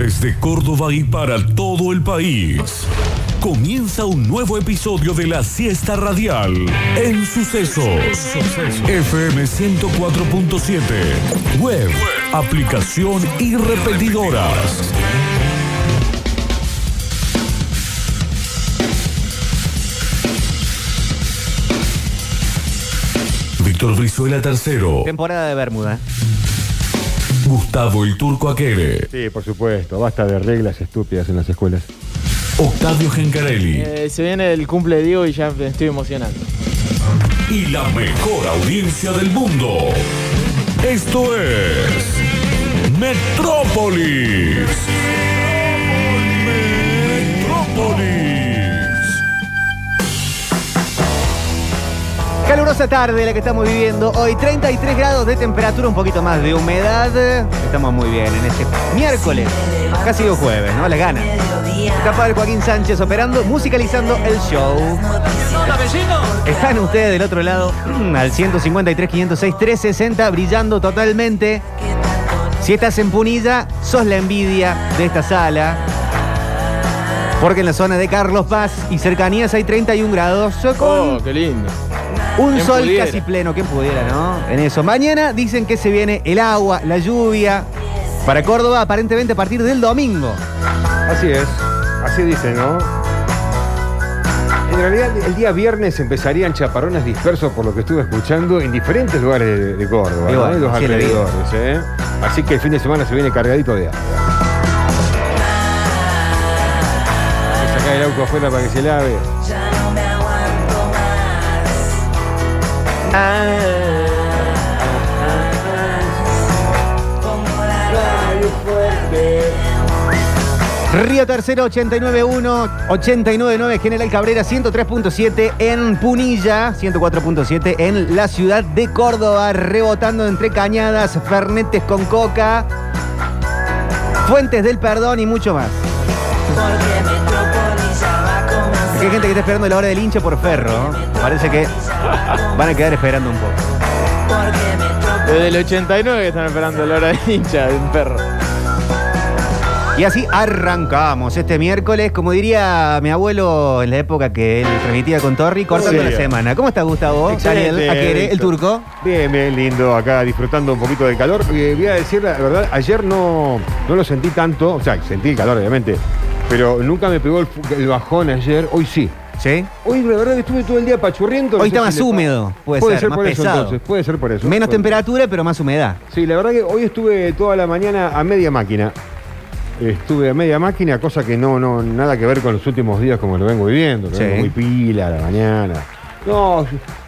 Desde Córdoba y para todo el país. Comienza un nuevo episodio de la siesta radial en Sucesos. FM 104.7. Web, aplicación y repetidoras. Víctor Brizuela tercero. Temporada de Bermuda. Gustavo el Turco Aquere. Sí, por supuesto. Basta de reglas estúpidas en las escuelas. Octavio Gencarelli. Eh, se viene el cumple de Diego y ya me estoy emocionando. y la mejor audiencia del mundo. Esto es Metrópolis. Metrópolis. Calurosa tarde la que estamos viviendo. Hoy 33 grados de temperatura, un poquito más de humedad. Estamos muy bien en este miércoles. Casi digo jueves, ¿no? La gana. Capaz del Joaquín Sánchez operando, musicalizando el show. Están ustedes del otro lado al 153, 506, 360, brillando totalmente. Si estás en Punilla, sos la envidia de esta sala. Porque en la zona de Carlos Paz y cercanías hay 31 grados. Oh, qué lindo. Un ¿Quién sol pudiera? casi pleno, ¿quién pudiera, no? En eso. Mañana dicen que se viene el agua, la lluvia. Para Córdoba, aparentemente a partir del domingo. Así es. Así dice, ¿no? En realidad, el día viernes empezarían chaparrones dispersos por lo que estuve escuchando en diferentes lugares de, de Córdoba, Y ¿no? En los alrededores, ¿eh? Así que el fin de semana se viene cargadito de agua. Sacar el auto afuera para que se lave. Río Tercero 891, 899 General Cabrera 103.7 en Punilla, 104.7 en la ciudad de Córdoba, rebotando entre cañadas, fernetes con coca, fuentes del perdón y mucho más. Hay gente que está esperando la hora del hincha por ferro. ¿no? Parece que van a quedar esperando un poco. Desde el 89 que están esperando la hora de hincha de un perro. Y así arrancamos este miércoles, como diría mi abuelo en la época que él transmitía con Torri, cortando la semana. ¿Cómo está Gustavo? Excelente, Daniel Aquere, el turco. Bien, bien, lindo, acá disfrutando un poquito del calor. Eh, voy a decir la verdad, ayer no, no lo sentí tanto, o sea, sentí el calor obviamente, pero nunca me pegó el, bajón ayer, hoy sí. ¿Sí? Hoy la verdad que estuve todo el día pachurriendo. no Hoy sé está más húmedo, puede ser, más por eso entonces, puede ser por eso. Menos Puede- temperatura, pero más humedad. Sí, la verdad que hoy estuve toda la mañana a media máquina. Estuve a media máquina, cosa que no, no, nada que ver con los últimos días como lo vengo viviendo, que Sí. vengo muy pila a la mañana. No,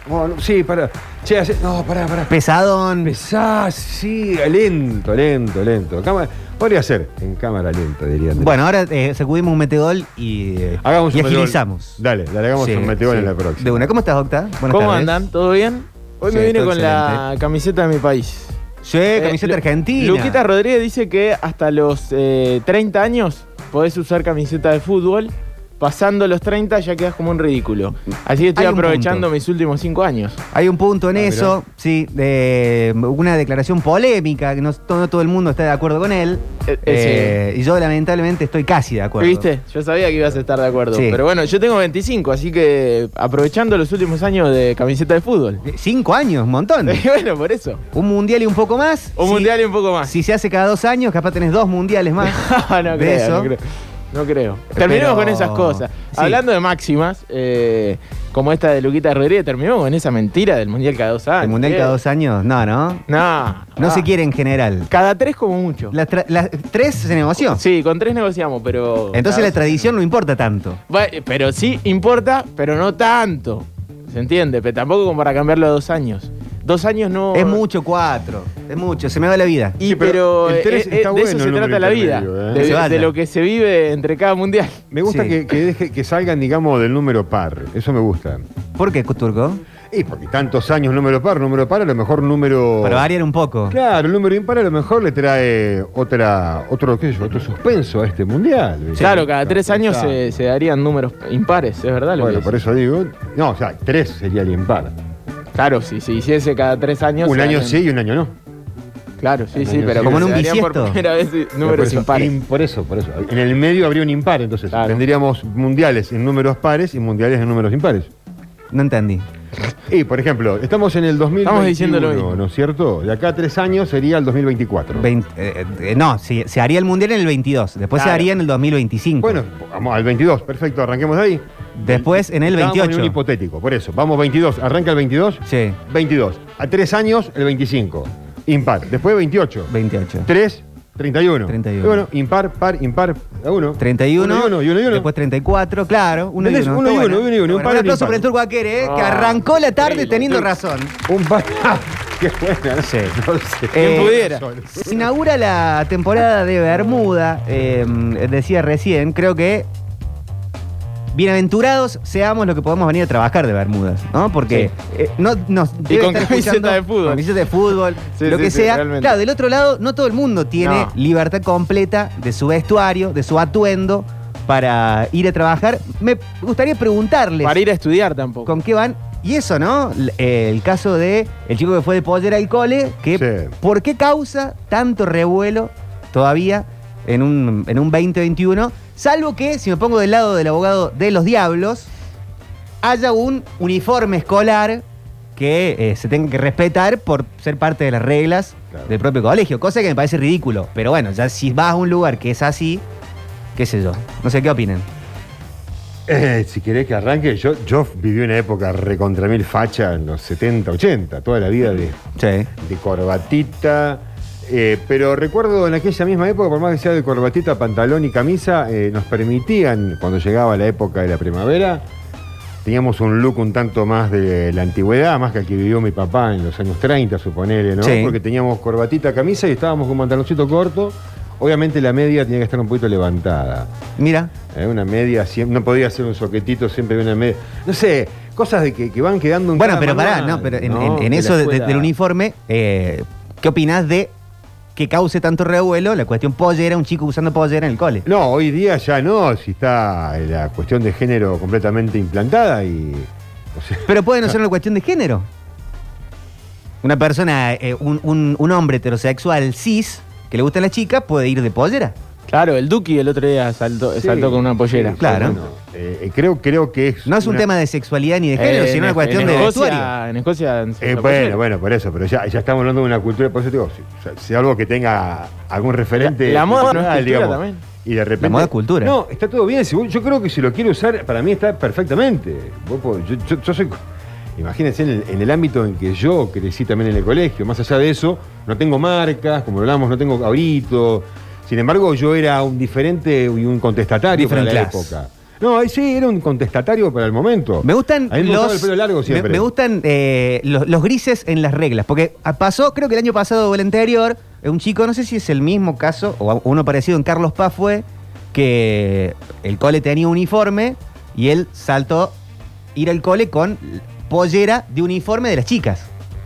no, no, sí, para. Che, no, pará, pará. Pesadón. Pesá, sí, lento, lento, lento. Cámara- podría ser en cámara lenta, dirían. Bueno, ahora eh, sacudimos un metegol y, eh, hagamos y un metegol. agilizamos. Dale, dale, hagamos Sí, un metegol sí. en la próxima. De una. ¿Cómo estás, Octa? Buenas ¿Cómo tardes. andan? ¿Todo bien? Hoy Sí, me vine todo con la camiseta de mi país. Sí, Eh, camiseta Lu- argentina. Luquita Rodríguez dice que hasta los eh, 30 años podés usar camiseta de fútbol. Pasando los 30 ya quedas como un ridículo. Así que estoy Hay aprovechando punto. mis últimos 5 años. Hay un punto en Ah, eso, sí, de una declaración polémica, que no, to- no todo el mundo está de acuerdo con él. Eh, Eh, Y yo lamentablemente estoy casi de acuerdo. ¿Viste? Yo sabía que ibas a estar de acuerdo. Sí. Pero bueno, yo tengo 25, así que aprovechando los últimos años de camiseta de fútbol. Cinco años, un montón. Y bueno, por eso. Un mundial y un poco más. Un Si- mundial y un poco más. Si se hace cada dos años, capaz tenés dos mundiales más. no, de creo, eso. no creo. No creo. Terminemos Pero- con esas cosas. sí. Hablando de máximas, eh, como esta de Luquita Rodríguez, terminemos con esa mentira del mundial cada dos años. El mundial ¿Qué? cada dos años, no, no. No. No ah. se quiere en general. Cada tres como mucho. Las, tres se negoció. Sí, con tres negociamos, pero. Entonces la tradición no importa tanto. Bueno, pero sí importa, pero no tanto. ¿Se entiende? Pero tampoco como para cambiarlo a dos años. Dos años no. Es mucho cuatro. Es mucho. Se me va la vida. Y Sí, pero pero, el eh, tres eh, está de bueno eso se trata la vida. ¿eh? De, lo que se vive entre cada mundial. Me gusta Sí. que, que deje- que salgan, digamos, del número par. Eso me gusta. ¿Por qué, Turco? Y porque tantos años número par, número par, a lo mejor número. Para variar un poco. Claro, el número impar a lo mejor le trae otra, otro, qué sé yo, otro suspenso a este mundial. Claro, cada tres años se, se darían números impares, es verdad lo Bueno, que por eso digo. No, o sea, tres sería el impar. Claro, si se hiciese cada tres años. Un año sí y un año no. Claro, sí, sí, pero sí. Como en un darían por bisiesto. primera vez por números eso, impares. im- por eso, por eso. En el medio habría un impar, entonces Claro. tendríamos mundiales en números pares y mundiales en números impares. No entendí. Y, por ejemplo, estamos en el 2021, Estamos diciendo lo mismo. ¿no es cierto? De acá a tres años sería el 2024. Veinte- eh, eh, no, sí, se haría el mundial en el 22. Después se Claro. haría en el 2025. Bueno, vamos al 22, perfecto, arranquemos de ahí. Después en el Estábamos 28. En un hipotético, por eso. Vamos 22, arranca el 22. Sí, 22. A tres años, el 25. Impar. Después 28. 28. 3, 31. 31. Y bueno, impar, par, impar, a uno. 31. Uno y uno, y uno y uno. Después 34, claro. Uno y uno. Uno y uno, uno y uno, un aplauso para el. Turco Aquere, eh, que Ah, arrancó la tarde teniendo razón. Un par. Qué buena. Sí. No sé. Eh, pudiera. Se inaugura la temporada de Bermuda, eh, decía recién, creo que bienaventurados seamos los que podemos venir a trabajar de Bermudas, ¿no? Porque eh, no nos debe con camiseta de fútbol. con camiseta de fútbol, Sí, lo sí, que sea. Claro, del otro lado, no todo el mundo tiene No. libertad completa de su vestuario, de su atuendo para ir a trabajar. Me gustaría preguntarles Para ir a estudiar tampoco. con qué van. Y eso, ¿no? Eh, el caso de el chico que fue de pollera al cole, que. ¿por qué causa tanto revuelo todavía en un, en un 2021? Salvo que, si me pongo del lado del abogado de los diablos, haya un uniforme escolar que eh, se tenga que respetar por ser parte de las reglas Claro. del propio colegio, cosa que me parece ridículo. Pero bueno, ya si vas a un lugar que es así, qué sé yo. No sé qué opinan. Eh, si querés que arranque, yo, yo viví una época recontra mil facha en los 70, 80, toda la vida de, Sí. de corbatita. Eh, pero recuerdo en aquella misma época, por más que sea de corbatita, pantalón y camisa, eh, nos permitían, cuando llegaba la época de la primavera, teníamos un look un tanto más de la antigüedad, más que el que vivió mi papá en los años 30, suponele, ¿no? Sí. Porque teníamos corbatita, camisa y estábamos con pantaloncito corto. Obviamente la media tenía que estar un poquito levantada. Mira, Eh, una media, no podía ser un soquetito, siempre una media. No sé, cosas de que, que van quedando en Bueno, pero pará, manual, no, pero en, ¿no? en- en De la eso de- del uniforme, ¿qué opinás de que cause tanto revuelo la cuestión pollera, un chico usando pollera en el cole? No, hoy día ya no, si está la cuestión de género completamente implantada y. o sea, Pero puede no ser una cuestión de género. Una persona, eh, un, un- un hombre heterosexual cis, que le gustan las chicas, puede ir de pollera. Claro, el Duki el otro día saltó, sí, saltó con una pollera. sí, Claro. bueno, eh, creo, creo que es. No es un una- tema de sexualidad ni de género, Eh, sino en- una cuestión en de Escocia- vestuario. En Escocia. se Eh, bueno, pollera. bueno, por eso, pero ya, ya estamos hablando de una cultura, por eso te digo, si, si algo que tenga algún referente. La- la moda no es cultura también. Y de repente. La moda es cultura. No, está todo bien. si vos- yo creo que si lo quiere usar, para mí está perfectamente. Vos yo, yo- yo soy. Imagínense en el, en el ámbito en que yo crecí también en el colegio. Más allá de eso, no tengo marcas, como hablamos, no tengo abrito. Sin embargo, yo era un diferente y un contestatario Different para la class. época. No, ahí sí, era un contestatario para el momento. Me gustan A mí me los. el pelo largo siempre. Me, gustan eh, los, los grises en las reglas. Porque pasó, creo que el año pasado o el anterior, un chico, no sé si es el mismo caso, o uno parecido en Carlos Paz fue, que el cole tenía uniforme y él saltó ir al cole con pollera de uniforme de las chicas.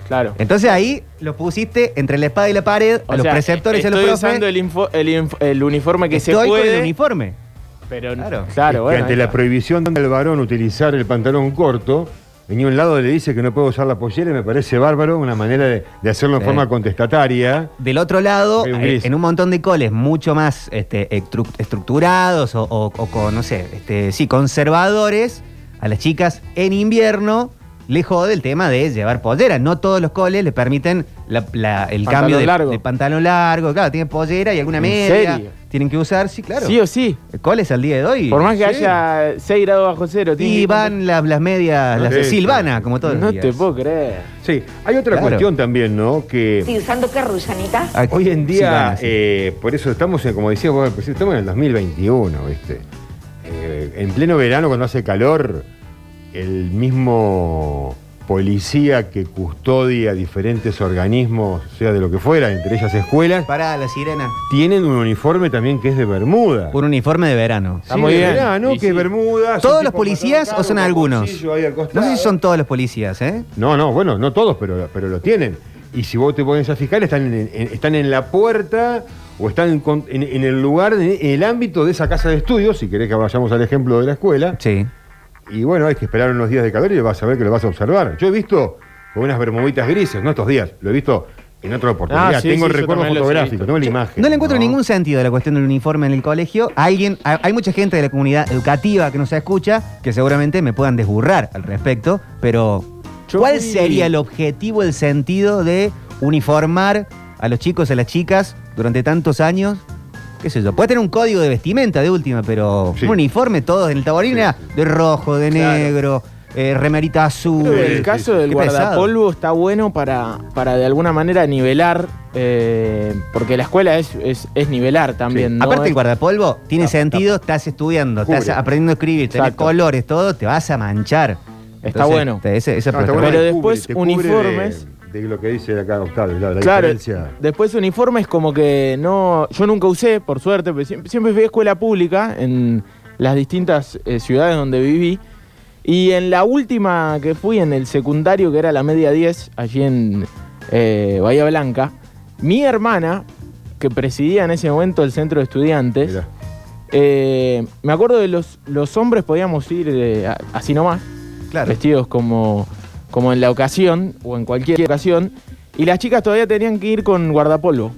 Claro. Entonces ahí lo pusiste entre la espada y la pared, a los sea, preceptores y a los estoy profes. usando el, info- el, inf- el uniforme que se Estoy con puede. el uniforme. Pero Claro. claro, que bueno. ante la prohibición del varón utilizar el pantalón corto, venía un lado y le dice que no puede usar la pollera y me parece bárbaro, una manera de, de hacerlo en Sí. forma contestataria. Del otro lado, un eh, en un montón de coles mucho más este, estru- estructurados o, o- o con, no sé, este, sí, conservadores, a las chicas en invierno le jode el tema de llevar pollera. No todos los coles le permiten la- la- el Pantalón cambio de, largo. de pantalón largo. Claro, tienen pollera y alguna ¿En media. serio? Tienen que usar, sí, claro. Sí o sí. Coles al día de hoy. Por más que sí. haya 6 grados bajo cero. tiene Y que- van las, las medias, las Sí, Silvana, claro. como todos los No días. te puedo creer. Sí, hay otra Claro. cuestión también, ¿no? Que ¿Estoy usando qué, Rusanita? Hoy en día, Silvana, sí. eh, por eso estamos, en, como decía vos, al principio, estamos en el 2021, ¿viste? Eh, en pleno verano, cuando hace calor, el mismo policía que custodia diferentes organismos, sea de lo que fuera, entre ellas escuelas, Para la sirena. tienen un uniforme también que es de Bermuda. Un uniforme de verano. Está muy de bien. verano, Y que sí. Bermuda. ¿Todos los policías o son algunos? No sé si son todos los policías, ¿eh? No, no, bueno, no todos, pero, pero lo tienen. Y si vos te pones a fijar, están en, en- están en la puerta o están en- en el lugar, en el ámbito de esa casa de estudios, si querés que vayamos al ejemplo de la escuela. Sí. Y bueno, hay que esperar unos días de calor y vas a ver que lo vas a observar. Yo he visto con unas bermuditas grises, no estos días, lo he visto en otra oportunidad. Ah, sí, tengo sí, el recuerdo fotográfico, tengo la imagen. No le encuentro ningún sentido a la cuestión del uniforme en el colegio. Alguien, hay mucha gente de la comunidad educativa que nos escucha que seguramente me puedan desburrar al respecto, pero ¿cuál sería el objetivo, el sentido de uniformar a los chicos y a las chicas durante tantos años? ¿Qué sé yo? Puede tener un código de vestimenta de última, pero Sí. un uniforme todos en el taborín Sí, de rojo, de Claro. negro, eh, remerita azul. El sí, caso sí. del Qué pesado. guardapolvo está bueno para, para de alguna manera nivelar, eh, porque la escuela es, es, es nivelar también. Sí. ¿no? Aparte Es- el guardapolvo tiene sentido, estás estudiando, estás aprendiendo a escribir, tenés Exacto. colores, todo, te vas a manchar. Está bueno. te- ese- ese No, está protocolo. bueno Pero después cubre uniformes. De, lo que dice acá Octavio, la, la Claro, diferencia. después uniformes como que no, yo nunca usé, por suerte, pero siempre, siempre fui a escuela pública en las distintas eh, ciudades donde viví. Y en la última que fui, en el secundario, que era la media 10, allí en eh, Bahía Blanca, mi hermana, que presidía en ese momento el centro de estudiantes, Mirá. eh, me acuerdo de los, los hombres podíamos ir a- así nomás, Claro. vestidos como, como en la ocasión o en cualquier ocasión. Y las chicas todavía tenían que ir con guardapolvo.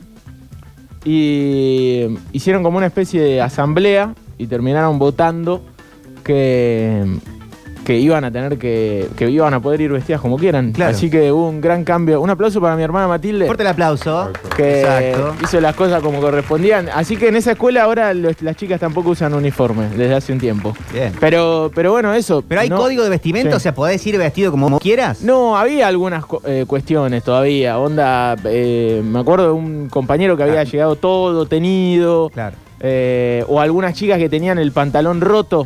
Y hicieron como una especie de asamblea y terminaron votando que, que iban a tener que, que iban a poder ir vestidas como quieran. Claro. Así que hubo un gran cambio. Un aplauso para mi hermana Matilde Fuerte el aplauso. que Exacto. hizo las cosas como correspondían. Así que en esa escuela ahora los- las chicas tampoco usan uniforme desde hace un tiempo. Bien. Pero, pero bueno, eso. Pero hay no- código de vestimenta, Sí. o sea, podés ir vestido como quieras. No, había algunas eh, cuestiones todavía. Onda, eh, me acuerdo de un compañero que había Ah. llegado todo tenido. Claro. eh, o algunas chicas que tenían el pantalón roto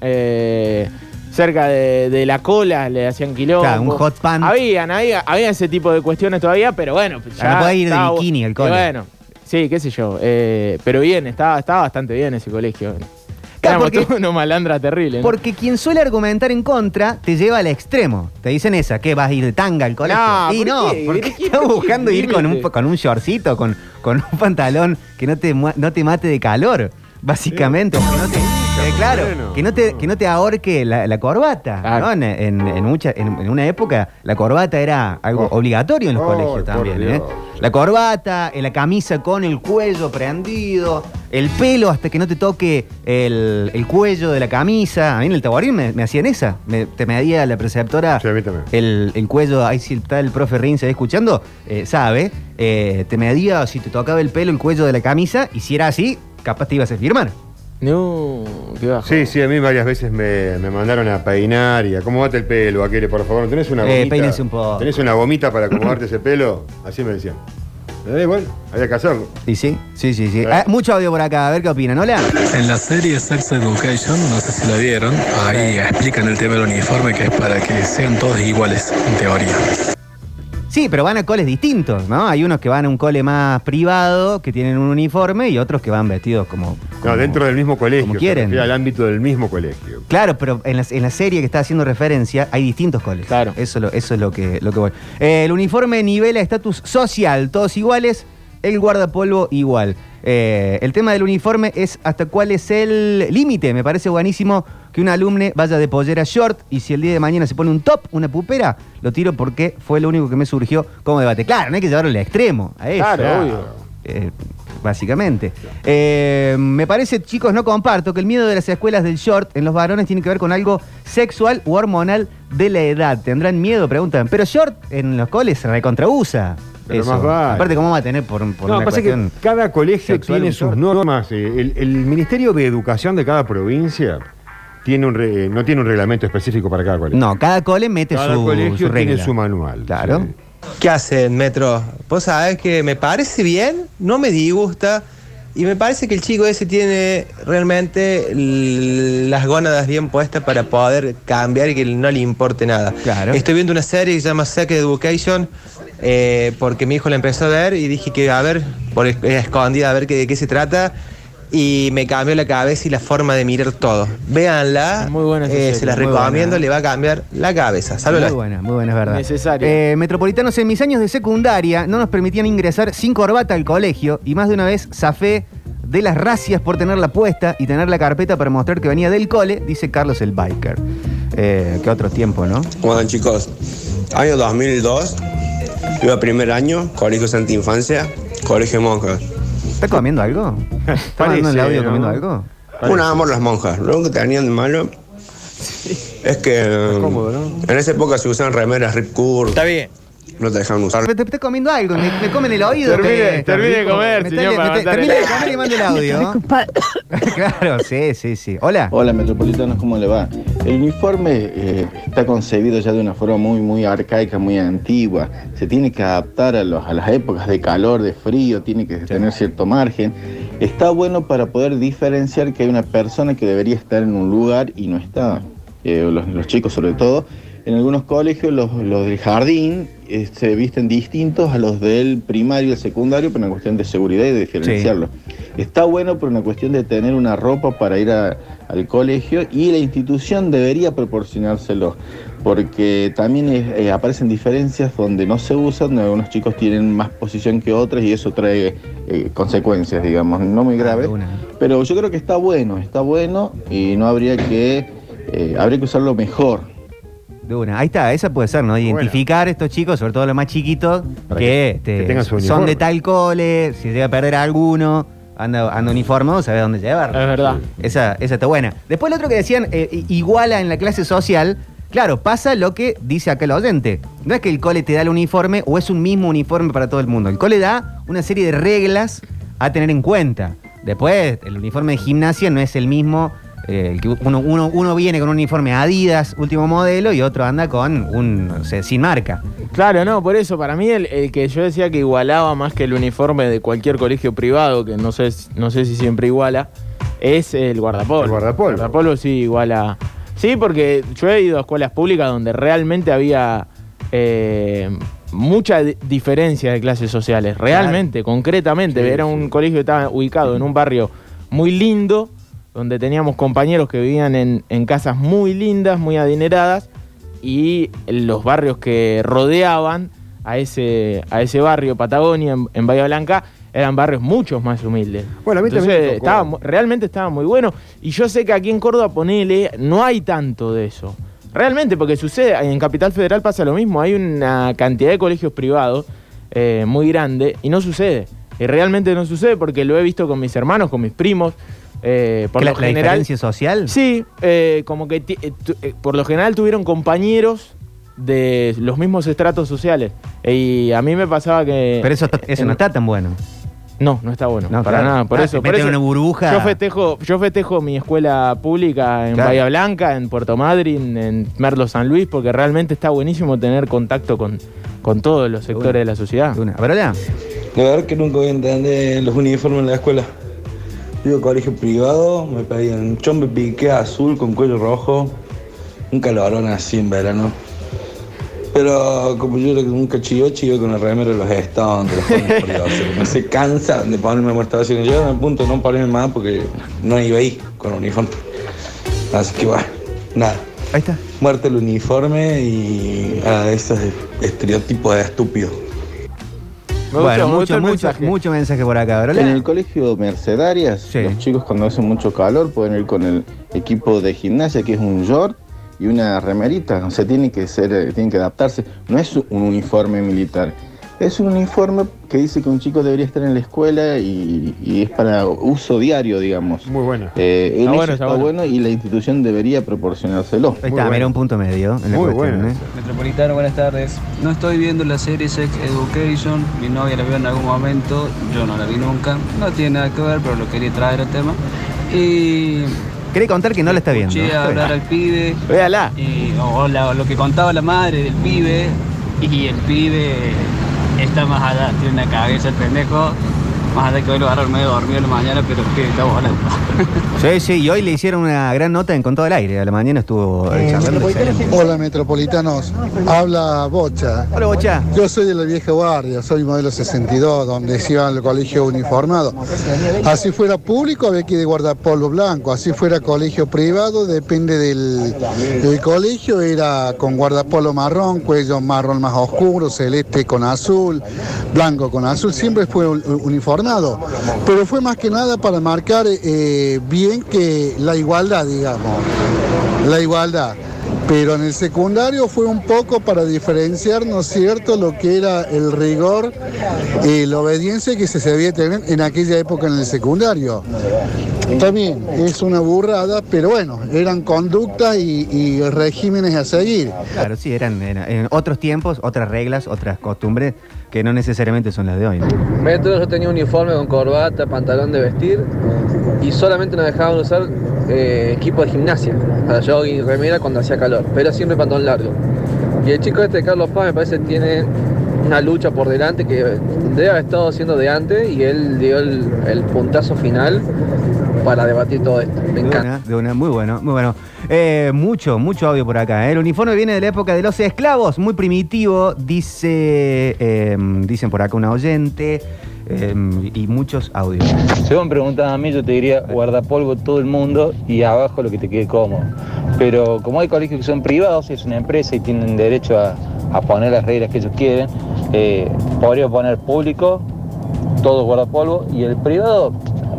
eh, cerca de, de la cola, le hacían quilombo. Claro, un hot pant. Habían, había, había ese tipo de cuestiones todavía, pero bueno. pues no podés ir de bikini al y cole. Bueno, sí, qué sé yo. eh, pero bien, estaba, estaba bastante bien ese colegio. Claro, porque- unos malandra terrible. ¿no? Porque quien suele argumentar en contra te lleva al extremo. Te dicen esa, que vas a ir de tanga al colegio. No, y ¿por no, qué? porque ¿Qué- estás qué buscando ir con un, con un shortcito, con, con un pantalón que no te, no te mate de calor, básicamente. o que no te- eh, claro, bueno. que no te, que no te ahorque la, la corbata. ¿no? En, en- en mucha, en, en una época la corbata era algo Oh. obligatorio en los Oh, colegios también. ¿eh? La corbata, eh, la camisa con el cuello prendido, el pelo hasta que no te toque el, el cuello de la camisa. A mí en el taborín me, me hacían esa. Me, te medía la preceptora Sí, a mí también. el, el cuello, ahí si está el profe Rince ahí escuchando, eh, sabe, eh, te medía si te tocaba el pelo, el cuello de la camisa, y si era así, capaz te ibas a firmar. No, qué bajo. Sí, sí, a mí varias veces me, me mandaron a peinar y acomodate el pelo, Aquele, por favor. ¿Tenés una Eh, gomita? peínense un poco. ¿Tenés una gomita para acomodarte ese pelo? Así me decían. Eh, bueno, había que hacerlo. ¿Y sí? Sí, sí, sí. Sí. Ah, mucho audio por acá, a ver qué opinan. Hola. En la serie Sex Education, no sé si la vieron, ahí explican el tema del uniforme que es para que sean todos iguales, en teoría. Sí, pero van a coles distintos, ¿no? Hay unos que van a un cole más privado, que tienen un uniforme, y otros que van vestidos como... como- No, dentro del mismo colegio. como quieren. al ámbito del mismo colegio. Claro, pero en la, en la serie que está haciendo referencia hay distintos coles. Claro. Eso, lo- eso es lo que, lo que voy. Eh, el uniforme nivela estatus social, todos iguales, el guardapolvo igual. Eh, el tema del uniforme es hasta cuál es el límite. Me parece buenísimo que un alumne vaya de pollera short y si el día de mañana se pone un top, una pupera, lo tiro porque fue lo único que me surgió como debate. Claro, no hay que llevarlo al extremo. A eso. Claro, obvio. Eh, básicamente. Eh, me parece, chicos, no comparto que el miedo de las escuelas del short en los varones tiene que ver con algo sexual o hormonal de la edad. ¿Tendrán miedo? Preguntan. Pero short en los coles se recontrausa. Pero eso. más vale. Aparte, ¿cómo va a tener por, por no, una pasa cuestión? que cada colegio tiene sus normas. eh, El, el Ministerio de Educación de cada provincia tiene un re- no tiene un reglamento específico para cada colegio. No, cada cole mete cada su, colegio su regla. tiene su manual. Claro. sí. ¿Qué hacen, Metro? Vos sabés que me parece bien, no me disgusta. Y me parece que el chico ese tiene realmente las gónadas bien puestas para poder cambiar y que no le importe nada. Claro. Estoy viendo una serie que se llama Sex Education eh, porque mi hijo la empezó a ver y dije que a ver, por es- escondida, a ver qué- de qué se trata. Y me cambió la cabeza y la forma de mirar todo. Véanla, Muy buena esa eh, serie, se las muy recomiendo, buena. le va a cambiar la cabeza. Muy Saludos. buena, muy buena, es verdad. Necesaria. Eh, metropolitanos, en mis años de secundaria no nos permitían ingresar sin corbata al colegio y más de una vez zafé de las racias por tenerla puesta y tener la carpeta para mostrar que venía del cole, dice Carlos el Biker. Eh, qué otro tiempo, ¿no? Bueno chicos, año 2002, Iba primer año, Colegio Santa Infancia, Colegio Monjas. ¿Está comiendo algo? ¿Está mandando el Parece, audio ¿no? comiendo algo? Un amor las monjas. Lo único que tenían de malo es que cómodo, ¿no? en esa época se usaban remeras Rip Curl. Está bien. No te dejaban usar. Te, te está comiendo algo, me, me comen el oído. Termine- termine de comer, me señor, Termine de comer y mando el audio. claro, sí, sí, sí. Hola. Hola metropolitanos, ¿cómo le va? El uniforme eh, está concebido ya de una forma muy, muy arcaica, muy antigua. Se tiene que adaptar a, los- a las épocas de calor, de frío, tiene que tener cierto margen. Está bueno para poder diferenciar que hay una persona que debería estar en un lugar y no está. Eh, los, los chicos sobre todo. En algunos colegios los, los del jardín eh, se visten distintos a los del primario y el secundario, pero en cuestión de seguridad y de diferenciarlo. Está bueno por una cuestión de tener una ropa para ir a- al colegio y la institución debería proporcionárselo, porque también eh, aparecen diferencias donde no se usan, donde algunos chicos tienen más posición que otros y eso trae eh, consecuencias, digamos, no muy graves. Una. Pero yo creo que está bueno, está bueno y no habría que, eh, habría que usarlo mejor. De una. Ahí está, esa puede ser, ¿no? Identificar a estos chicos, sobre todo los más chiquitos, Para que, que- este, que tengan su son uniforme. de tal cole, si llega a perder a alguno, anda, anda uniformado, sabe dónde llevarlo. Es verdad. Esa, esa está buena. Después lo otro que decían, eh, iguala en la clase social, claro, pasa lo que dice acá el oyente. No es que el cole te da el uniforme o es un mismo uniforme para todo el mundo. El cole da una serie de reglas a tener en cuenta. Después, el uniforme de gimnasia no es el mismo. Eh, el que uno, uno, uno viene con un uniforme Adidas, último modelo, y otro anda con un, no sé, sin marca. Claro, no, por eso, para mí el, el que yo decía que igualaba más que el uniforme de cualquier colegio privado, que no sé, si- no sé si siempre iguala, es el guardapolvo. El guardapolvo. El guardapolvo sí iguala. Sí, porque yo he ido a escuelas públicas donde realmente había eh, mucha di- diferencia de clases sociales, realmente, concretamente. Sí, Era sí. un colegio que estaba ubicado en un barrio muy lindo, donde teníamos compañeros que vivían en, en casas muy lindas, muy adineradas, y los barrios que rodeaban a ese, a ese barrio, Patagonia, en, en Bahía Blanca, eran barrios mucho más humildes. Bueno, a mí también Entonces, tocó. estaba realmente estaba muy bueno. Y yo sé que aquí en Córdoba, ponele, no hay tanto de eso. Realmente, porque sucede, en Capital Federal pasa lo mismo, hay una cantidad de colegios privados eh, muy grande y no sucede. Y realmente no sucede porque lo he visto con mis hermanos, con mis primos. Eh, por ¿Que la, lo la general, diferencia social? Sí, eh, como que eh, tu- eh, por lo general tuvieron compañeros de los mismos estratos sociales. Y a mí me pasaba que. Pero eso, eso en- no está tan bueno. No, no está bueno. No, para claro. nada. Por Ah, eso. por eso una burbuja. Yo festejo, yo festejo mi escuela pública en Claro. Bahía Blanca, en Puerto Madryn, en Merlo San Luis, porque realmente está buenísimo tener contacto con, con todos los sectores de la sociedad. De una. A ver, hola. De verdad que nunca voy a entender los uniformes en la escuela. Yo colegio privado, me pedían chombe piqué azul con cuello rojo, un calorón así en verano. Pero como yo era un cachivache, iba con el remero de los Stones, de los Jóvenes. No se cansan de ponerme muertación. Llegaron al punto no ponerme más porque no iba ahí con el uniforme. Así que bueno, nada. Ahí está. Muerte el uniforme y a esos estereotipos de estúpidos. Me bueno, mucho, mucho, mensaje. mucho mensaje por acá. A ver, En el colegio Mercedarias, Sí. los chicos cuando hace mucho calor pueden ir con el equipo de gimnasia, que es un short y una remerita. O sea, tienen que ser, eh, tienen que adaptarse. No es un uniforme militar. Es un uniforme que dice que un chico debería estar en la escuela y, y es para uso diario, digamos. Muy bueno. Eh, en Está eso bueno, está, está bueno. y la institución debería proporcionárselo. Ahí está, bueno. mira un punto medio en la Muy cuestión, bueno. ¿eh? Metropolitano, buenas tardes. No estoy viendo la serie Sex Education. Mi novia la vio en algún momento. Yo no la vi nunca. No tiene nada que ver, pero lo quería traer al tema. Y Quería contar que no la está viendo. escuché bien. hablar al pibe. Véala. Y, o la- o lo que contaba la madre del pibe. Y el pibe más allá. Tiene una cabeza el pendejo. Más allá que hoy lo agarraron medio dormido en la mañana, pero pibe está volando. Sí, sí, y hoy le hicieron una gran nota en Con todo el aire. A la mañana estuvo eh, charlando. excelente. Hola metropolitanos, habla Bocha. Hola, Bocha. Yo soy de la vieja guardia, soy modelo 62, donde se iba al colegio uniformado. Así fuera público había que ir de guardapolvo blanco, así fuera colegio privado, depende del, del colegio, era con guardapolvo marrón, cuello marrón más oscuro, celeste con azul, blanco con azul, siempre fue un- Pero fue más que nada para marcar eh, bien que la igualdad, digamos la igualdad. Pero en el secundario fue un poco para diferenciar, ¿no es cierto?, lo que era el rigor y la obediencia que se debía tener en aquella época en el secundario. También es una burrada, pero bueno, eran conductas y, regímenes a seguir. Claro, sí, eran- en otros tiempos, otras reglas, otras costumbres que no necesariamente son las de hoy. ¿no? Yo tenía uniforme con corbata, pantalón de vestir y solamente nos dejaban usar eh, equipo de gimnasia para jogging remera cuando hacía calor, pero siempre pantalón largo. Y el chico este Carlos Paz me parece que tiene una lucha por delante que debe haber estado haciendo de antes y él dio el puntazo final para debatir todo esto. Me De encanta. una, de una, muy bueno, muy bueno. Eh, mucho, mucho audio por acá. ¿eh? El uniforme viene de la época de los esclavos, muy primitivo, dice, eh, dicen por acá un oyente, eh, y muchos audios. Si vos me preguntas a mí, yo te diría guardapolvo todo el mundo y abajo lo que te quede cómodo. Pero como hay colegios que son privados, es una empresa y tienen derecho a, a poner las reglas que ellos quieren, eh, podría poner público, todo guardapolvo, y el privado,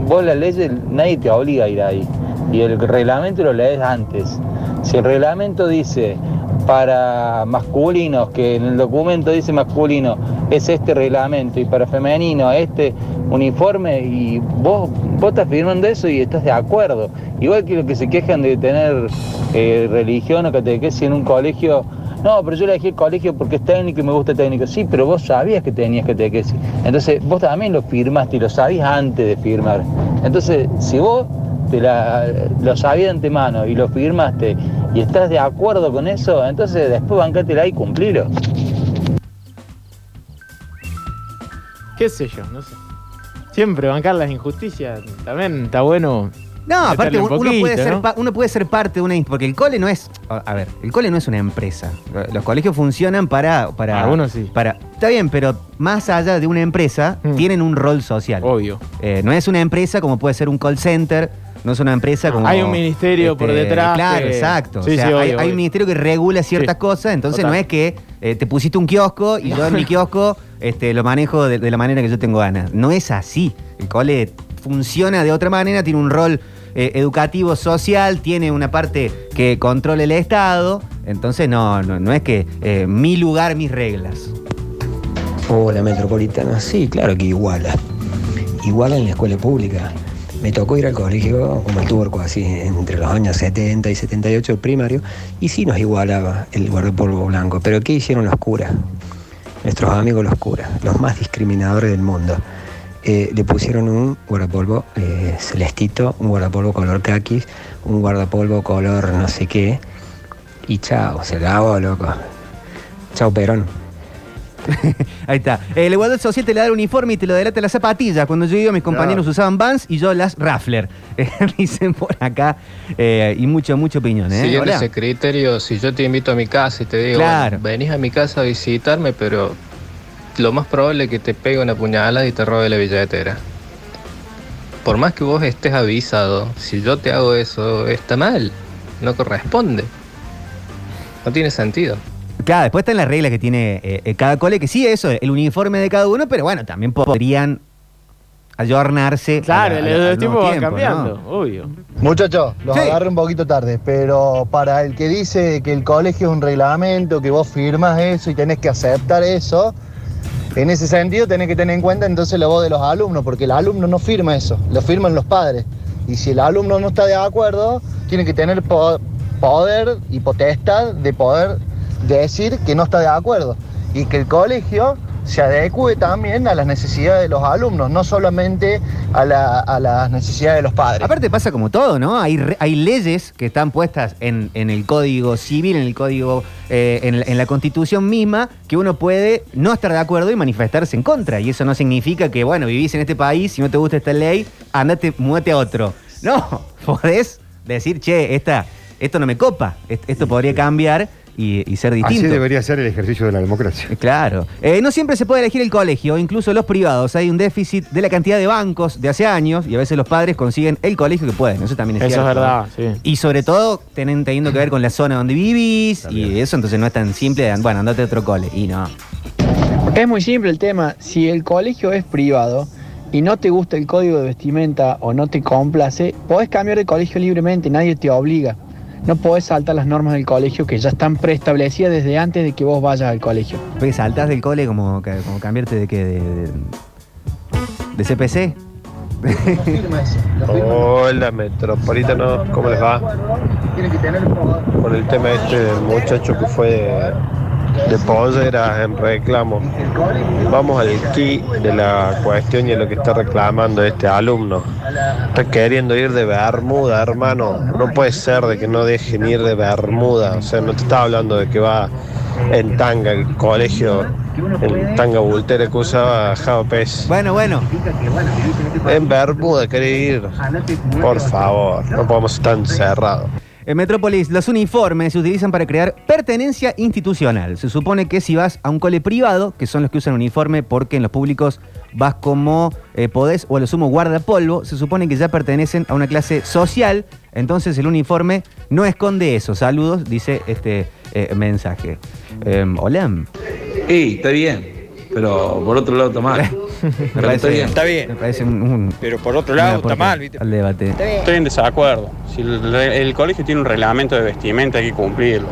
vos las leyes, nadie te obliga a ir ahí. Y el reglamento lo lees antes. Si el reglamento dice para masculinos, que en el documento dice masculino, es este reglamento, y para femenino, este uniforme, y vos, vos estás firmando eso y estás de acuerdo. Igual que los que se quejan de tener eh, religión o catequesis en un colegio, no, pero yo elegí el colegio porque es técnico y me gusta técnico. Sí, pero vos sabías que tenías catequesis. Entonces, vos también lo firmaste y lo sabías antes de firmar. Entonces, si vos te lo sabías de antemano y lo firmaste y estás de acuerdo con eso, entonces después bancátela y cumplilo. ¿Qué sé yo? No sé. Siempre bancar las injusticias también está bueno. No, aparte un uno, puede ser uno puede ser parte de una... Porque el cole no es... A ver, el cole no es una empresa. Los colegios funcionan para... para Algunos sí. Para, está bien, pero más allá de una empresa, tienen un rol social. Mm. Obvio. Eh, no es una empresa como puede ser un call center, no es una empresa como... Hay un ministerio por detrás Claro, que- exacto. Sí, o sea, sí, obvio, hay, un ministerio que regula ciertas Sí. cosas, entonces Total. no es que eh, te pusiste un kiosco y yo en mi kiosco este, lo manejo de, de la manera que yo tengo ganas. No es así. El cole funciona de otra manera, tiene un rol eh, educativo, social, tiene una parte que controla el Estado, entonces no, no, es que eh, mi lugar, mis reglas. Hola, Metropolitana. Sí, claro que iguala. Iguala en la escuela pública. Me tocó ir al colegio como el turco, así, entre los años 70 y 78, el primario, y sí nos igualaba el guardapolvo blanco. Pero ¿qué hicieron los curas? Nuestros amigos los curas, los más discriminadores del mundo. Eh, le pusieron un guardapolvo eh, celestito, un guardapolvo color caquis, un guardapolvo color no sé qué, y chao, se acabó, loco. Chao, Perón. Ahí está. El igualdad social te le da el uniforme y te lo delata las zapatillas. Cuando yo iba, mis compañeros usaban Vans y yo las Raffler. Eh, Dicen por acá. Eh, y mucha, mucha opinión, ¿eh? Siguiendo Hola. ese criterio, si yo te invito a mi casa y te digo, Claro. venís a mi casa a visitarme, pero lo más probable es que te pegue una puñalada y te robe la billetera. Por más que vos estés avisado, si yo te hago eso, está mal, no corresponde. No tiene sentido. Claro, después están las reglas que tiene eh, eh, cada cole, que sí, eso, el uniforme de cada uno, pero bueno, también podrían ayornarse. Claro, el tipo nuevo va tiempo, cambiando, ¿no? obvio. Muchachos, los Sí. agarré un poquito tarde, pero para el que dice que el colegio es un reglamento, que vos firmas eso y tenés que aceptar eso, en ese sentido tenés que tener en cuenta entonces la voz de los alumnos, porque el alumno no firma eso, lo firman los padres. Y si el alumno no está de acuerdo, tiene que tener po- poder y potestad de poder decir que no está de acuerdo. Y que el colegio se adecue también a las necesidades de los alumnos, no solamente a, la- a las necesidades de los padres. Aparte pasa como todo, ¿no? Hay, hay leyes que están puestas en, en el código civil, en el código, eh, en, la- en la constitución misma, que uno puede no estar de acuerdo y manifestarse en contra. Y eso no significa que, bueno, vivís en este país, si no te gusta esta ley, andate, muévete a otro. No, podés decir, che, esta, esto no me copa, est- esto podría cambiar y, y ser distinto. Así debería ser el ejercicio de la democracia. Claro. Eh, no siempre se puede elegir el colegio, incluso los privados. Hay un déficit de la cantidad de bancos de hace años y a veces los padres consiguen el colegio que pueden. Eso también es Eso cierto. es verdad, sí. Y sobre todo tenen- teniendo que ver con la zona donde vivís y eso, entonces no es tan simple de, bueno, andate a otro cole. Y no. Es muy simple el tema. Si el colegio es privado y no te gusta el código de vestimenta o no te complace, podés cambiar de colegio libremente, nadie te obliga. No podés saltar las normas del colegio que ya están preestablecidas desde antes de que vos vayas al colegio. Porque saltás del cole como, como cambiarte de qué, de, de, de CPC. Hola Metropolitano, ¿cómo les va? Con el tema este del muchacho que fue de, pollera en reclamo. Vamos al key de la cuestión y a lo que está reclamando este alumno. Está queriendo ir de Bermuda, hermano. No puede ser de que no dejen ir de Bermuda. O sea, no te estaba hablando de que va en tanga el colegio, en tanga bultera que usaba Java Pez. Bueno, bueno. En Bermuda quería ir. Por favor, no podemos estar encerrados. En Metrópolis, los uniformes se utilizan para crear pertenencia institucional. Se supone que si vas a un cole privado, que son los que usan uniforme porque en los públicos vas como eh, podés o a lo sumo guardapolvo, se supone que ya pertenecen a una clase social, entonces el uniforme no esconde eso. Saludos, dice este eh, mensaje. Em, hola. Y está bien, pero por otro lado mal. Me parece, Me parece un, un- Pero por otro lado, está mal, ¿viste? Al debate. Estoy en desacuerdo. Si el, el colegio tiene un reglamento de vestimenta, hay que cumplirlo.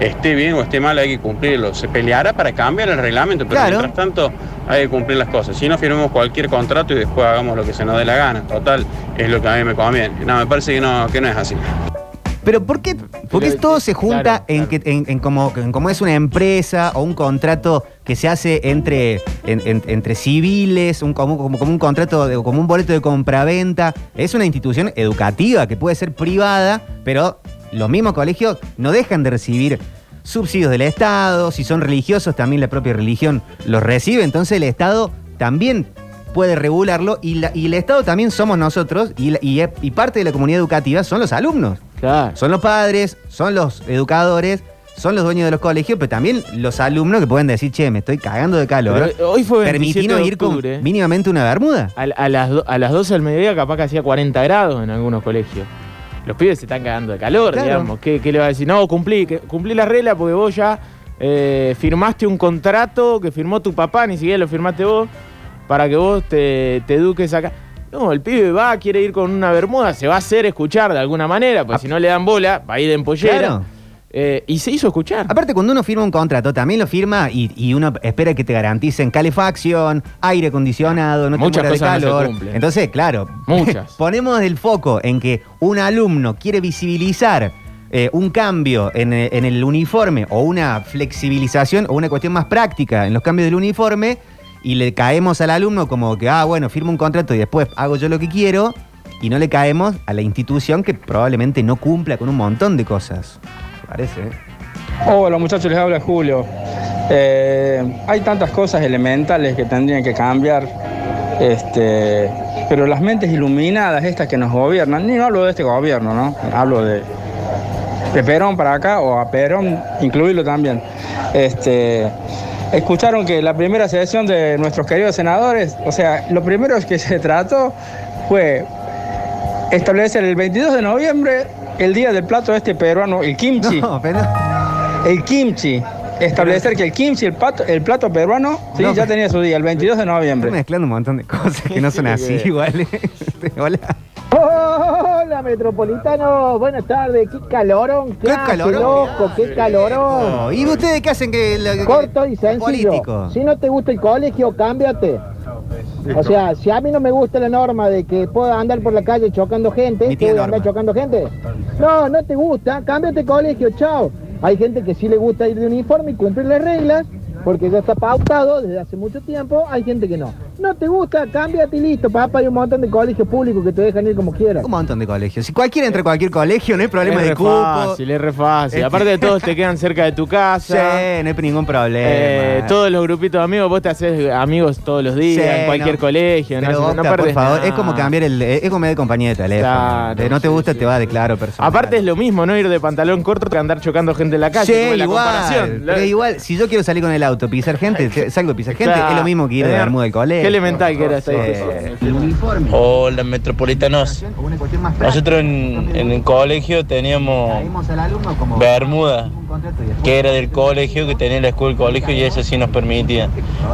Esté bien o esté mal, hay que cumplirlo. Se peleará para cambiar el reglamento, pero Claro. mientras tanto hay que cumplir las cosas. Si no, firmemos cualquier contrato y después hagamos lo que se nos dé la gana. Total, es lo que a mí me conviene. No, me parece que no, que no es así. Pero ¿por qué, por qué Pero, todo eh, se junta claro, en que en, en como, en como es una empresa o un contrato que se hace entre, en- en- entre civiles, un, como, como, como un contrato, de, como un boleto de compraventa? Es una institución educativa que puede ser privada, pero los mismos colegios no dejan de recibir subsidios del Estado, si son religiosos también la propia religión los recibe, entonces el Estado también puede regularlo y, la- y el Estado también somos nosotros y, la- y- y parte de la comunidad educativa son los alumnos. Son los padres, son los educadores, son los dueños de los colegios, pero también los alumnos que pueden decir, che, me estoy cagando de calor. Pero hoy fue 27 Permitinos de ir con mínimamente una bermuda. A, a las, do- a las 12 del mediodía capaz que hacía 40 grados en algunos colegios. Los pibes se están cagando de calor, Claro. digamos. ¿Qué, qué le va a decir? No, cumplí, cumplí la regla porque vos ya eh, firmaste un contrato que firmó tu papá, ni siquiera lo firmaste vos, para que vos te, te eduques acá. No, el pibe va, quiere ir con una bermuda, se va a hacer escuchar de alguna manera, pues si no le dan bola, va a ir en pollera. Claro. Eh, y se hizo escuchar. Aparte, cuando uno firma un contrato, también lo firma y, y uno espera que te garanticen calefacción, aire acondicionado, no te Muchas de cosas no se calor. Entonces, claro, Muchas. ponemos el foco en que un alumno quiere visibilizar eh, un cambio en, eh, en el uniforme o una flexibilización o una cuestión más práctica en los cambios del uniforme y le caemos al alumno como que, ah, bueno, firmo un contrato y después hago yo lo que quiero y no le caemos a la institución que probablemente no cumpla con un montón de cosas. ¿Te parece? eh? Hola muchachos, les habla Julio. Eh, hay tantas cosas elementales que tendrían que cambiar, este, pero las mentes iluminadas, estas que nos gobiernan, ni no hablo de este gobierno, ¿no? Hablo de, de Perón para acá o a Perón incluirlo también. Este, escucharon que la primera sesión de nuestros queridos senadores, o sea, lo primero que se trató fue establecer el 22 de noviembre el día del plato este peruano, el kimchi. El kimchi. Establecer que el kimchi, el plato, el plato peruano, sí, No, ya pero- tenía su día, el 22 de noviembre. Estoy mezclando un montón de cosas que no son así iguales. Hola. Hola, metropolitano. Buenas tardes. Qué calorón. ¿Qué, hace, calorón? loco? Qué calorón. No, ¿Y ustedes qué hacen que la- Corto y sencillo. político? Si no te gusta el colegio, cámbiate. O sea, si a mí no me gusta la norma de que pueda andar por la calle chocando gente, ¿qué a andar chocando gente? No, no te gusta, cámbiate colegio, chao. Hay gente que sí le gusta ir de uniforme y cumplir las reglas, porque ya está pautado desde hace mucho tiempo, hay gente que no. No te gusta, cámbiate y listo, papá, hay un montón de colegios públicos que te dejan ir como quieras. Un montón de colegios. Si cualquiera entra a cualquier colegio, no hay problema es de cupo. fácil, es re fácil. Es- Aparte de todos te quedan cerca de tu Sí, casa. no hay ningún problema. Eh, todos los grupitos de amigos, vos te haces amigos todos los días, Sí, en cualquier no. colegio. Pero no, no por favor, nada. es como cambiar el. Es como de compañía de teléfono. Claro, De no te gusta, te va de claro personal. Aparte es lo mismo, ¿no? Ir de pantalón corto que andar chocando gente en la calle. Sí, como la igual. comparación. Pero igual, si yo quiero salir con el auto, pisar gente, te- salgo a pisar gente, Claro. es lo mismo que ir de Bermuda del colegio. Qué elemental que era esta discusión. Hola, metropolitanos. Nosotros en, en el colegio teníamos Bermuda, que era del colegio, que tenía la escuela del colegio y eso sí nos permitía.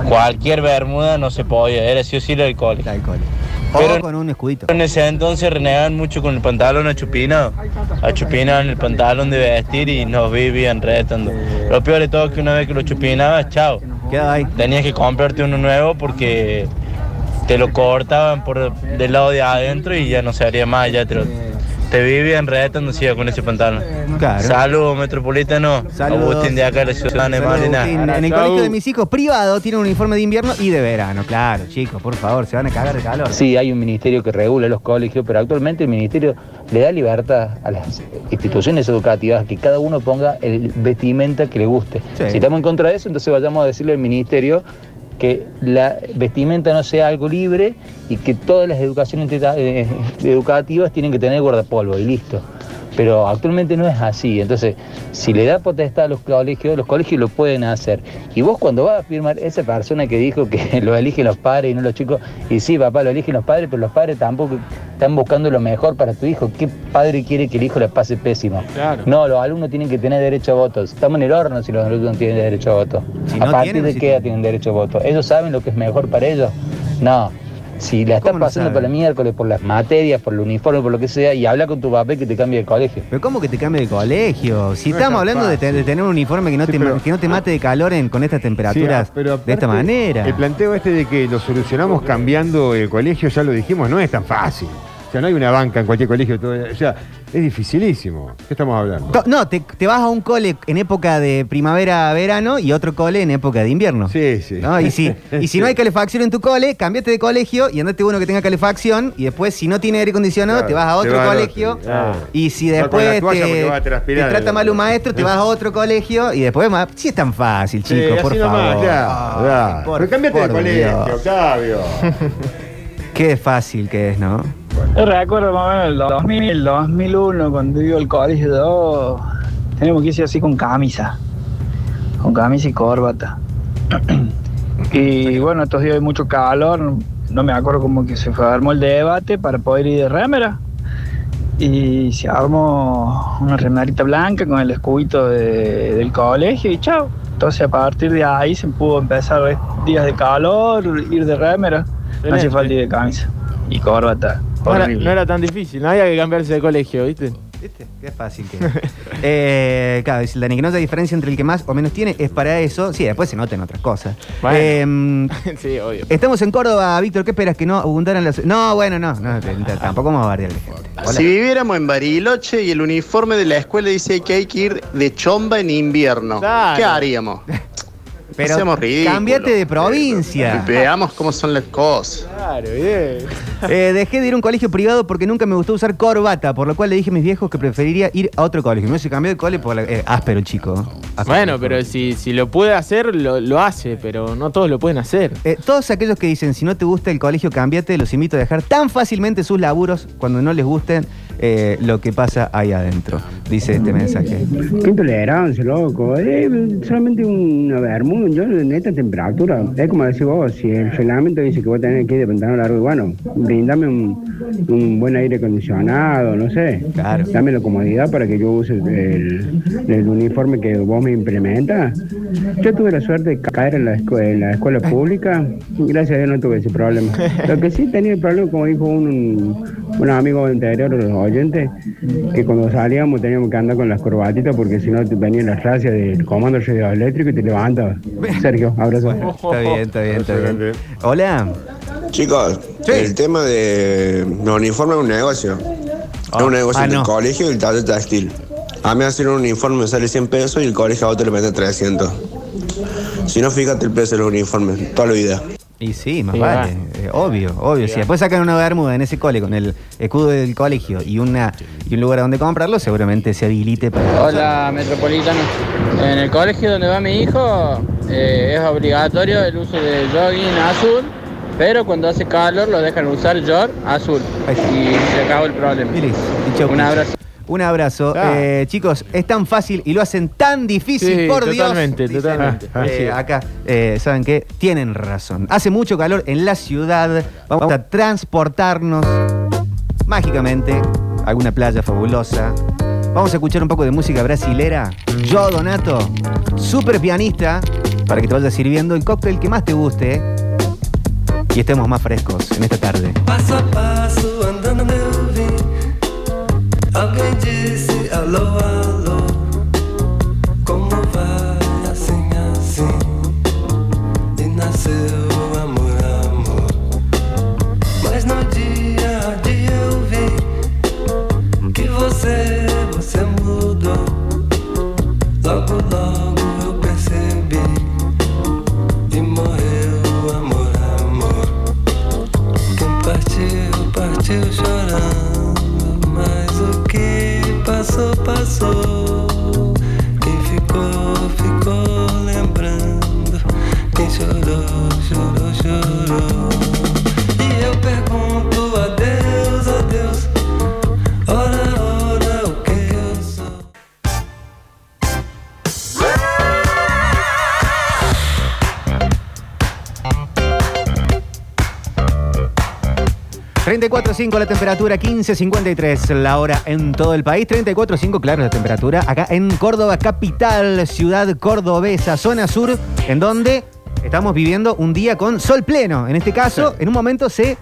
Cualquier Bermuda no se podía, era sí o sí del colegio. Pero con un escudito. en ese entonces renegaban mucho con el pantalón achupinado. Achupinaban el pantalón de vestir y nos vivían retando. Lo peor de todo es que una vez que lo chupinabas, chao. Tenías que comprarte uno nuevo porque te lo cortaban por del lado de adentro y ya no se haría más, ya te lo- te vivían retando si iba con ese pantalón. Claro. Saludos, metropolitano. Saludos. Agustín de acá, de la ciudad de. Agustín, en el colegio de mis hijos privado tiene un uniforme de invierno y de verano. Claro, chicos, por favor, se van a cagar de calor. Sí, hay un ministerio que regula los colegios, pero actualmente el ministerio le da libertad a las instituciones educativas que cada uno ponga el vestimenta que le guste. Sí. Si estamos en contra de eso, entonces vayamos a decirle al ministerio que la vestimenta no sea algo libre y que todas las educaciones teta- eh, educativas tienen que tener guardapolvo y listo. Pero actualmente no es así. Entonces, si le da potestad a los colegios, los colegios lo pueden hacer. Y vos cuando vas a firmar, esa persona que dijo que lo eligen los padres y no los chicos, y sí, papá, lo eligen los padres, pero los padres tampoco están buscando lo mejor para tu hijo. ¿Qué padre quiere que el hijo le pase pésimo? Claro. No, los alumnos tienen que tener derecho a voto. Estamos en el horno si los alumnos no tienen derecho a voto. Si ¿A no partir tienen, de si qué edad tienen derecho a voto? ¿Ellos saben lo que es mejor para ellos? No. Si la estás ¿Cómo no pasando por el miércoles, por las materias, por el uniforme, por lo que sea, y habla con tu papá que te cambie de colegio. Pero ¿cómo que te cambie de colegio? Si No estamos hablando de, te- fácil. de tener un uniforme que no, Sí, te, pero- que no te mate de calor en, con estas temperaturas Sí, pero de esta manera. El planteo este de que lo solucionamos cambiando el colegio, ya lo dijimos, no es tan fácil. O sea, no hay una banca en cualquier colegio. todo- o sea, es dificilísimo. ¿Qué estamos hablando? To- No, te, te vas a un cole en época de primavera-verano y otro cole en época de invierno. Sí, sí. ¿No? Y, si, y si no hay calefacción en tu cole, cambiate de colegio y andate uno que tenga calefacción. Y después, si no tiene aire acondicionado, Claro, te vas a otro vas colegio. otro, claro. Y si después te, a te trata mal un maestro, te vas a otro colegio y después más. Sí, es tan fácil, Sí, chicos, por nomás, favor. ya, Ay, ya. por- Pero cámbiate de colegio. Octavio. Qué fácil que es, ¿no? Yo recuerdo más o menos el 2000, 2001, cuando iba al colegio, yo, teníamos que irse así con camisa, con camisa y corbata. y bueno, estos días hay mucho calor, no me acuerdo cómo que se fue, armó el debate para poder ir de remera. Y se armó una remerita blanca con el escudito de- del colegio y chao. Entonces a partir de ahí se pudo empezar días de calor, ir de remera. No hace falta ir de camisa y corbata. No era, Horrible. no era tan difícil, no había que cambiarse de colegio, ¿viste? ¿Viste? Qué fácil que eh, claro, dice Dani, que no haya diferencia entre el que más o menos tiene, es para eso. Sí, después se notan otras cosas. Bueno. Em, sí, obvio. estamos en Córdoba, Víctor, ¿qué esperas? ¿Que no abundaran las...? No, bueno, no, no, tampoco vamos a bardear la gente. Hola. Si viviéramos en Bariloche y el uniforme de la escuela dice que hay que ir de chomba en invierno, Claro. ¿qué haríamos? Pero Hacemos ridículo. cambiate de provincia. Y veamos cómo son las cosas. Claro, bien. Eh, dejé de ir a un colegio privado porque nunca me gustó usar corbata, por lo cual le dije a mis viejos que preferiría ir a otro colegio. Me se cambió de cole por la... eh, áspero, chico. Áspero. Bueno, pero si, si lo puede hacer, lo, lo hace, pero no todos lo pueden hacer. Eh, todos aquellos que dicen, si no te gusta el colegio, cámbiate, los invito a dejar tan fácilmente sus laburos cuando no les gusten eh, lo que pasa ahí adentro. Dice este mensaje. Qué intolerancia, loco. Eh, solamente una bermuda, yo en esta temperatura. Es como decir vos, si el reglamento dice que vos tenés que ir de pantalón largo, bueno, brindame un, un buen aire acondicionado, no sé. Claro. Dame la comodidad para que yo use el, el uniforme que vos me implementas. Yo tuve la suerte de caer en la, escu- en la escuela pública. Gracias a Dios no tuve ese problema. Lo que sí tenía el problema, como dijo un, un amigo anterior, los oyentes, que cuando salíamos teníamos que andar con las corbatitas porque si no te venían las gracias del comando radioeléctrico y te levantas. Sergio, abrazo. Está bien, está bien, está bien. Hola. Chicos, el tema de los uniformes es un negocio. es un negocio ah, entre no. el colegio y el taller textil. A mí hacer un uniforme me sale 100 pesos y el colegio a otro le mete 300. Si no, fíjate el precio de los uniformes, toda la vida. Y sí, más Sí, vale. eh, obvio, obvio. Si después sacan una bermuda en ese cole con el escudo del colegio y una y un lugar donde comprarlo, seguramente se habilite para. Hola, Metropolitano. En el colegio donde va mi hijo eh, es obligatorio el uso de jogging azul, pero cuando hace calor lo dejan usar short azul. Y se acabó el problema. Un abrazo. Un abrazo. Ah. Eh, chicos, es tan fácil y lo hacen tan difícil, Sí, por Dios. totalmente, Dicen, totalmente. eh, acá, eh, ¿saben qué? Tienen razón. Hace mucho calor en la ciudad. Vamos a transportarnos mágicamente a alguna playa fabulosa. Vamos a escuchar un poco de música brasilera. Yo, Donato, super pianista, para que te vayas sirviendo el cóctel que más te guste. y estemos más frescos en esta tarde. Passo a passo andando 34.5 la temperatura, 15.53 la hora en todo el país. 34.5, claro, la temperatura acá en Córdoba, capital, ciudad cordobesa, zona sur, en donde estamos viviendo un día con sol pleno. En este caso, en un momento se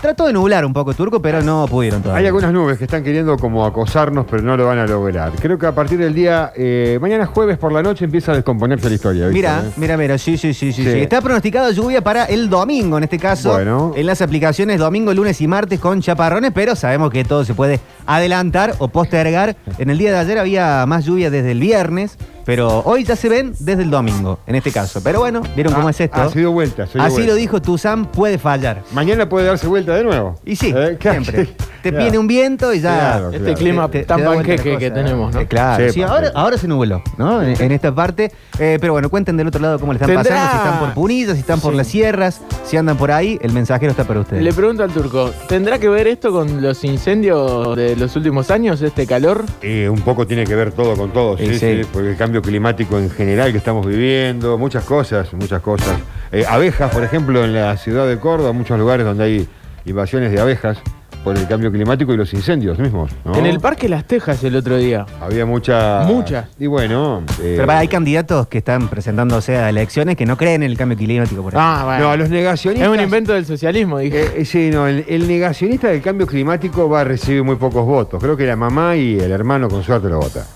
trató de nublar un poco turco, pero no pudieron Hay todavía. algunas nubes que están queriendo como acosarnos, pero no lo van a lograr. Creo que a partir del día, eh, mañana jueves por la noche empieza a descomponerse la historia. Víctor, Mira, ¿eh? mira, mira, sí, sí, sí, sí. Está pronosticado lluvia para el domingo, en este caso. Bueno. En las aplicaciones domingo, lunes y martes con chaparrones, pero sabemos que todo se puede adelantar o postergar. En el día de ayer había más lluvia desde el viernes, pero hoy ya se ven desde el domingo, en este caso. Pero bueno, ¿vieron cómo Ah, es esto? Ha sido vuelta. Así vuelta. lo dijo Tuzán, puede fallar. Mañana puede darse vuelta de nuevo. Y sí, Eh, claro, siempre. Te Claro. viene un viento y ya. Claro, Este clima Te- te- tan da vuelta la panqueque que cosa. tenemos, ¿no? Eh, Claro, Sí, ahora, ahora se nubló, ¿no? En, en esta parte. Eh, pero bueno, cuenten del otro lado cómo le están Tendrá- pasando, si están por Punillas, si están por las sierras, si andan por ahí, el mensajero está para ustedes. Le pregunto al turco, ¿tendrá que ver esto con los incendios de los últimos años, este calor? Eh, un poco tiene que ver todo con todo, sí, Sí, sí, sí. porque el cambio climático en general que estamos viviendo, muchas cosas, muchas cosas. Eh, abejas, por ejemplo, en la ciudad de Córdoba, muchos lugares donde hay invasiones de abejas por el cambio climático y los incendios mismos. ¿no? En el Parque Las Tejas el otro día. Había mucha... Muchas. Y bueno... eh, Pero hay candidatos que están presentándose a elecciones que no creen en el cambio climático, por ejemplo. Ah, bueno. No, los negacionistas... es un invento del socialismo, dije. Eh, eh, sí, no, el, el negacionista del cambio climático va a recibir muy pocos votos. Creo que la mamá y el hermano con suerte lo vota.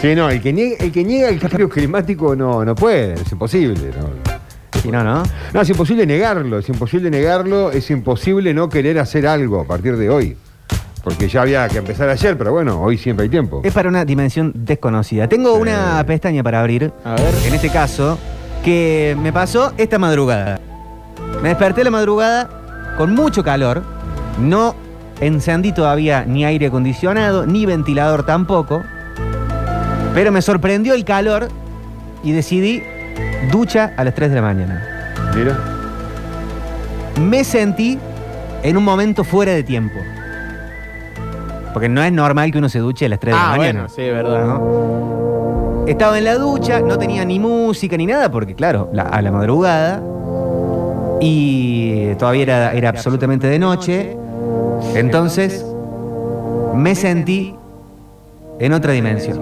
Sí, no, el que niega el, que niega el cambio climático no, no puede, es imposible. No. Si no, ¿no? No, es imposible negarlo, es imposible negarlo, es imposible no querer hacer algo a partir de hoy. Porque ya había que empezar ayer, pero bueno, hoy siempre hay tiempo. Es para una dimensión desconocida. Tengo una pestaña para abrir. A ver. En este caso, que me pasó esta madrugada. Me desperté la madrugada con mucho calor. No encendí todavía ni aire acondicionado, ni ventilador tampoco. Pero me sorprendió el calor y decidí ducha a las 3 de la mañana. Mira. Me sentí en un momento fuera de tiempo. Porque no es normal que uno se duche a las 3 de la Ah, mañana. bueno, sí, es verdad. ¿no? Estaba en la ducha, no tenía ni música ni nada, porque claro, la- a la madrugada. Y todavía era, era absolutamente de noche. Entonces, me sentí en otra dimensión.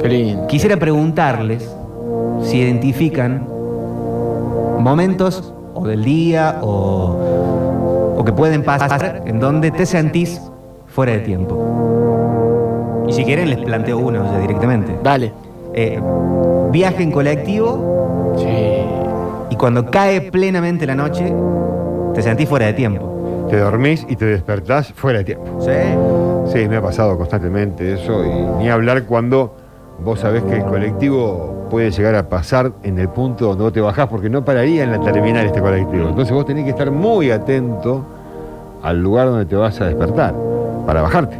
Qué lindo. Quisiera preguntarles si identifican momentos o del día o, o que pueden pasar en donde te sentís fuera de tiempo. Y si quieren les planteo uno ya directamente. Dale. Eh, viaje en colectivo Sí. y cuando cae plenamente la noche te sentís fuera de tiempo. Te dormís y te despertás fuera de tiempo. ¿Sí? Sí, me ha pasado constantemente eso y ni hablar cuando vos sabés que el colectivo puede llegar a pasar en el punto donde vos te bajás porque no pararía en la terminal este colectivo. Entonces vos tenés que estar muy atento al lugar donde te vas a despertar para bajarte.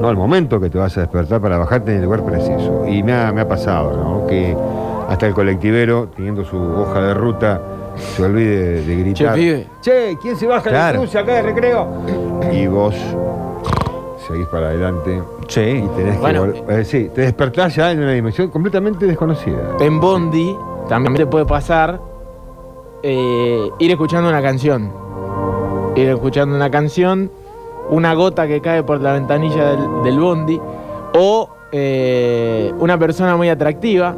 No al momento que te vas a despertar para bajarte en el lugar preciso. Y me ha, me ha pasado, ¿no? Que hasta el colectivero, teniendo su hoja de ruta, se olvide de gritar. Che, pibe. Che, ¿quién se baja Claro. de cruce acá de recreo? Y vos seguís para adelante Sí. y tenés que Bueno, vol- eh, sí, te despertás ya en una dimensión completamente desconocida. En Bondi también te puede pasar eh, ir escuchando una canción. Ir escuchando una canción, una gota que cae por la ventanilla del, del Bondi, o eh, una persona muy atractiva,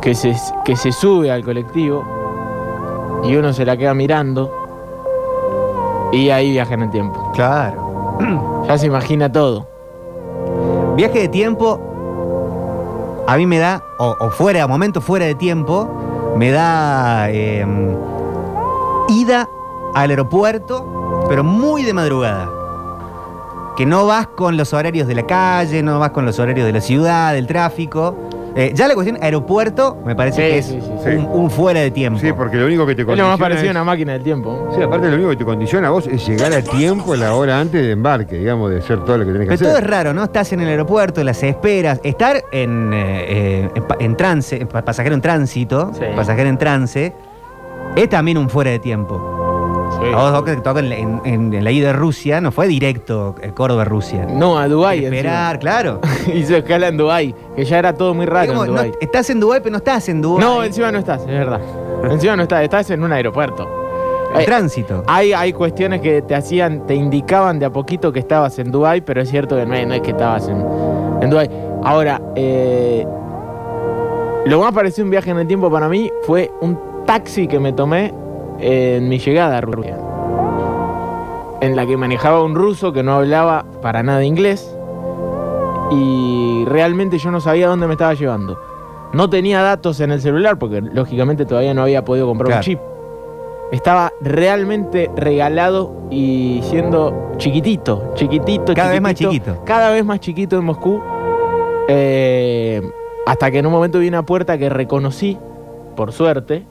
que se, que se sube al colectivo y uno se la queda mirando y ahí viaja en el tiempo. Claro. Ya se imagina todo. Viaje de tiempo, a mí me da, o, o fuera, momento fuera de tiempo, me da eh, ida al aeropuerto, pero muy de madrugada. Que no vas con los horarios de la calle, no vas con los horarios de la ciudad, del tráfico. Eh, ya la cuestión aeropuerto me parece Sí, que es sí, sí, sí. un, un fuera de tiempo. Sí, porque lo único que te Es lo condiciona. más parecido a una máquina del tiempo. Sí, aparte lo único que te condiciona a vos es llegar a tiempo la hora antes de embarque, digamos, de hacer todo lo que tenés que Pero todo hacer. es raro, ¿no? Estás en el aeropuerto, las esperas. Estar en, eh, eh, en, pa- en trance, en pa- pasajero en tránsito, Sí. pasajero en trance, es también un fuera de tiempo. A vos, que toca en, en- en- en la ida de Rusia, no fue directo eh, Córdoba-Rusia. No, a Dubái. Esperar, claro. Hizo escala en Dubái, que ya era todo muy raro en no, Dubái. estás en Dubái, pero no estás en Dubái. No, encima no estás, es verdad. encima no estás, estás en un aeropuerto. En Eh, tránsito. Hay, hay cuestiones que te hacían, te indicaban de a poquito que estabas en Dubái, pero es cierto que no, es- no es que estabas en, en Dubái. Ahora, eh, lo más parecido a un viaje en el tiempo para mí fue un taxi que me tomé en mi llegada a Rusia. En la que manejaba un ruso que no hablaba para nada inglés. Y realmente yo no sabía dónde me estaba llevando. No tenía datos en el celular porque lógicamente todavía no había podido comprar Claro. un chip. Estaba realmente regalado y siendo chiquitito, chiquitito, Cada vez más chiquito. Cada vez más chiquito en Moscú. Eh, hasta que en un momento vi una puerta que reconocí, por suerte,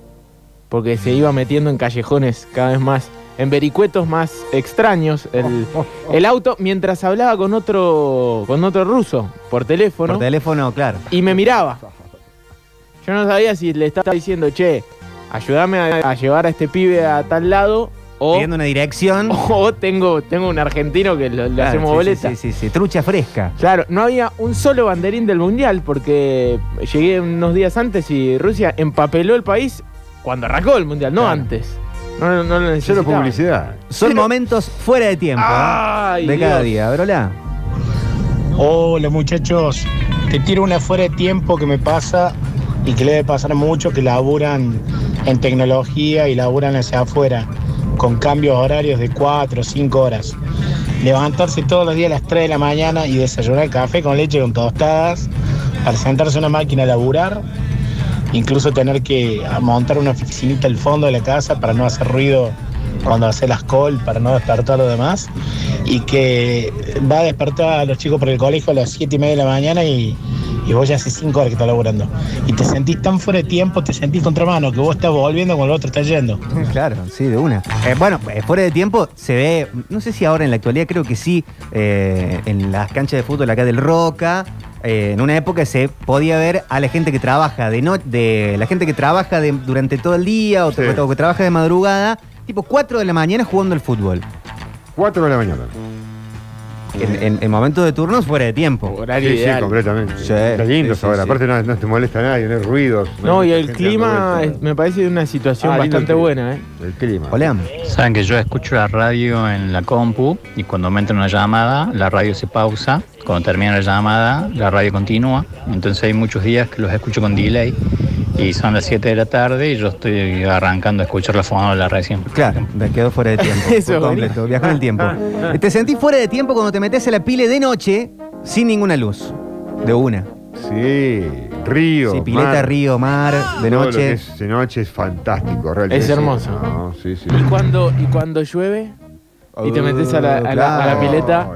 porque se iba metiendo en callejones cada vez más, en vericuetos más extraños el, el auto, mientras hablaba con otro, con otro ruso por teléfono Por teléfono, claro. y me miraba. Yo no sabía si le estaba diciendo, che, ayúdame a, a llevar a este pibe a tal lado o, Pidiendo una dirección. o tengo, tengo un argentino que lo- le Claro, hacemos sí, boleta. Sí, sí, sí. Trucha fresca. Claro, no había un solo banderín del mundial porque llegué unos días antes y Rusia empapeló el país cuando arrancó el mundial, no Claro. antes. No, no, no lo Cero necesitaba. publicidad. Son momentos fuera de tiempo. ¿eh? Ay, de cada Dios. día. Brola. Hola muchachos, te tiro una fuera de tiempo que me pasa y que le debe pasar mucho que laburan en tecnología y laburan hacia afuera con cambios horarios de 4 o 5 horas. Levantarse todos los días a las 3 de la mañana y desayunar café con leche con tostadas para sentarse a una máquina a laburar, incluso tener que montar una oficinita al fondo de la casa para no hacer ruido cuando hace las call, para no despertar a los demás, y que va a despertar a los chicos por el colegio a las 7 y media de la mañana y, y vos ya hace 5 horas que estás laburando. Y te sentís tan fuera de tiempo, te sentís contramano, que vos estás volviendo cuando el otro está yendo. Claro, sí, de una. Eh, bueno, eh, fuera de tiempo se ve, no sé si ahora en la actualidad, creo que sí, eh, en las canchas de fútbol acá del Roca. eh, en una época se podía ver a la gente que trabaja de no, de la gente que trabaja de- durante todo el día o, Sí. o que trabaja de madrugada, tipo 4 de la mañana jugando al fútbol. 4 de la mañana. En, en- en momentos de turnos fuera de tiempo. Horario Sí, sí, completamente. Sí, Está lindo sí, sí, ahora. sí. Aparte no, no te molesta a nadie, no hay ruidos. No, hay y el clima es- me parece una situación Ah, bastante buena, ¿eh? El clima. Hola. Saben que yo escucho la radio en la compu y cuando me entra una llamada, la radio se pausa. Cuando termina la llamada, la radio continúa. Entonces hay muchos días que los escucho con delay y son las 7 de la tarde y yo estoy arrancando a escuchar la fonola recién. Claro, me quedó fuera de tiempo. Eso completo, viajó en el tiempo. Te sentís fuera de tiempo cuando te metes a la pile de noche sin ninguna luz. De una. Sí, río. Sí, pileta, mar. río, mar, de Todo lo noche. que es de noche es fantástico, realmente. Es hermoso. No, sí, sí. Y cuando, y cuando llueve y te metes a la, a la- a la Claro. pileta,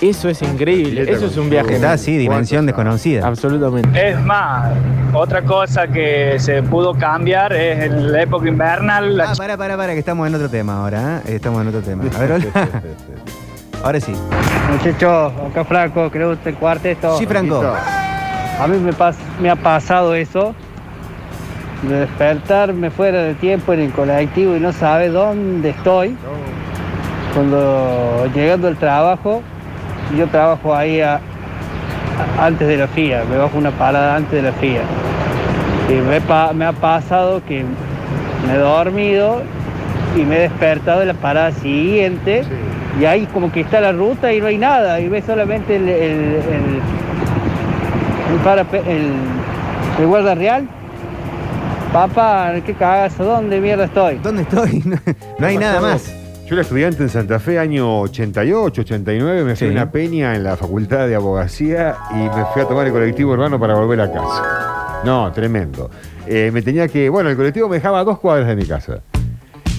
eso es increíble. Eso es un viaje. Está así, dimensión desconocida. Absolutamente. Es más, otra cosa que se pudo cambiar es en la época invernal. Ah, para, para, para, que estamos en otro tema ahora. ¿eh? Estamos en otro tema. A ver, hola. Ahora sí. Muchachos, acá Franco, creo que el cuarteto. Sí, Franco. A mí me, pas- me ha pasado eso, de despertarme fuera de tiempo en el colectivo y no saber dónde estoy. Cuando llegando al trabajo, yo trabajo ahí a- a- antes de la FIA, me bajo una parada antes de la FIA. Y me, pa- me ha pasado que me he dormido y me he despertado en la parada siguiente y ahí como que está la ruta y no hay nada y ves solamente el, el, el, el parape- el- el guardia real Papá, qué cagazo, ¿dónde mierda estoy? ¿Dónde estoy? No, no hay nada más. Yo era estudiante en Santa Fe, año 88, 89, me fui Sí. a una peña en la facultad de abogacía y me fui a tomar el colectivo urbano para volver a casa. No, tremendo. Eh, me tenía que, bueno, el colectivo me dejaba a dos cuadras de mi casa.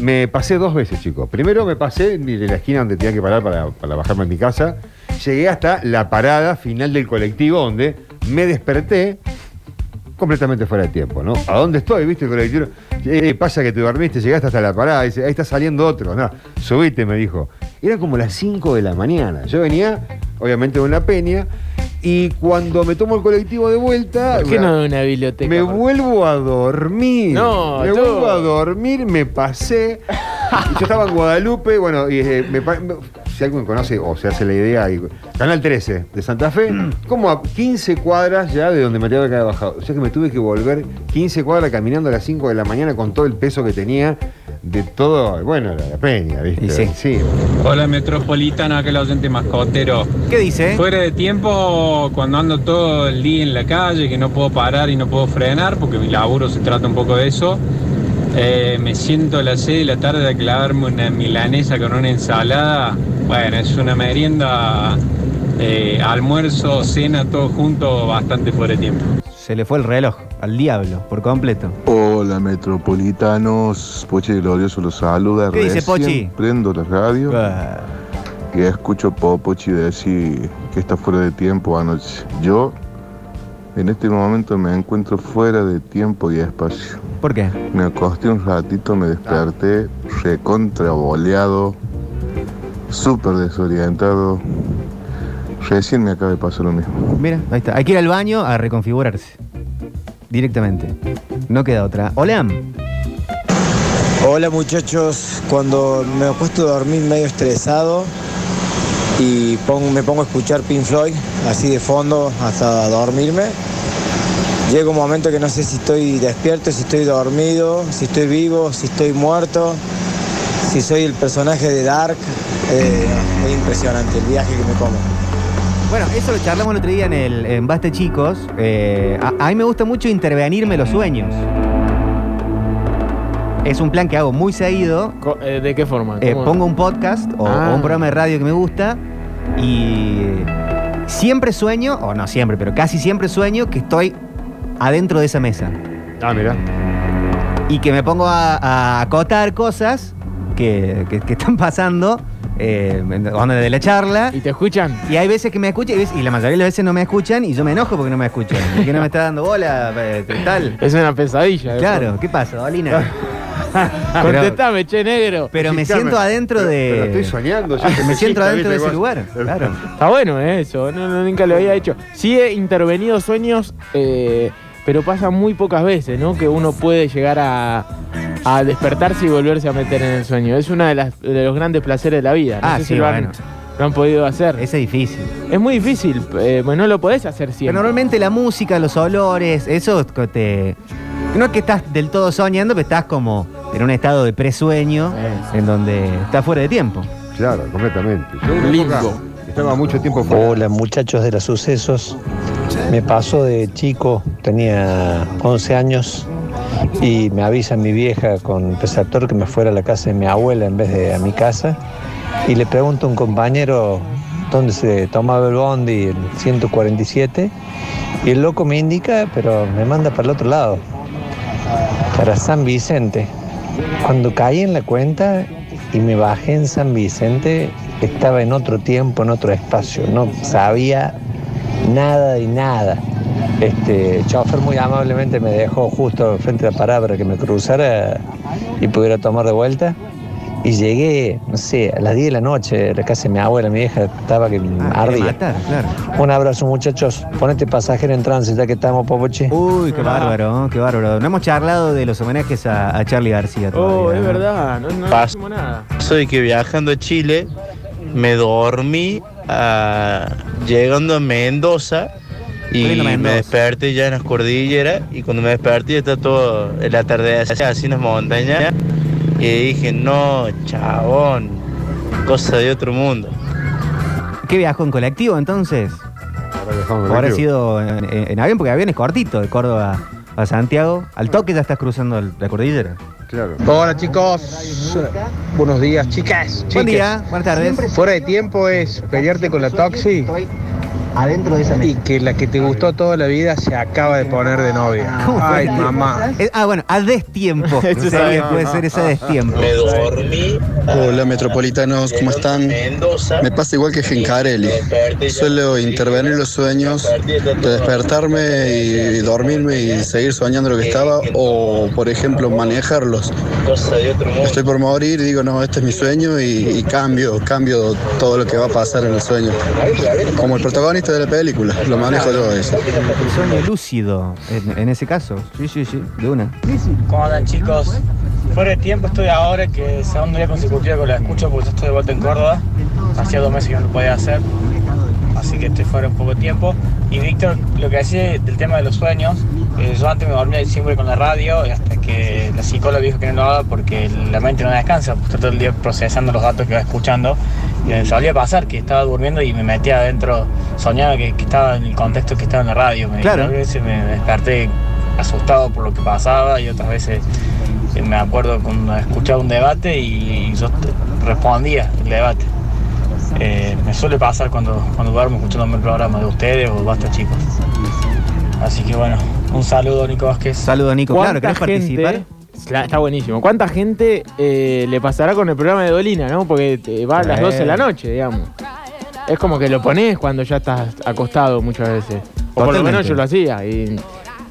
Me pasé dos veces, chicos. Primero me pasé de la esquina donde tenía que parar para, para bajarme a mi casa. Llegué hasta la parada final del colectivo donde me desperté completamente fuera de tiempo, ¿no? ¿A dónde estoy? ¿Viste el colectivo? Eh, pasa que te dormiste, llegaste hasta la parada, dice, ahí está saliendo otro. No, subite, me dijo. Era como las 5 de la mañana. Yo venía, obviamente, de una peña, y cuando me tomo el colectivo de vuelta. ¿Por qué no de una biblioteca? Me vuelvo a dormir. No, me yo- vuelvo a dormir, me pasé. Yo estaba en Guadalupe, bueno, y eh, me me- si alguien conoce o se hace la idea, y- Canal 13 de Santa Fe, como a 15 cuadras ya de donde me tenía que haber bajado. O sea que me tuve que volver 15 cuadras caminando a las 5 de la mañana con todo el peso que tenía de todo, bueno, la, la peña, ¿viste? Y sí. Hola Metropolitano, aquel oyente mascotero. ¿Qué dice? Fuera de tiempo, cuando ando todo el día en la calle, que no puedo parar y no puedo frenar, porque mi laburo se trata un poco de eso, eh, me siento a las 6 de la tarde a clavarme una milanesa con una ensalada. Bueno, es una merienda, eh, almuerzo, cena, todo junto, bastante fuera de tiempo. Se le fue el reloj al diablo por completo. Hola metropolitanos, Pochi Glorioso los saluda. ¿Qué dice, Pochi? Prendo la radio y escucho a Pochi decir que está fuera de tiempo anoche. Yo en este momento me encuentro fuera de tiempo y espacio. ¿Por qué? Me acosté un ratito, me desperté recontra boleado, súper desorientado. Recién me acaba de pasar lo mismo. Mira, ahí está. Hay que ir al baño a reconfigurarse. Directamente. No queda otra. Hola. Hola muchachos, cuando me acuesto a dormir medio estresado y pongo- me pongo a escuchar Pink Floyd así de fondo hasta dormirme, llega un momento que no sé si estoy despierto, si estoy dormido, si estoy vivo, si estoy muerto, si soy el personaje de Dark. Eh, es impresionante el viaje que me como. Bueno, eso lo charlamos el otro día en el en Baste Chicos. Eh, a, a mí me gusta mucho intervenirme los sueños. Es un plan que hago muy seguido. Eh, ¿De qué forma? Eh, pongo un podcast o, Ah. o un programa de radio que me gusta y siempre sueño, o no siempre, pero casi siempre sueño que estoy adentro de esa mesa. Ah, mira. Y que me pongo a, a acotar cosas que, que- que están pasando eh, en- onda de la charla. ¿Y te escuchan? Y hay veces que me escuchan y, y la mayoría de las veces no me escuchan y yo me enojo porque no me escuchan. Y que no me está dando bola, eh, tal. Es una pesadilla. Claro, ¿qué pasa, Dolina? Pero- Contestame, che, negro. Pero me siento adentro pero- de. pero estoy soñando, yo me siento adentro de ese lugar. Claro. Está bueno eh, eso, no, no, nunca lo había hecho. Sí he intervenido sueños, eh, pero pasa muy pocas veces, ¿no? Que uno puede llegar a, a despertarse y volverse a meter en el sueño. Es uno de, las- de los grandes placeres de la vida. No Ah, sé sí, si lo han, bueno. lo han podido hacer. Ese es difícil. Es muy difícil, eh, pues no lo podés hacer Pero siempre. normalmente la música, los olores, eso que te. No es que estás del todo soñando, pero estás como en un estado de presueño en donde estás fuera de tiempo. Claro, completamente. Yo época estaba mucho tiempo fuera. Hola muchachos de los sucesos. Me pasó de chico, tenía 11 años y me avisa mi vieja con preceptor que me fuera a la casa de mi abuela en vez de a mi casa. Y le pregunto a un compañero dónde se tomaba el bondi, el 147. Y el loco me indica, pero me manda para el otro lado, para San Vicente. Cuando caí en la cuenta y me bajé en San Vicente, estaba en otro tiempo, en otro espacio. No sabía nada de nada. Este, el chofer muy amablemente me dejó justo frente a la parada para que me cruzara y pudiera tomar de vuelta. Y llegué, no sé, a las 10 de la noche, la casa de mi abuela, mi vieja estaba que me quiere ardía. matar, claro. Un abrazo muchachos, ponete pasajero en tránsito ya que estamos, Popoche. Uy, qué bárbaro, qué bárbaro. No hemos charlado de los homenajes a, a Charlie García todavía. Oh, es ¿no? verdad, no, no dijimos nada. Soy que viajando a Chile me dormí llegando a Mendoza y me desperté ya en las cordilleras y cuando me desperté ya está todo el atardecer así en las montañas y dije no chabón cosa de otro mundo ¿Qué viajó en colectivo entonces? Ahora viajamos en ¿O habrá colectivo. sido en, en- en avión? Porque avión es cortito, de Córdoba a Santiago, al toque ya estás cruzando la cordillera. Claro. Hola chicos, buenos días chicas. Buen chiques. día, buenas tardes. Fuera de tiempo es pelearte con la toxi Adentro de esa y que la que te gustó toda la vida se acaba de poner de novia. Ay mamá. Eh, ah, bueno, a destiempo. Eso Sería- sabe. puede ser ese destiempo. Hola metropolitanos, ¿cómo están? Me pasa igual que Gencarelli. Suelo intervenir en los sueños, de despertarme y dormirme y seguir soñando lo que estaba o, por ejemplo, manejarlos. Estoy por morir digo, no, este es mi sueño y, y cambio, cambio todo lo que va a pasar en el sueño. Como el protagonista de la película, lo manejo yo eso. El sueño lúcido, en, en ese caso. Sí, sí, sí, de una. ¿Cómo andan chicos? Fuera de tiempo estoy ahora que segundo día consecutivo que la escucho porque yo estoy de vuelta en Córdoba. Hacía dos meses que no lo podía hacer. Así que estoy fuera un poco de tiempo. Y Víctor, lo que decía del tema de los sueños, eh, yo antes me dormía siempre con la radio y hasta que la psicóloga dijo que no lo haga porque la mente no descansa, pues está todo el día procesando los datos que va escuchando. Y me solía pasar que estaba durmiendo y me metía adentro, soñaba que, que estaba en el contexto que estaba en la radio. Me, Claro. A veces me desperté asustado por lo que pasaba y otras veces me acuerdo cuando escuchaba un debate y yo respondía el debate. Eh, me suele pasar cuando, cuando duermo escuchando el programa de ustedes o basta chicos. Así que bueno, un saludo Nico Vázquez. Saludo Nico, claro, ¿querés ¿Cuánta participar? Está buenísimo. ¿Cuánta gente eh, le pasará con el programa de Dolina, no? Porque te va a las Eh. 12 de la noche, digamos. Es como que lo pones cuando ya estás acostado muchas veces. O por lo menos yo lo hacía. Y,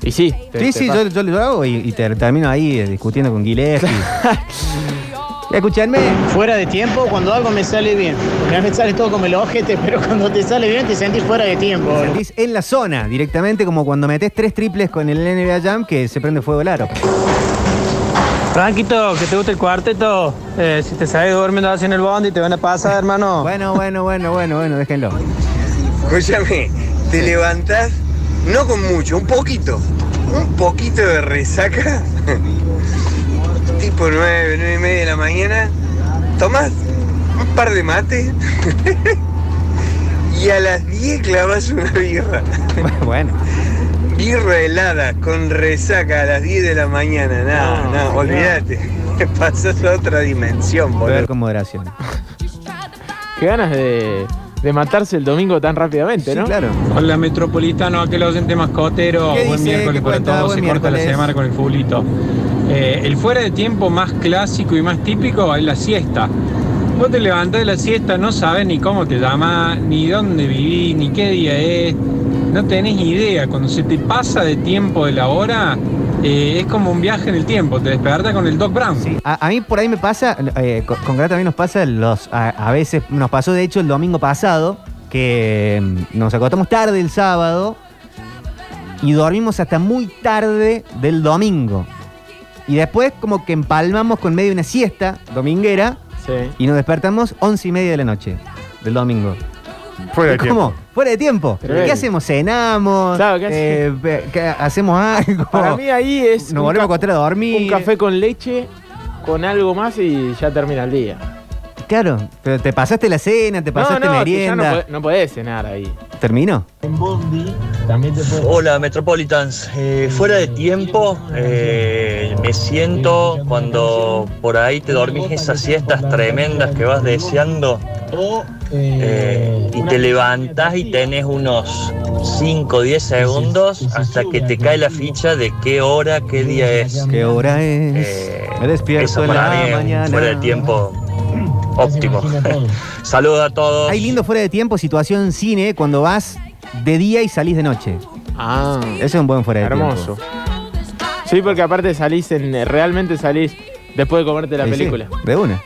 y sí. te- Sí, te sí, yo, yo lo hago y, y te- termino ahí eh, discutiendo con Gillespie. Escuchadme. Fuera de tiempo cuando algo me sale bien. Porque a mí me sale todo como el ojete, pero cuando te sale bien te sentís fuera de tiempo. Te sentís en la zona, directamente como cuando metes tres triples con el NBA Jam que se prende fuego el aro. Franquito, que te gusta el cuarteto. Eh, si te sales durmiendo así en el bondi te van a pasar, hermano. Bueno, bueno, bueno, bueno, bueno, déjenlo. Escúchame, te levantás, no con mucho, un poquito, un poquito de resaca, tipo 9, 9 y media de la mañana, tomás un par de mate y a las 10 clavas una birra. Bueno. Birra helada con resaca a las 10 de la mañana, no, no, no. olvídate, pasas a otra dimensión, Beber boludo. con moderación. Qué ganas de, de matarse el domingo tan rápidamente, ¿no? claro. Hola Metropolitano, aquel oyente mascotero. ¿Qué Buen dice? miércoles ¿Qué para cuenta? todos. Se corta la semana con el fulito. Eh, el fuera de tiempo más clásico y más típico es la siesta. Vos te levantás de la siesta, no sabes ni cómo te llamas, ni dónde vivís, ni qué día es. No tenés idea. Cuando se te pasa de tiempo de la hora, eh, es como un viaje en el tiempo. Te despertas con el Doc Brown. A, a mí por ahí me pasa, eh, con, con Grata también nos pasa, los, a, a veces nos pasó de hecho el domingo pasado, que mm, nos acostamos tarde el sábado y dormimos hasta muy tarde del domingo. Y después como que empalmamos con medio de una siesta dominguera y nos despertamos once y media de la noche del domingo. Fuera de ¿Cómo? tiempo. Fuera de tiempo. Tremendo. ¿Qué hacemos? ¿Cenamos? Claro, ¿qué Eh, pe- ¿qué- ¿Hacemos algo? Para mí ahí es. Nos volvemos a acostar a dormir. Un café con leche, con algo más y ya termina el día. Claro, pero te pasaste la cena, te pasaste no, no, merienda. no, podés, no podés cenar ahí. ¿Terminó? Hola Metropolitans, Eh, fuera de tiempo eh, me siento cuando por ahí te dormís esas siestas tremendas que vas deseando eh, y te levantás y tenés unos 5 o 10 segundos hasta que te cae la ficha de qué hora, qué día es. ¿Qué hora es? Eh, Me despierto en la mañana. fuera de tiempo óptimo. Saludos a todos. Hay lindo fuera de tiempo, situación cine, cuando vas de día y salís de noche. Ah. Ese es un buen fuera de Hermoso. tiempo. Sí, porque aparte salís en. Realmente salís después de comerte la Sí, sí, película. de una.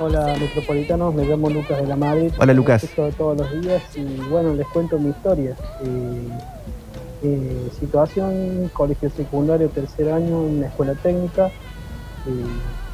Hola metropolitanos, me llamo Lucas de la Madrid. Hola, Lucas. Escucho todos los días y bueno, les cuento mi historia. Eh, eh, situación, colegio secundario, tercer año, en la escuela técnica, eh,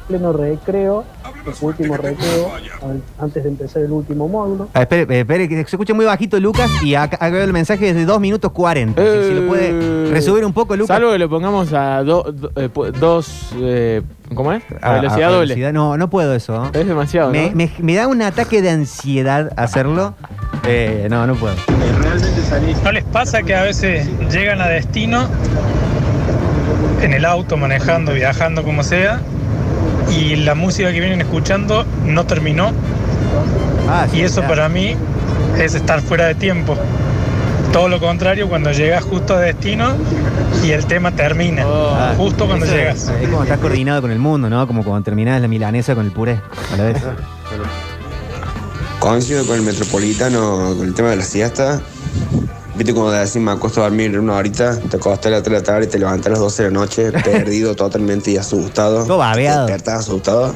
pleno recreo, el último recreo, an- antes de empezar el último módulo. Ah, espere, eh, espere, que se escucha muy bajito Lucas y acá, acá veo el mensaje desde 2 minutos 40. Si- si lo puede resubir un poco, Lucas. Salvo que lo pongamos a do- do- eh, dos. eh, ¿Cómo es? A, A- a velocidad doble. velocidad- No, no puedo eso. ¿eh? Es demasiado. Me, ¿no? me- me da un ataque de ansiedad hacerlo. Eh, no, no puedo. ¿No les pasa que a veces llegan a destino en el auto, manejando, viajando, como sea, y la música que vienen escuchando no terminó. Ah, y eso para mí es estar fuera de tiempo. Todo lo contrario, cuando llegas justo a destino y el tema termina, Ah, justo cuando llegas. Es, es como estás coordinado con el mundo, ¿no? Como cuando terminás la milanesa con el puré a la vez. Coincido con el metropolitano con el tema de la siesta. Viste como de decir, me acuesto a dormir una horita, te acostás a las 3 de la tarde y te levantas a las 12 de la noche, perdido totalmente y asustado. Todo babeado. Te despertás asustado.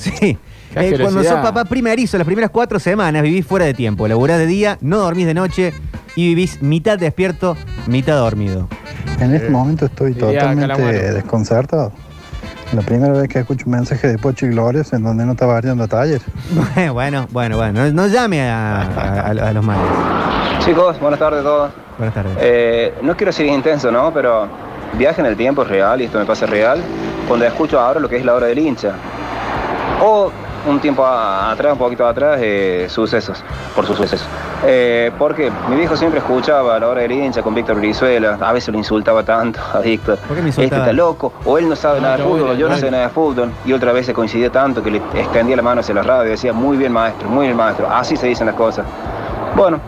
Sí. Eh, cuando sos papá primerizo, las primeras cuatro semanas vivís fuera de tiempo. Laburás de día, no dormís de noche y vivís mitad despierto, mitad dormido. En este momento estoy totalmente desconcertado. La primera vez que escucho un mensaje de Pocho y Glorias en donde no está variando taller. bueno, bueno, bueno. No, no llame a, a- a- a los males. Chicos, buenas tardes a todos. Buenas tardes. Eh, no quiero ser intenso, ¿no? Pero viaje en el tiempo es real y esto me pasa real cuando escucho ahora lo que es la hora del hincha. O un tiempo a- atrás, un poquito atrás, eh, sucesos, por sus sucesos. Eh, porque mi viejo siempre escuchaba la hora del hincha con Víctor Brizuela, a veces lo insultaba tanto a Víctor. ¿Por qué me Este está loco, o él no sabe Ah, nada de está fútbol, yo no vale. sé nada de fútbol. Y otra vez se coincidía tanto que le extendía la mano hacia la radio y decía, muy bien maestro, muy bien maestro, así se dicen las cosas. Bueno,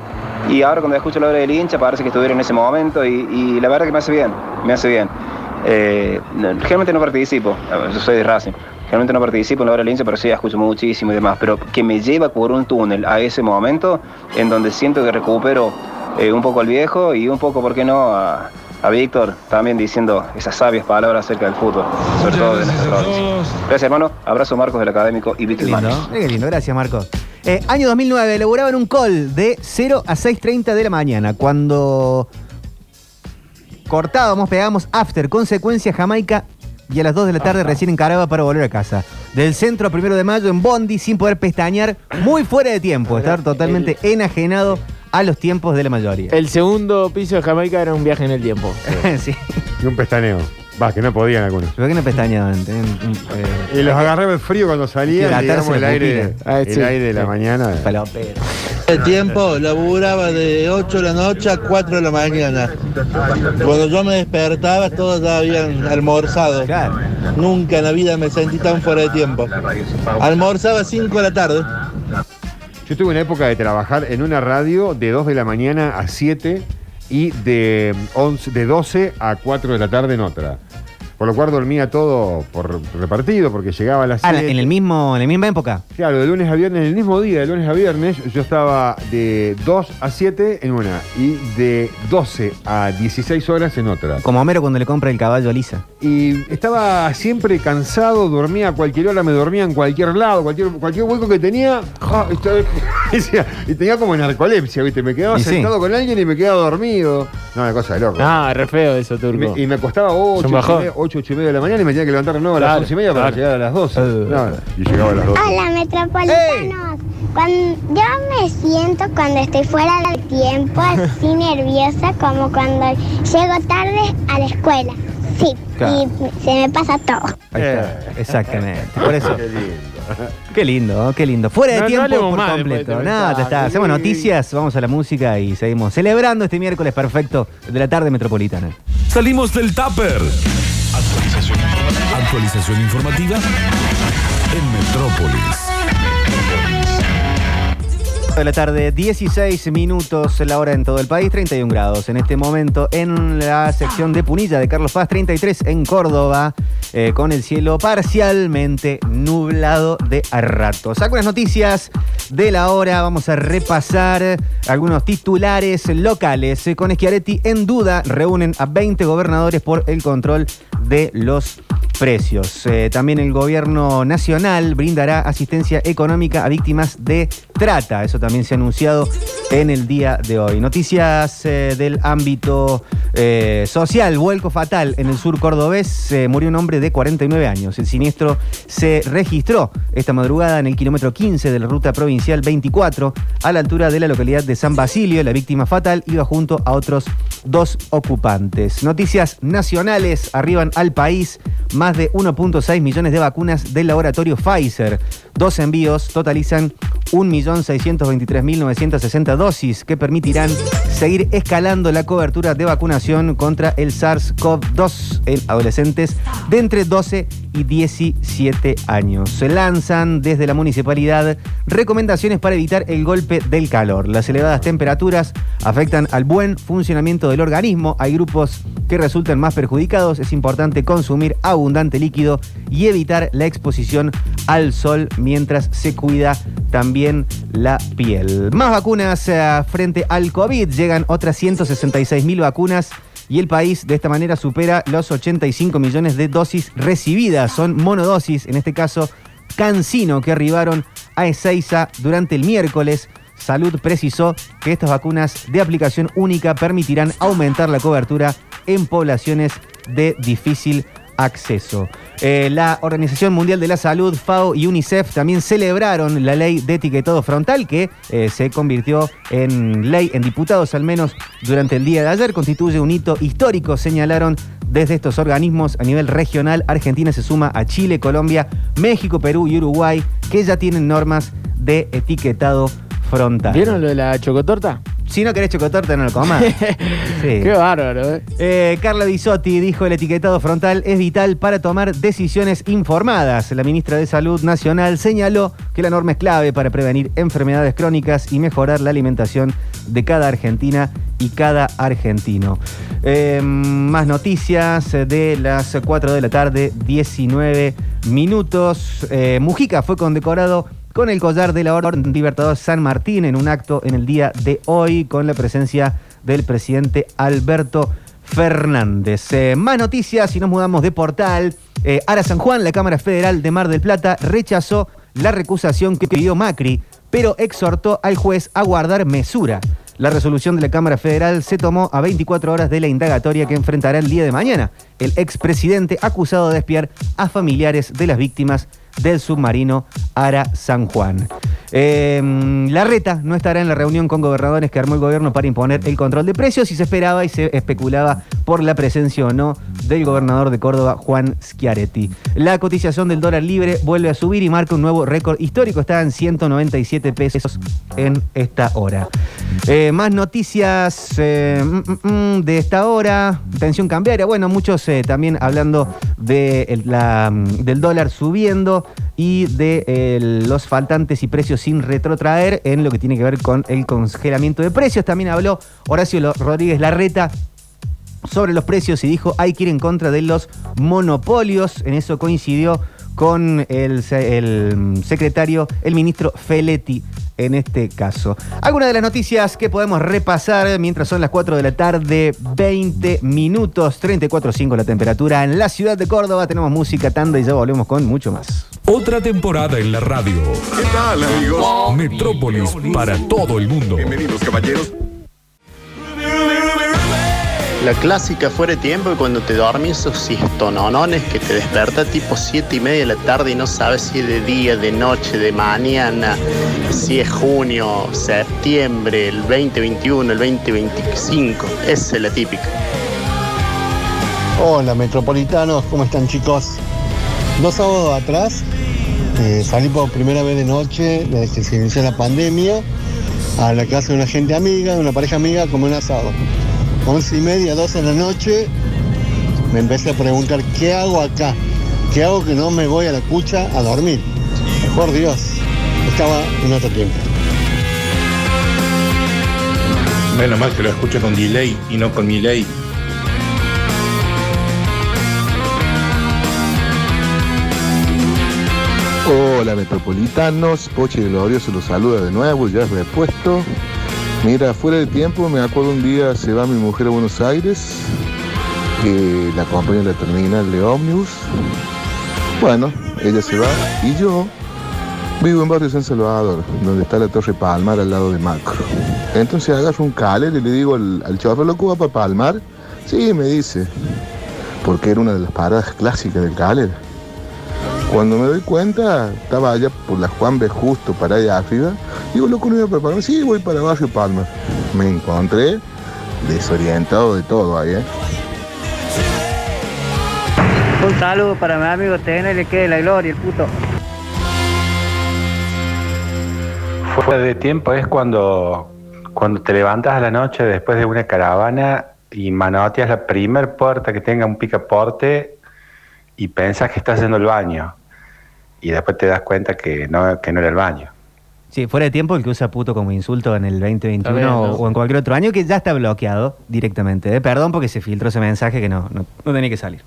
y ahora cuando escucho la hora del hincha parece que estuviera en ese momento y, y la verdad que me hace bien, me hace bien. Eh, no, generalmente no participo, yo soy de Racing, generalmente no participo en la hora del hincha, pero sí escucho muchísimo y demás, pero que me lleva por un túnel a ese momento en donde siento que recupero eh, un poco al viejo y un poco, ¿por qué no?, a, a Víctor también diciendo esas sabias palabras acerca del fútbol, sobre todo de nuestra provincia. Gracias hermano, abrazo Marcos del Académico y Víctor. Mira qué lindo, gracias Marcos. Eh, año 2009, elaboraban un call de 0 a 6.30 de la mañana. Cuando cortábamos, pegábamos after, consecuencia Jamaica y a las 2 de la tarde recién encaraba para volver a casa. Del centro a primero de mayo en Bondi, sin poder pestañear, muy fuera de tiempo, estar totalmente enajenado a los tiempos de la mayoría. El segundo piso de Jamaica era un viaje en el tiempo. sí. Y un pestañeo. Va, que no podían algunos. ¿Por qué no un, eh, Y los agarraba el frío cuando salían, Sí, digamos, el la aire, pupila. Ah, el sí. aire de la Sí. mañana. Palopero. De tiempo laburaba de 8 de la noche a 4 de la mañana. Cuando yo me despertaba todos ya habían almorzado. Nunca en la vida me sentí tan fuera de tiempo. Almorzaba a 5 de la tarde. Yo tuve una época de trabajar en una radio de 2 de la mañana a 7 y de, 11, de 12 a 4 de la tarde en otra. Por lo cual dormía todo por repartido porque llegaba a las Ah, 7. en el mismo, en la misma época. Claro, de lunes a viernes, el mismo día, de lunes a viernes, yo estaba de 2 a 7 en una y de 12 a 16 horas en otra. Como Homero cuando le compra el caballo a Lisa. Y estaba siempre cansado, dormía a cualquier hora, me dormía en cualquier lado, cualquier, cualquier hueco que tenía, ah, y tenía como narcolepsia, ¿viste? Me quedaba Y sí. sentado con alguien y me quedaba dormido. No, una cosa de loco. Ah, re feo eso, Y turco. me, y me acostaba 8, un bajón. 8, 8 y media de la mañana y me tenía que levantar de nuevo a las Claro, 11 y media para claro. llegar a las 12. No, y llegaba a las 12. Hola, metropolitanos. Cuando, yo me siento cuando estoy fuera de tiempo así nerviosa como cuando llego tarde a la escuela. Sí, Claro. y se me pasa todo. Ahí está, exactamente. Por eso. Qué lindo. Qué lindo, qué lindo. Fuera de No, no tiempo por completo. Nada, ya mensaje. está. Hacemos noticias, vamos a la música y seguimos celebrando este miércoles perfecto de la tarde metropolitana. Salimos del tupper. Actualización informativa en Metrópolis. De la tarde, 16 minutos la hora en todo el país, 31 grados en este momento en la sección de Punilla de Carlos Paz, 33 en Córdoba, eh, con el cielo parcialmente nublado de a ratos. Algunas noticias de la hora, vamos a repasar algunos titulares locales. Con Schiaretti en duda, reúnen a 20 gobernadores por el control de los precios. Eh, también el gobierno nacional brindará asistencia económica a víctimas de trata. Eso también se ha anunciado en el día de hoy. Noticias eh, del ámbito eh, social. Vuelco fatal en el sur cordobés. Murió un hombre de 49 años. El siniestro se registró esta madrugada en el kilómetro 15 de la ruta provincial 24 a la altura de la localidad de San Basilio. La víctima fatal iba junto a otros dos ocupantes. Noticias nacionales arriban al país. Más de 1.6 millones de vacunas del laboratorio Pfizer. Dos envíos totalizan 1.623.960 dosis que permitirán seguir escalando la cobertura de vacunación contra el SARS-CoV-2 en adolescentes de entre 12 y 17 años. Se lanzan desde la municipalidad recomendaciones para evitar el golpe del calor. Las elevadas temperaturas afectan al buen funcionamiento del organismo. Hay grupos que resultan más perjudicados. Es importante consumir abundante líquido y evitar la exposición al sol mientras se cuida también la piel. Más vacunas eh, frente al COVID. Llegan otras 166 mil vacunas y el país de esta manera supera los 85 millones de dosis recibidas. Son monodosis, en este caso Cancino, que arribaron a Ezeiza durante el miércoles. Salud precisó que estas vacunas de aplicación única permitirán aumentar la cobertura en poblaciones de difícil acceso. Eh, la Organización Mundial de la Salud, FAO y UNICEF también celebraron la ley de etiquetado frontal que eh, se convirtió en ley, en diputados al menos durante el día de ayer. Constituye un hito histórico, señalaron desde estos organismos a nivel regional. Argentina se suma a Chile, Colombia, México, Perú y Uruguay, que ya tienen normas de etiquetado frontal. ¿Vieron lo de la chocotorta? Si no querés chocotorta, no lo comas. Sí. Qué bárbaro, ¿eh? Eh, Carla Bisotti dijo el etiquetado frontal es vital para tomar decisiones informadas. La ministra de Salud Nacional señaló que la norma es clave para prevenir enfermedades crónicas y mejorar la alimentación de cada argentina y cada argentino. Eh, más noticias de las 4 de la tarde, 19 minutos. Eh, Mujica fue condecorado con el collar de la Orden Libertador San Martín en un acto en el día de hoy con la presencia del presidente Alberto Fernández. Eh, más noticias y nos mudamos de portal. Eh, Ara San Juan, la Cámara Federal de Mar del Plata, rechazó la recusación que pidió Macri, pero exhortó al juez a guardar mesura. La resolución de la Cámara Federal se tomó a 24 horas de la indagatoria que enfrentará el día de mañana el expresidente acusado de espiar a familiares de las víctimas del submarino Ara San Juan. Eh, la reta no estará en la reunión con gobernadores que armó el gobierno para imponer el control de precios y se esperaba y se especulaba por la presencia o no del gobernador de Córdoba, Juan Schiaretti. La cotización del dólar libre vuelve a subir y marca un nuevo récord histórico. Está en 197 pesos en esta hora. Eh, más noticias eh, mm, mm, mm, de esta hora. Tensión cambiaria. Bueno, muchos eh, también hablando de del dólar subiendo y de eh, los faltantes y precios sin retrotraer en lo que tiene que ver con el congelamiento de precios. También habló Horacio Rodríguez Larreta sobre los precios y dijo hay que ir en contra de los monopolios. En eso coincidió con el, el, mm, secretario, el ministro Feletti en este caso. Algunas de las noticias que podemos repasar mientras son las 4 de la tarde, 20 minutos, 34.5 la temperatura en la ciudad de Córdoba. Tenemos música, tanda y ya volvemos con mucho más. Otra temporada en la radio. ¿Qué tal, amigos? Metrópolis para todo el mundo. Bienvenidos, caballeros. La clásica fuera de tiempo y cuando te dormís esos siestononones que te desperta tipo 7 y media de la tarde y no sabes si es de día, de noche, de mañana, si es junio, septiembre, el 2021, el 2025. Esa es la típica. Hola metropolitanos, ¿cómo están chicos? Dos sábados atrás eh, salí por primera vez de noche desde que se inició la pandemia a la casa de una gente amiga, de una pareja amiga, a comer un asado. Once y media, 12 de la noche, me empecé a preguntar, ¿qué hago acá? ¿Qué hago que no me voy a la cucha a dormir? Por Dios, estaba en otro tiempo. Menos mal que lo escucho con delay y no con mi ley. Hola metropolitanos, Poche Glorioso los saluda de nuevo, ya es repuesto. Mira, fuera de tiempo, me acuerdo un día se va mi mujer a Buenos Aires, eh, la acompaña a la terminal de Omnibus. Bueno, ella se va y yo vivo en Barrio San Salvador, donde está la Torre Palmar al lado de Macro. Entonces agarro un caler y le digo al, al chofer, ¿loco va para Palmar? Sí, me dice, porque era una de las paradas clásicas del caler. Cuando me doy cuenta, estaba allá por la Juan B. Justo para allá arriba. Digo, loco, no iba para Palma. Sí, voy para Barrio Palma. Me encontré desorientado de todo ahí, ¿eh? Un saludo para mi amigo TN, le quede la gloria, el puto. Fuera de tiempo es cuando, cuando te levantas a la noche después de una caravana y manoteas la primer puerta que tenga un picaporte y pensas que estás haciendo el baño. Y después te das cuenta que no, que no era el baño. Sí, fuera de tiempo el que usa puto como insulto en el 2021 Está bien, ¿no? o, o en cualquier otro año que ya está bloqueado directamente. ¿eh? Perdón porque se filtró ese mensaje que no, no, no tenía que salir.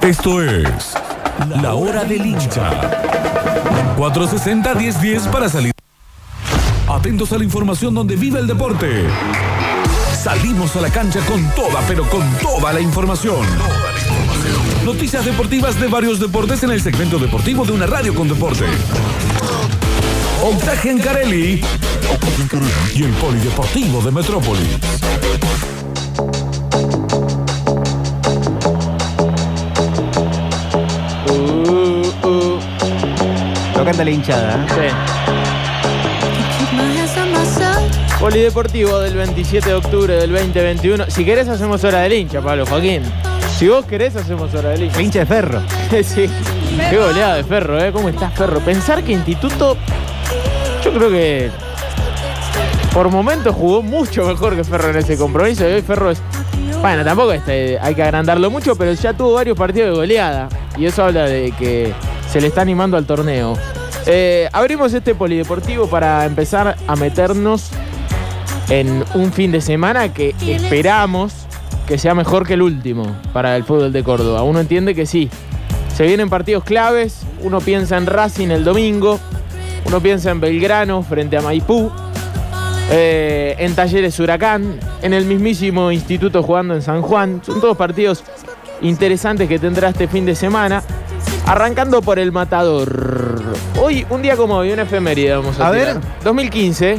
Esto es La Hora del Hincha. 460-1010 para salir. Atentos a la información donde vive el deporte. Salimos a la cancha con toda, pero con toda la información. Noticias deportivas de varios deportes en el segmento deportivo de una radio con deporte. Octagen Carelli y el Polideportivo de Metrópolis. Lo canta la hinchada. ¿eh? Polideportivo del 27 de octubre del 2021. Si querés hacemos hora del hincha, Pablo Joaquín. Si vos querés hacemos hora del hincha. Hincha de ferro. sí. Qué goleada de Ferro, ¿eh? ¿Cómo estás, Ferro? Pensar que Instituto, yo creo que por momentos jugó mucho mejor que Ferro en ese compromiso. Y hoy Ferro es. Bueno, tampoco este, hay que agrandarlo mucho, pero ya tuvo varios partidos de goleada. Y eso habla de que se le está animando al torneo. Eh, abrimos este polideportivo para empezar a meternos en un fin de semana que esperamos que sea mejor que el último para el fútbol de Córdoba. Uno entiende que sí. Se vienen partidos claves, uno piensa en Racing el domingo, uno piensa en Belgrano frente a Maipú, eh, en Talleres Huracán, en el mismísimo instituto jugando en San Juan. Son todos partidos interesantes que tendrá este fin de semana. Arrancando por el matador. Hoy, un día como hoy, una efeméride vamos a, A tirar. ver. 2015,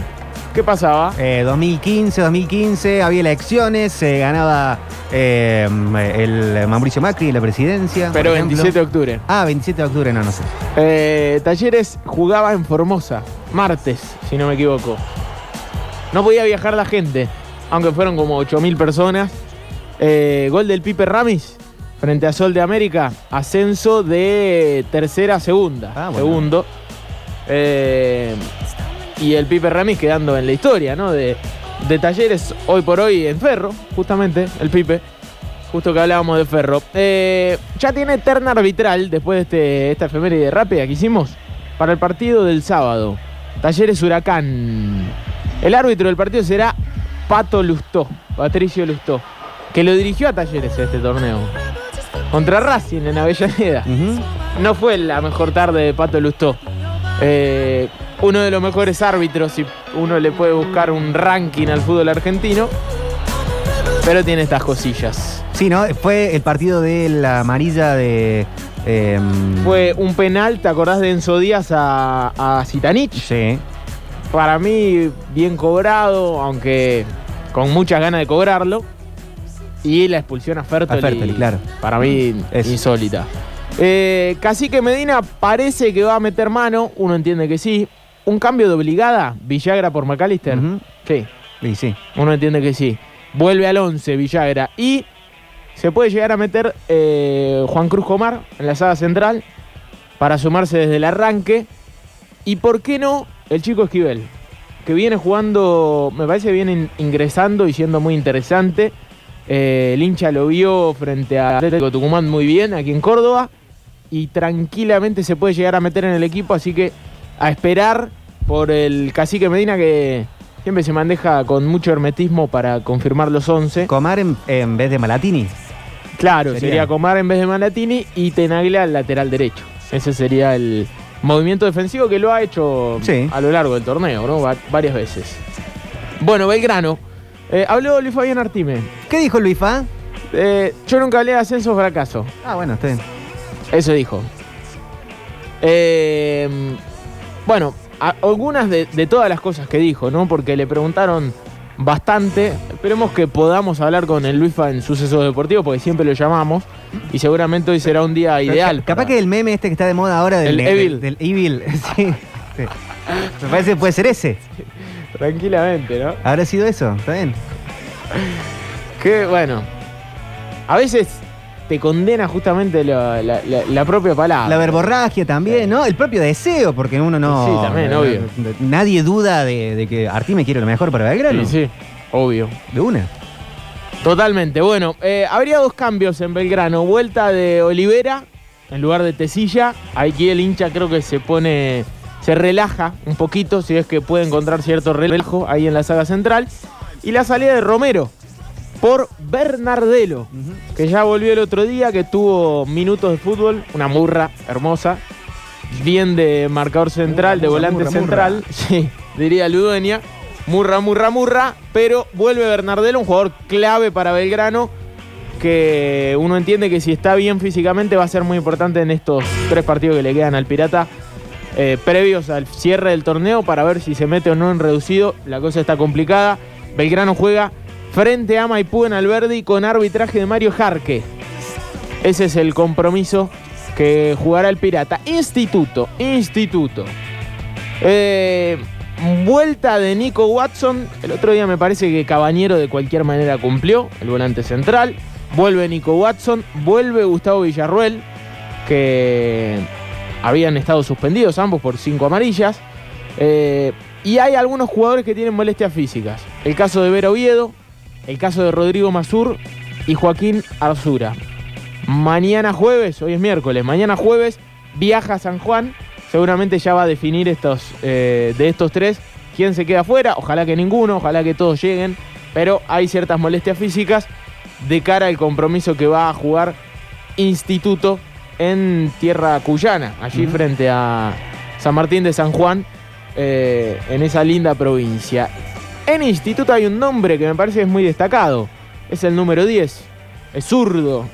¿qué pasaba? Eh, 2015, 2015, había elecciones, se ganaba eh, el Mauricio Macri la presidencia. por Pero ejemplo. 27 de octubre. Ah, 27 de octubre, no, no sé. Eh, Talleres jugaba en Formosa, martes, si no me equivoco. No podía viajar la gente, aunque fueron como 8.000 personas. Gol del Pipe Ramis frente a Sol de América, ascenso de tercera a segunda. Ah, bueno. Segundo. Eh, y el Pipe Ramis quedando en la historia, ¿no? De, de Talleres hoy por hoy en Ferro, justamente, el Pipe. Justo que hablábamos de Ferro. Eh, ya tiene terna arbitral después de este, esta efeméride rápida que hicimos para el partido del sábado. Talleres Huracán. El árbitro del partido será Pato Lustó, Patricio Lustó, que lo dirigió a Talleres en este torneo. Contra Racing en Avellaneda. No fue la mejor tarde de Pato Lustó. Eh, uno de los mejores árbitros, si uno le puede buscar un ranking al fútbol argentino, pero tiene estas cosillas. Sí, ¿no? Fue el partido de la amarilla de. eh, Fue un penal, ¿te acordás de Enzo Díaz a, a Zitanich? Sí. Para mí, bien cobrado, aunque con muchas ganas de cobrarlo. Y la expulsión a Fertoli. A Fertoli, claro. Para mí, insólita. Eh, Cacique Medina parece que va a meter mano, uno entiende que sí. Un cambio de obligada, Villagra por McAllister. Sí. Sí, sí. Uno entiende que sí. Vuelve al 11 Villagra. Y se puede llegar a meter eh, Juan Cruz Comar en la saga central para sumarse desde el arranque. Y por qué no el chico Esquivel, que viene jugando, me parece que viene in- ingresando y siendo muy interesante. Eh, el hincha lo vio frente a Atlético Tucumán muy bien aquí en Córdoba y tranquilamente se puede llegar a meter en el equipo, así que a esperar por el cacique Medina que siempre se maneja con mucho hermetismo para confirmar los 11. Comar en, en vez de Malatini. Claro, Sería. sería, Comar en vez de Malatini y Tenaglia al lateral derecho. Ese sería el movimiento defensivo que lo ha hecho Sí. a lo largo del torneo, ¿no? Va- varias veces. Bueno, Belgrano. Eh, habló Luis Fabián Artime. ¿Qué dijo Luis Fa? Eh, yo nunca hablé de ascenso fracaso. Ah, bueno, está bien. Eso dijo. Eh, bueno, algunas de, de todas las cosas que dijo, ¿no? Porque le preguntaron bastante. Esperemos que podamos hablar con el Luisfa en sucesos deportivos, porque siempre lo llamamos. Y seguramente hoy será un día ideal. Capaz que el meme este que está de moda ahora del El Evil. Del, Evil, sí. sí. Me parece que puede ser ese. Tranquilamente, ¿no? ¿Habrá sido eso? ¿Está bien? Que bueno. A veces te condena justamente la, la- la- la propia palabra. La verborragia también, ¿no? El propio deseo, porque uno no. Sí, también, obvio. Nadie duda de, de que Artime quiere lo mejor para Belgrano. Sí, sí, obvio. De una. Totalmente. Bueno, eh, habría dos cambios en Belgrano. Vuelta de Olivera en lugar de Tesilla. Aquí el hincha creo que se pone, se relaja un poquito, si es que puede encontrar cierto relajo ahí en la saga central. Y la salida de Romero por Bernardelo, que ya volvió el otro día, que tuvo minutos de fútbol, una murra hermosa, bien de marcador central, de volante murra, central, sí, diría Ludueña, murra, murra, murra, pero vuelve Bernardelo, un jugador clave para Belgrano, que uno entiende que si está bien físicamente va a ser muy importante en estos tres partidos que le quedan al Pirata. eh, previos al cierre del torneo para ver si se mete o no en reducido. La cosa está complicada. Belgrano juega frente a Maipú en Alberdi con arbitraje de Mario Jarque. Ese es el compromiso que jugará el Pirata. Instituto, instituto. Eh, vuelta de Nico Watson. El otro día me parece que Cabañero de cualquier manera cumplió, el volante central. Vuelve Nico Watson, vuelve Gustavo Villarruel, que habían estado suspendidos ambos por cinco amarillas. Eh, y hay algunos jugadores que tienen molestias físicas. El caso de Vera Oviedo, el caso de Rodrigo Mazur y Joaquín Arzura. Mañana jueves, hoy es miércoles, mañana jueves viaja a San Juan. Seguramente ya va a definir estos, eh, de estos tres quién se queda fuera. Ojalá que ninguno, ojalá que todos lleguen. Pero hay ciertas molestias físicas de cara al compromiso que va a jugar Instituto en tierra cuyana, allí frente a San Martín de San Juan, eh, en esa linda provincia. En Instituto hay un nombre que me parece es muy destacado. Es el número 10. Es zurdo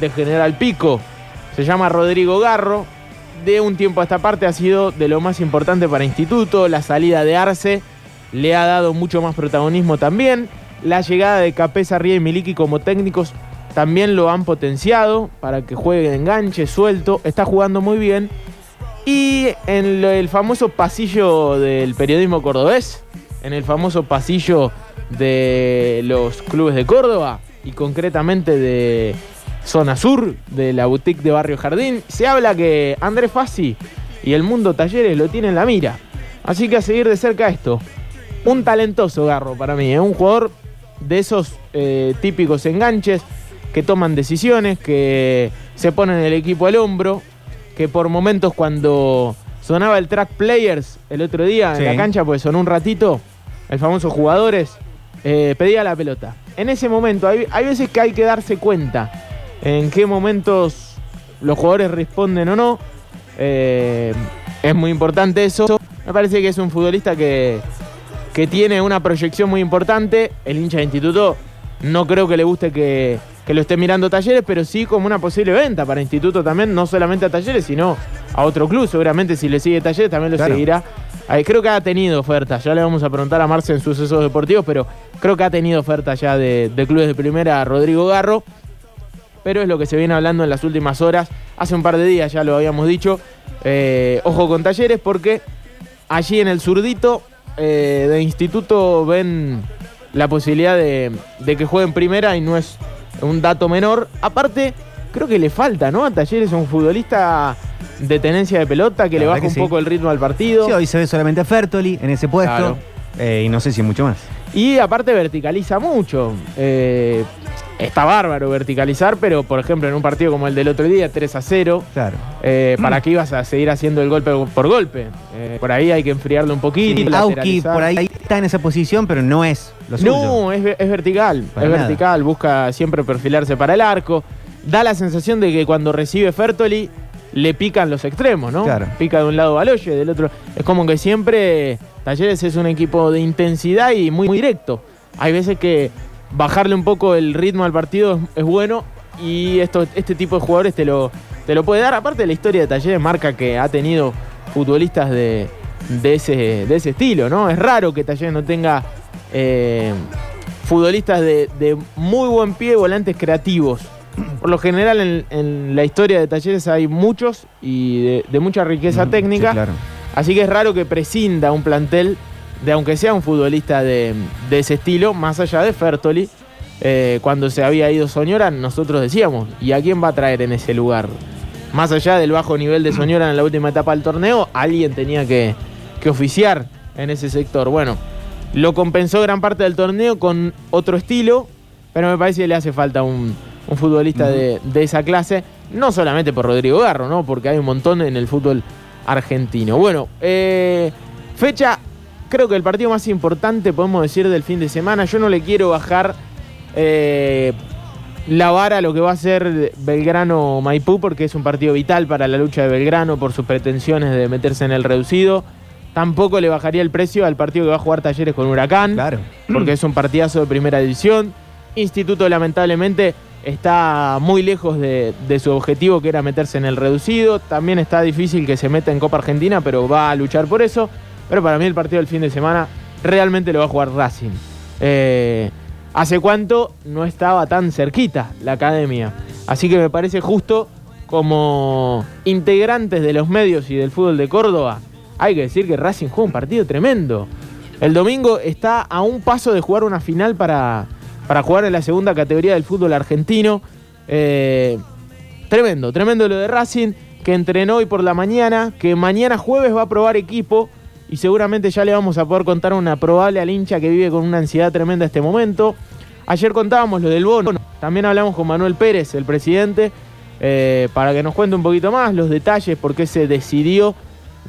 de General Pico. Se llama Rodrigo Garro. De un tiempo a esta parte ha sido de lo más importante para Instituto. La salida de Arce le ha dado mucho más protagonismo también. La llegada de Capesa, Ría y Miliki como técnicos también lo han potenciado para que juegue enganche, suelto. Está jugando muy bien. Y en el famoso pasillo del periodismo cordobés, en el famoso pasillo de los clubes de Córdoba y concretamente de zona sur, de la boutique de Barrio Jardín, se habla que Andrés Fassi y el mundo talleres lo tienen en la mira. Así que a seguir de cerca esto. Un talentoso Garro para mí, es un jugador de esos eh, típicos enganches que toman decisiones, que se ponen el equipo al hombro, que por momentos cuando sonaba el track players el otro día Sí. en la cancha, pues sonó un ratito, el famoso jugadores, eh, pedía la pelota. En ese momento, hay, hay veces que hay que darse cuenta en qué momentos los jugadores responden o no. Eh, es muy importante eso. Me parece que es un futbolista que, que tiene una proyección muy importante. El hincha de instituto no creo que le guste que, que lo esté mirando talleres, pero sí como una posible venta para instituto también, no solamente a talleres, sino a otro club. Seguramente si le sigue talleres también lo Claro. seguirá. Creo que ha tenido ofertas, ya le vamos a preguntar a Marce en sucesos deportivos, pero creo que ha tenido ofertas ya de, de clubes de primera Rodrigo Garro pero es lo que se viene hablando en las últimas horas. Hace un par de días ya lo habíamos dicho. Eh, ojo con talleres porque allí en el zurdito eh, de instituto ven la posibilidad de, de que juegue en primera y no es un dato menor. Aparte, creo que le falta, ¿no? A Talleres un futbolista de tenencia de pelota que La le baja un sí. poco el ritmo al partido. Sí, hoy se ve solamente a Fertoli en ese puesto. Claro. Eh, y no sé si mucho más. Y aparte verticaliza mucho. Eh, está bárbaro verticalizar, pero por ejemplo en un partido como el del otro día, 3 a 0, Claro. eh, ¿para qué ibas a seguir haciendo el golpe por golpe? Eh, por ahí hay que enfriarlo un poquito. Auski lateralizar. por ahí está en esa posición, pero no es lo suyo. No, es, ve- es vertical. Para es nada. vertical, busca siempre perfilarse para el arco. Da la sensación de que cuando recibe Fertoli le pican los extremos, ¿no? Claro. Pica de un lado Baloye, del otro. Es como que siempre Talleres es un equipo de intensidad y muy, muy directo. Hay veces que bajarle un poco el ritmo al partido es, es bueno y esto, este tipo de jugadores te lo, te lo puede dar. Aparte, la historia de Talleres marca que ha tenido futbolistas de, de, ese, de ese estilo, ¿no? Es raro que Talleres no tenga eh, futbolistas de, de muy buen pie, volantes creativos. Por lo general en, en la historia de Talleres hay muchos y de, de mucha riqueza Mm, técnica. sí, claro. Así que es raro que prescinda un plantel de aunque sea un futbolista de, de ese estilo, más allá de Fertoli, eh, cuando se había ido Soñora, nosotros decíamos, ¿y a quién va a traer en ese lugar? Más allá del bajo nivel de Soñora en la última etapa del torneo, alguien tenía que, que oficiar en ese sector. Bueno, lo compensó gran parte del torneo con otro estilo, pero me parece que le hace falta un, un futbolista de, de esa clase, no solamente por Rodrigo Garro, ¿no? porque hay un montón en el fútbol argentino. Bueno, eh, fecha, creo que el partido más importante, podemos decir, del fin de semana. Yo no le quiero bajar eh, la vara a lo que va a ser Belgrano-Maipú, porque es un partido vital para la lucha de Belgrano por sus pretensiones de meterse en el reducido. Tampoco le bajaría el precio al partido que va a jugar Talleres con Huracán, Claro. porque es un partidazo de primera división. Instituto, lamentablemente, está muy lejos de, de su objetivo, que era meterse en el reducido. También está difícil que se meta en Copa Argentina, pero va a luchar por eso. Pero para mí el partido del fin de semana realmente lo va a jugar Racing. Eh, ¿Hace cuánto no estaba tan cerquita la academia? Así que me parece justo como integrantes de los medios y del fútbol de Córdoba, hay que decir que Racing juega un partido tremendo. El domingo está a un paso de jugar una final para, para jugar en la segunda categoría del fútbol argentino. Eh, tremendo, tremendo lo de Racing, que entrenó hoy por la mañana, que mañana jueves va a probar equipo y seguramente ya le vamos a poder contar una probable al hincha que vive con una ansiedad tremenda este momento. Ayer contábamos lo del bono, también hablamos con Manuel Pérez, el presidente, eh, para que nos cuente un poquito más los detalles, por qué se decidió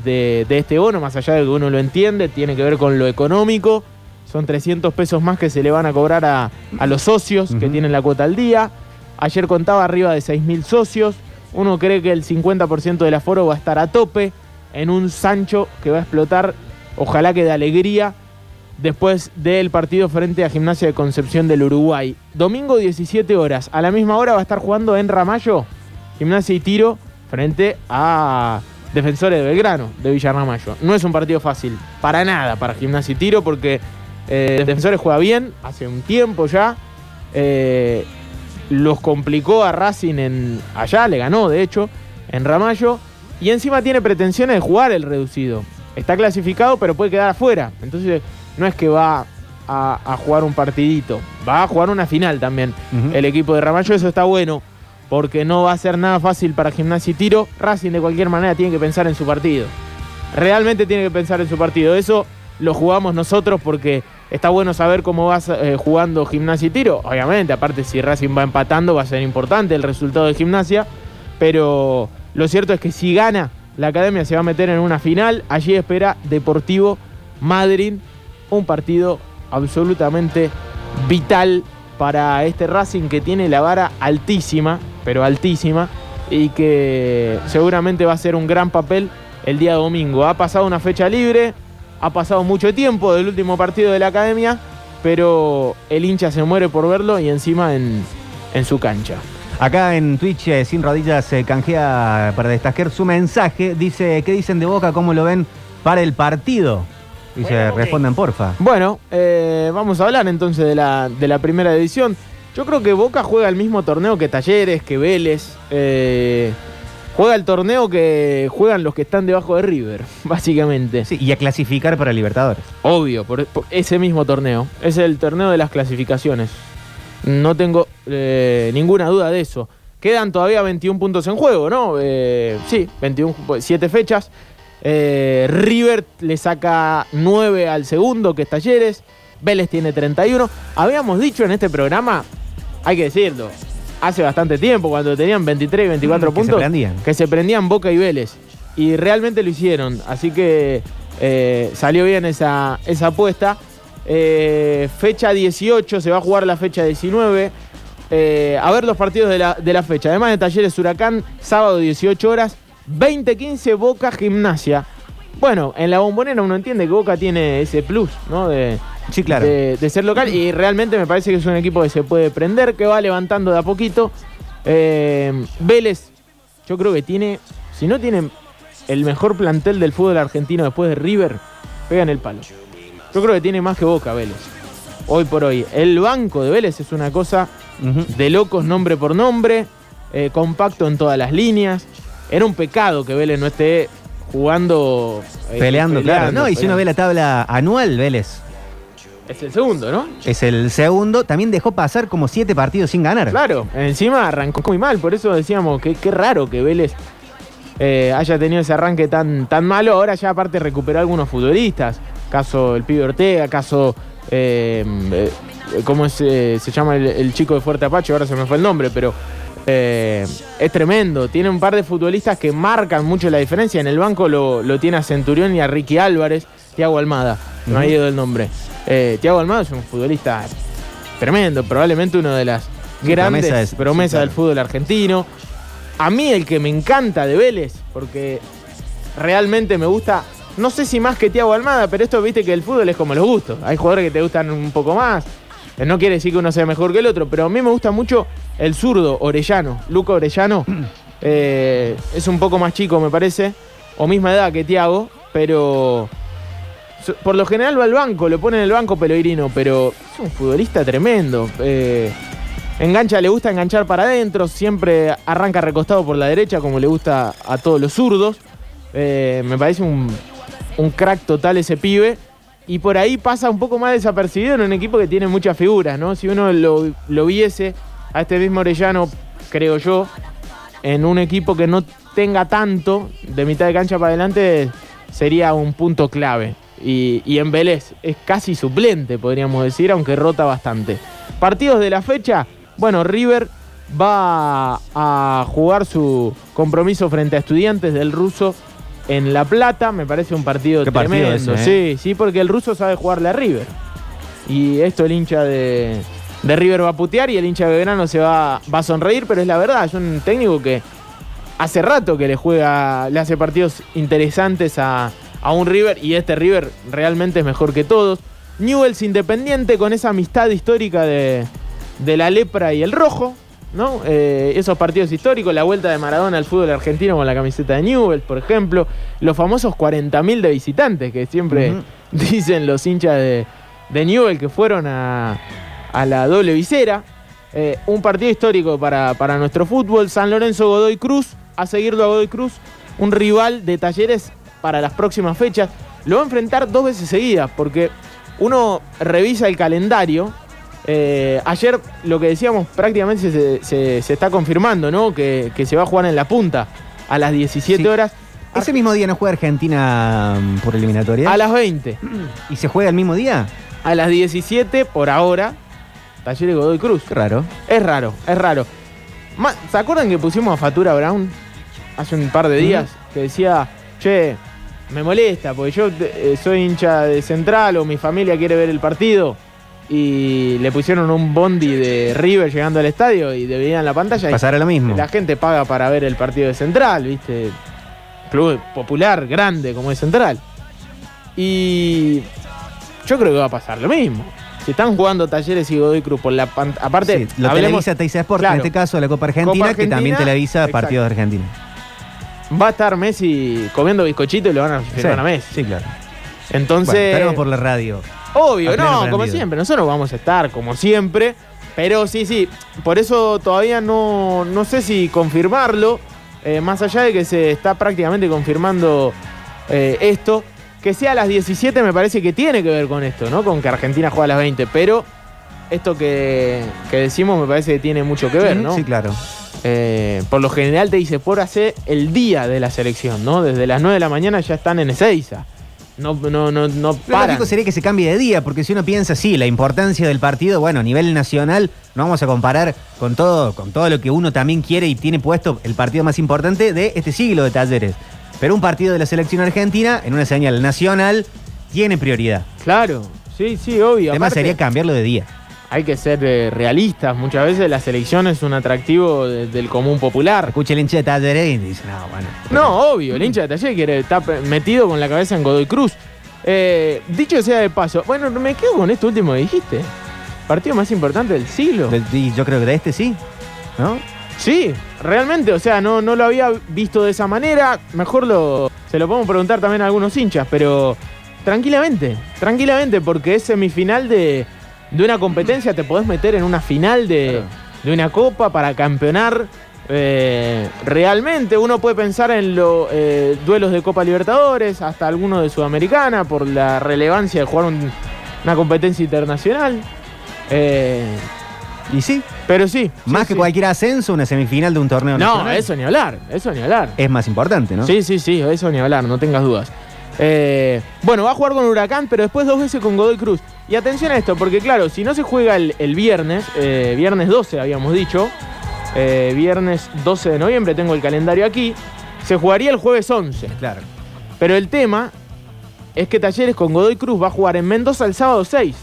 de, de este bono, más allá de que uno lo entiende, tiene que ver con lo económico. Son 300 pesos más que se le van a cobrar a, a los socios que tienen la cuota al día. Ayer contaba arriba de 6.000 socios. Uno cree que el 50% del aforo va a estar a tope en un Sancho que va a explotar, ojalá que de alegría, después del partido frente a Gimnasia de Concepción del Uruguay. Domingo 17 horas, a la misma hora va a estar jugando en Ramallo, Gimnasia y Tiro, frente a Defensores de Belgrano, de Villarramayo. No es un partido fácil, para nada, para Gimnasia y Tiro, porque eh, Defensores juega bien, hace un tiempo ya. Eh, los complicó a Racing en allá, le ganó de hecho, en Ramallo. Y encima tiene pretensiones de jugar el reducido. Está clasificado, pero puede quedar afuera. Entonces, no es que va a, a jugar un partidito, va a jugar una final también. El equipo de Ramallo, eso está bueno, porque no va a ser nada fácil para Gimnasia y Tiro. Racing, de cualquier manera, tiene que pensar en su partido. Realmente tiene que pensar en su partido. Eso lo jugamos nosotros porque está bueno saber cómo va eh, jugando Gimnasia y Tiro. Obviamente, aparte, si Racing va empatando, va a ser importante el resultado de Gimnasia. Pero lo cierto es que si gana, la academia se va a meter en una final. Allí espera Deportivo Madrid, un partido absolutamente vital para este Racing que tiene la vara altísima, pero altísima, y que seguramente va a ser un gran papel el día domingo. Ha pasado una fecha libre, ha pasado mucho tiempo del último partido de la academia, pero el hincha se muere por verlo y encima en, en su cancha. Acá en Twitch, eh, Sin Rodillas, se canjea para destacar su mensaje. Dice, ¿qué dicen de Boca? ¿Cómo lo ven para el partido? Dice, respondan porfa. Bueno, eh, vamos a hablar entonces de la, de la primera edición. Yo creo que Boca juega el mismo torneo que Talleres, que Vélez. eh, juega el torneo que juegan los que están debajo de River, básicamente. Sí, y a clasificar para Libertadores. Obvio, por, por ese mismo torneo. Es el torneo de las clasificaciones. No tengo eh, ninguna duda de eso. Quedan todavía 21 puntos en juego, ¿no? Eh, sí, 21, 7 fechas. Eh, River le saca 9 al segundo, que es Talleres. Vélez tiene 31. Habíamos dicho en este programa, hay que decirlo, hace bastante tiempo, cuando tenían 23 y 24 Mm, que se puntos, prendían. que se prendían Boca y Vélez. Y realmente lo hicieron. Así que eh, salió bien esa, esa apuesta. Eh, fecha 18, se va a jugar la fecha 19. Eh, a ver los partidos de la, de la fecha. Además de Talleres Huracán, sábado 18 horas, 20-15 Boca Gimnasia. Bueno, en la bombonera uno entiende que Boca tiene ese plus, ¿no? De, Sí, claro. de, de ser local y realmente me parece que es un equipo que se puede prender, que va levantando de a poquito. Eh, Vélez, yo creo que tiene, si no tiene el mejor plantel del fútbol argentino después de River, pega en el palo. Yo creo que tiene más que Boca Vélez. Hoy por hoy. El banco de Vélez es una cosa de locos nombre por nombre, eh, compacto en todas las líneas. Era un pecado que Vélez no esté jugando. eh, Peleando, claro. No, y si uno peleando. ve la tabla anual, Vélez. Es el segundo, ¿no? Es el segundo. También dejó pasar como siete partidos sin ganar. Claro, encima arrancó muy mal, por eso decíamos que qué raro que Vélez eh, haya tenido ese arranque tan, tan malo. Ahora ya aparte recuperó algunos futbolistas. Caso el pibe Ortega, caso. eh, eh, ¿Cómo es, eh, se llama el, el chico de Fuerte Apache? Ahora se me fue el nombre, pero. eh, es tremendo. Tiene un par de futbolistas que marcan mucho la diferencia. En el banco lo, lo tiene a Centurión y a Ricky Álvarez, Tiago Almada. No ha ido el nombre. Tiago Almada es un futbolista tremendo, probablemente una de las grandes promesa es- promesas sí, claro. del fútbol argentino. A mí el que me encanta de Vélez, porque realmente me gusta, no sé si más que Tiago Almada, pero esto viste que el fútbol es como los gustos. Hay jugadores que te gustan un poco más. Eh, No quiere decir que uno sea mejor que el otro, pero a mí me gusta mucho el zurdo, Orellano. Luca Orellano eh, es un poco más chico, me parece, o misma edad que Tiago, pero por lo general va al banco, lo pone en el banco Peloirino, pero es un futbolista tremendo. Eh, engancha, le gusta enganchar para adentro, siempre arranca recostado por la derecha, como le gusta a todos los zurdos. Eh, me parece un, un crack total ese pibe. Y por ahí pasa un poco más desapercibido en un equipo que tiene muchas figuras, ¿no? Si uno lo, lo viese a este mismo Orellano, creo yo, en un equipo que no tenga tanto de mitad de cancha para adelante, sería un punto clave. Y, y en Vélez es casi suplente, podríamos decir, aunque rota bastante. Partidos de la fecha, bueno, River va a jugar su compromiso frente a estudiantes del ruso en La Plata. Me parece un partido Qué partido tremendo. ese, ¿eh? Sí, sí, porque el ruso sabe jugarle a River. Y esto el hincha de, de River va a putear y el hincha de Belgrano se va, va a sonreír, pero es la verdad, es un técnico que hace rato que le juega, le hace partidos interesantes a, a un River y este River realmente es mejor que todos. Newells Independiente con esa amistad histórica de, de la lepra y el rojo, ¿no? Eh, esos partidos históricos, la vuelta de Maradona al fútbol argentino con la camiseta de Newells, por ejemplo, los famosos 40.000 de visitantes que siempre dicen los hinchas de, de Newell que fueron a, a la doble visera. Eh, un partido histórico para, para nuestro fútbol. San Lorenzo Godoy Cruz, a seguirlo a Godoy Cruz, un rival de talleres para las próximas fechas. Lo va a enfrentar dos veces seguidas, porque uno revisa el calendario. Eh, ayer lo que decíamos prácticamente se, se- se está confirmando, ¿no? Que, que se va a jugar en la punta a las 17 Sí. horas. Ese mismo día no juega Argentina mm, por eliminatoria. A las 20. ¿Y se juega el mismo día? A las 17 por ahora, Talleres Godoy Cruz. Qué raro. Es raro, es raro. ¿Se acuerdan que pusimos a Fatura Brown hace un par de días? Que decía, che, me molesta porque yo eh, soy hincha de Central o mi familia quiere ver el partido. Y le pusieron un bondi de River llegando al estadio y veían la pantalla. y Pasará lo mismo. La gente paga para ver el partido de Central, ¿viste? Club popular, grande como es Central. Y yo creo que va a pasar lo mismo. Si están jugando Talleres y Godoy Cruz por la pantalla. Aparte, Sí, lo hablemos- televisa Teisa Sport, Claro. en este caso la Copa Argentina, Copa que también televisa exacto. partidos de Argentina. Va a estar Messi comiendo bizcochito y lo van a firmar Sí, a Messi. Sí, claro. Entonces. Bueno, por la radio. Obvio, no, como siempre. Nosotros vamos a estar, como siempre. Pero sí, sí. Por eso todavía no, no sé si confirmarlo. eh, más allá de que se está prácticamente confirmando eh, esto. Que sea a las 17 me parece que tiene que ver con esto, ¿no? Con que Argentina juega a las 20. Pero esto que, que decimos me parece que tiene mucho que ver, ¿no? Sí, claro. Eh, por lo general te dice por hacer el día de la selección, ¿no? Desde las 9 de la mañana ya están en Ezeiza. No, no, no, no Lo paran. lógico sería que se cambie de día, porque si uno piensa, sí, la importancia del partido, bueno, a nivel nacional, no vamos a comparar con todo, con todo lo que uno también quiere y tiene puesto el partido más importante de este siglo de talleres. Pero un partido de la selección argentina, en una señal nacional, tiene prioridad. Claro, sí, sí, obvio. Además Aparte, sería cambiarlo de día. Hay que ser eh, realistas. Muchas veces la selección es un atractivo de- del común popular. Escucha el hincha de talleres y dice, no, bueno. No, obvio, el hincha de taller quiere estar metido con la cabeza en Godoy Cruz. Eh, dicho sea de paso, bueno, me quedo con esto último que dijiste. Partido más importante del siglo. Y yo creo que de este sí, ¿no? Sí, realmente, o sea, no, no lo había visto de esa manera. Mejor lo, se lo podemos preguntar también a algunos hinchas, pero tranquilamente, tranquilamente, porque es semifinal de, de una competencia, te podés meter en una final de, de una copa para campeonar. eh, realmente uno puede pensar en los duelos de Copa Libertadores, hasta algunos de Sudamericana, por la relevancia de jugar un, una competencia internacional. Eh, y sí. Pero sí. Más sí, que sí. cualquier ascenso, una semifinal de un torneo No, nacional. eso ni hablar, eso ni hablar. Es más importante, ¿no? Sí, sí, sí, eso ni hablar, no tengas dudas. Eh, bueno, va a jugar con Huracán, pero después dos veces con Godoy Cruz. Y atención a esto, porque claro, si no se juega el, el viernes, eh, viernes 12 habíamos dicho, eh, viernes 12 de noviembre, tengo el calendario aquí, se jugaría el jueves 11. Claro. Pero el tema es que Talleres con Godoy Cruz va a jugar en Mendoza el sábado 6.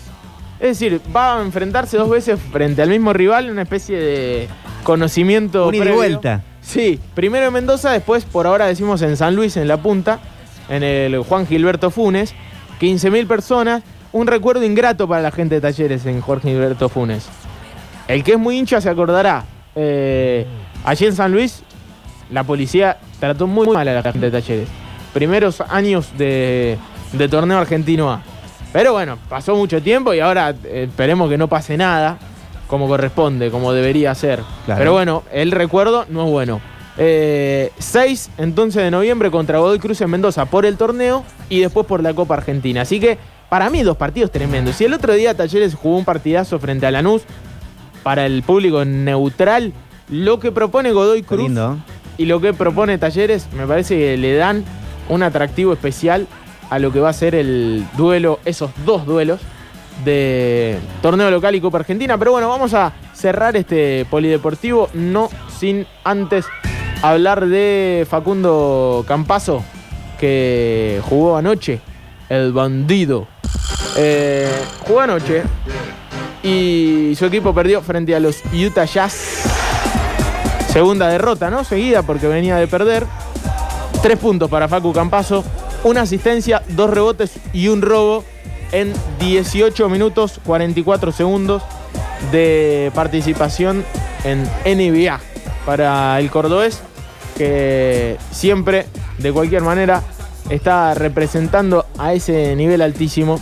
Es decir, va a enfrentarse dos veces frente al mismo rival, una especie de conocimiento. Un ida y previo. vuelta. Sí, primero en Mendoza, después por ahora decimos en San Luis, en la punta, en el Juan Gilberto Funes. 15.000 personas. Un recuerdo ingrato para la gente de Talleres en Jorge Gilberto Funes. El que es muy hincha se acordará. eh, allí en San Luis, la policía trató muy mal a la gente de Talleres. Primeros años de, de torneo argentino A. Pero bueno, pasó mucho tiempo y ahora eh, esperemos que no pase nada como corresponde, como debería ser. Claro. Pero bueno, el recuerdo no es bueno. Eh, 6 entonces de noviembre contra Godoy Cruz en Mendoza por el torneo y después por la Copa Argentina. Así que para mí dos partidos tremendos. Si el otro día Talleres jugó un partidazo frente a Lanús para el público neutral, lo que propone Godoy Cruz lindo. y lo que propone Talleres me parece que le dan un atractivo especial a lo que va a ser el duelo, esos dos duelos de torneo local y Copa Argentina. Pero bueno, vamos a cerrar este polideportivo, no sin antes hablar de Facundo Campazo, que jugó anoche, el bandido. Eh, jugó anoche y su equipo perdió frente a los Utah Jazz. Segunda derrota, ¿no? Seguida porque venía de perder. Tres puntos para Facu Campazo, una asistencia, dos rebotes y un robo en 18 minutos 44 segundos de participación en NBA para el cordobés, que siempre, de cualquier manera, está representando a ese nivel altísimo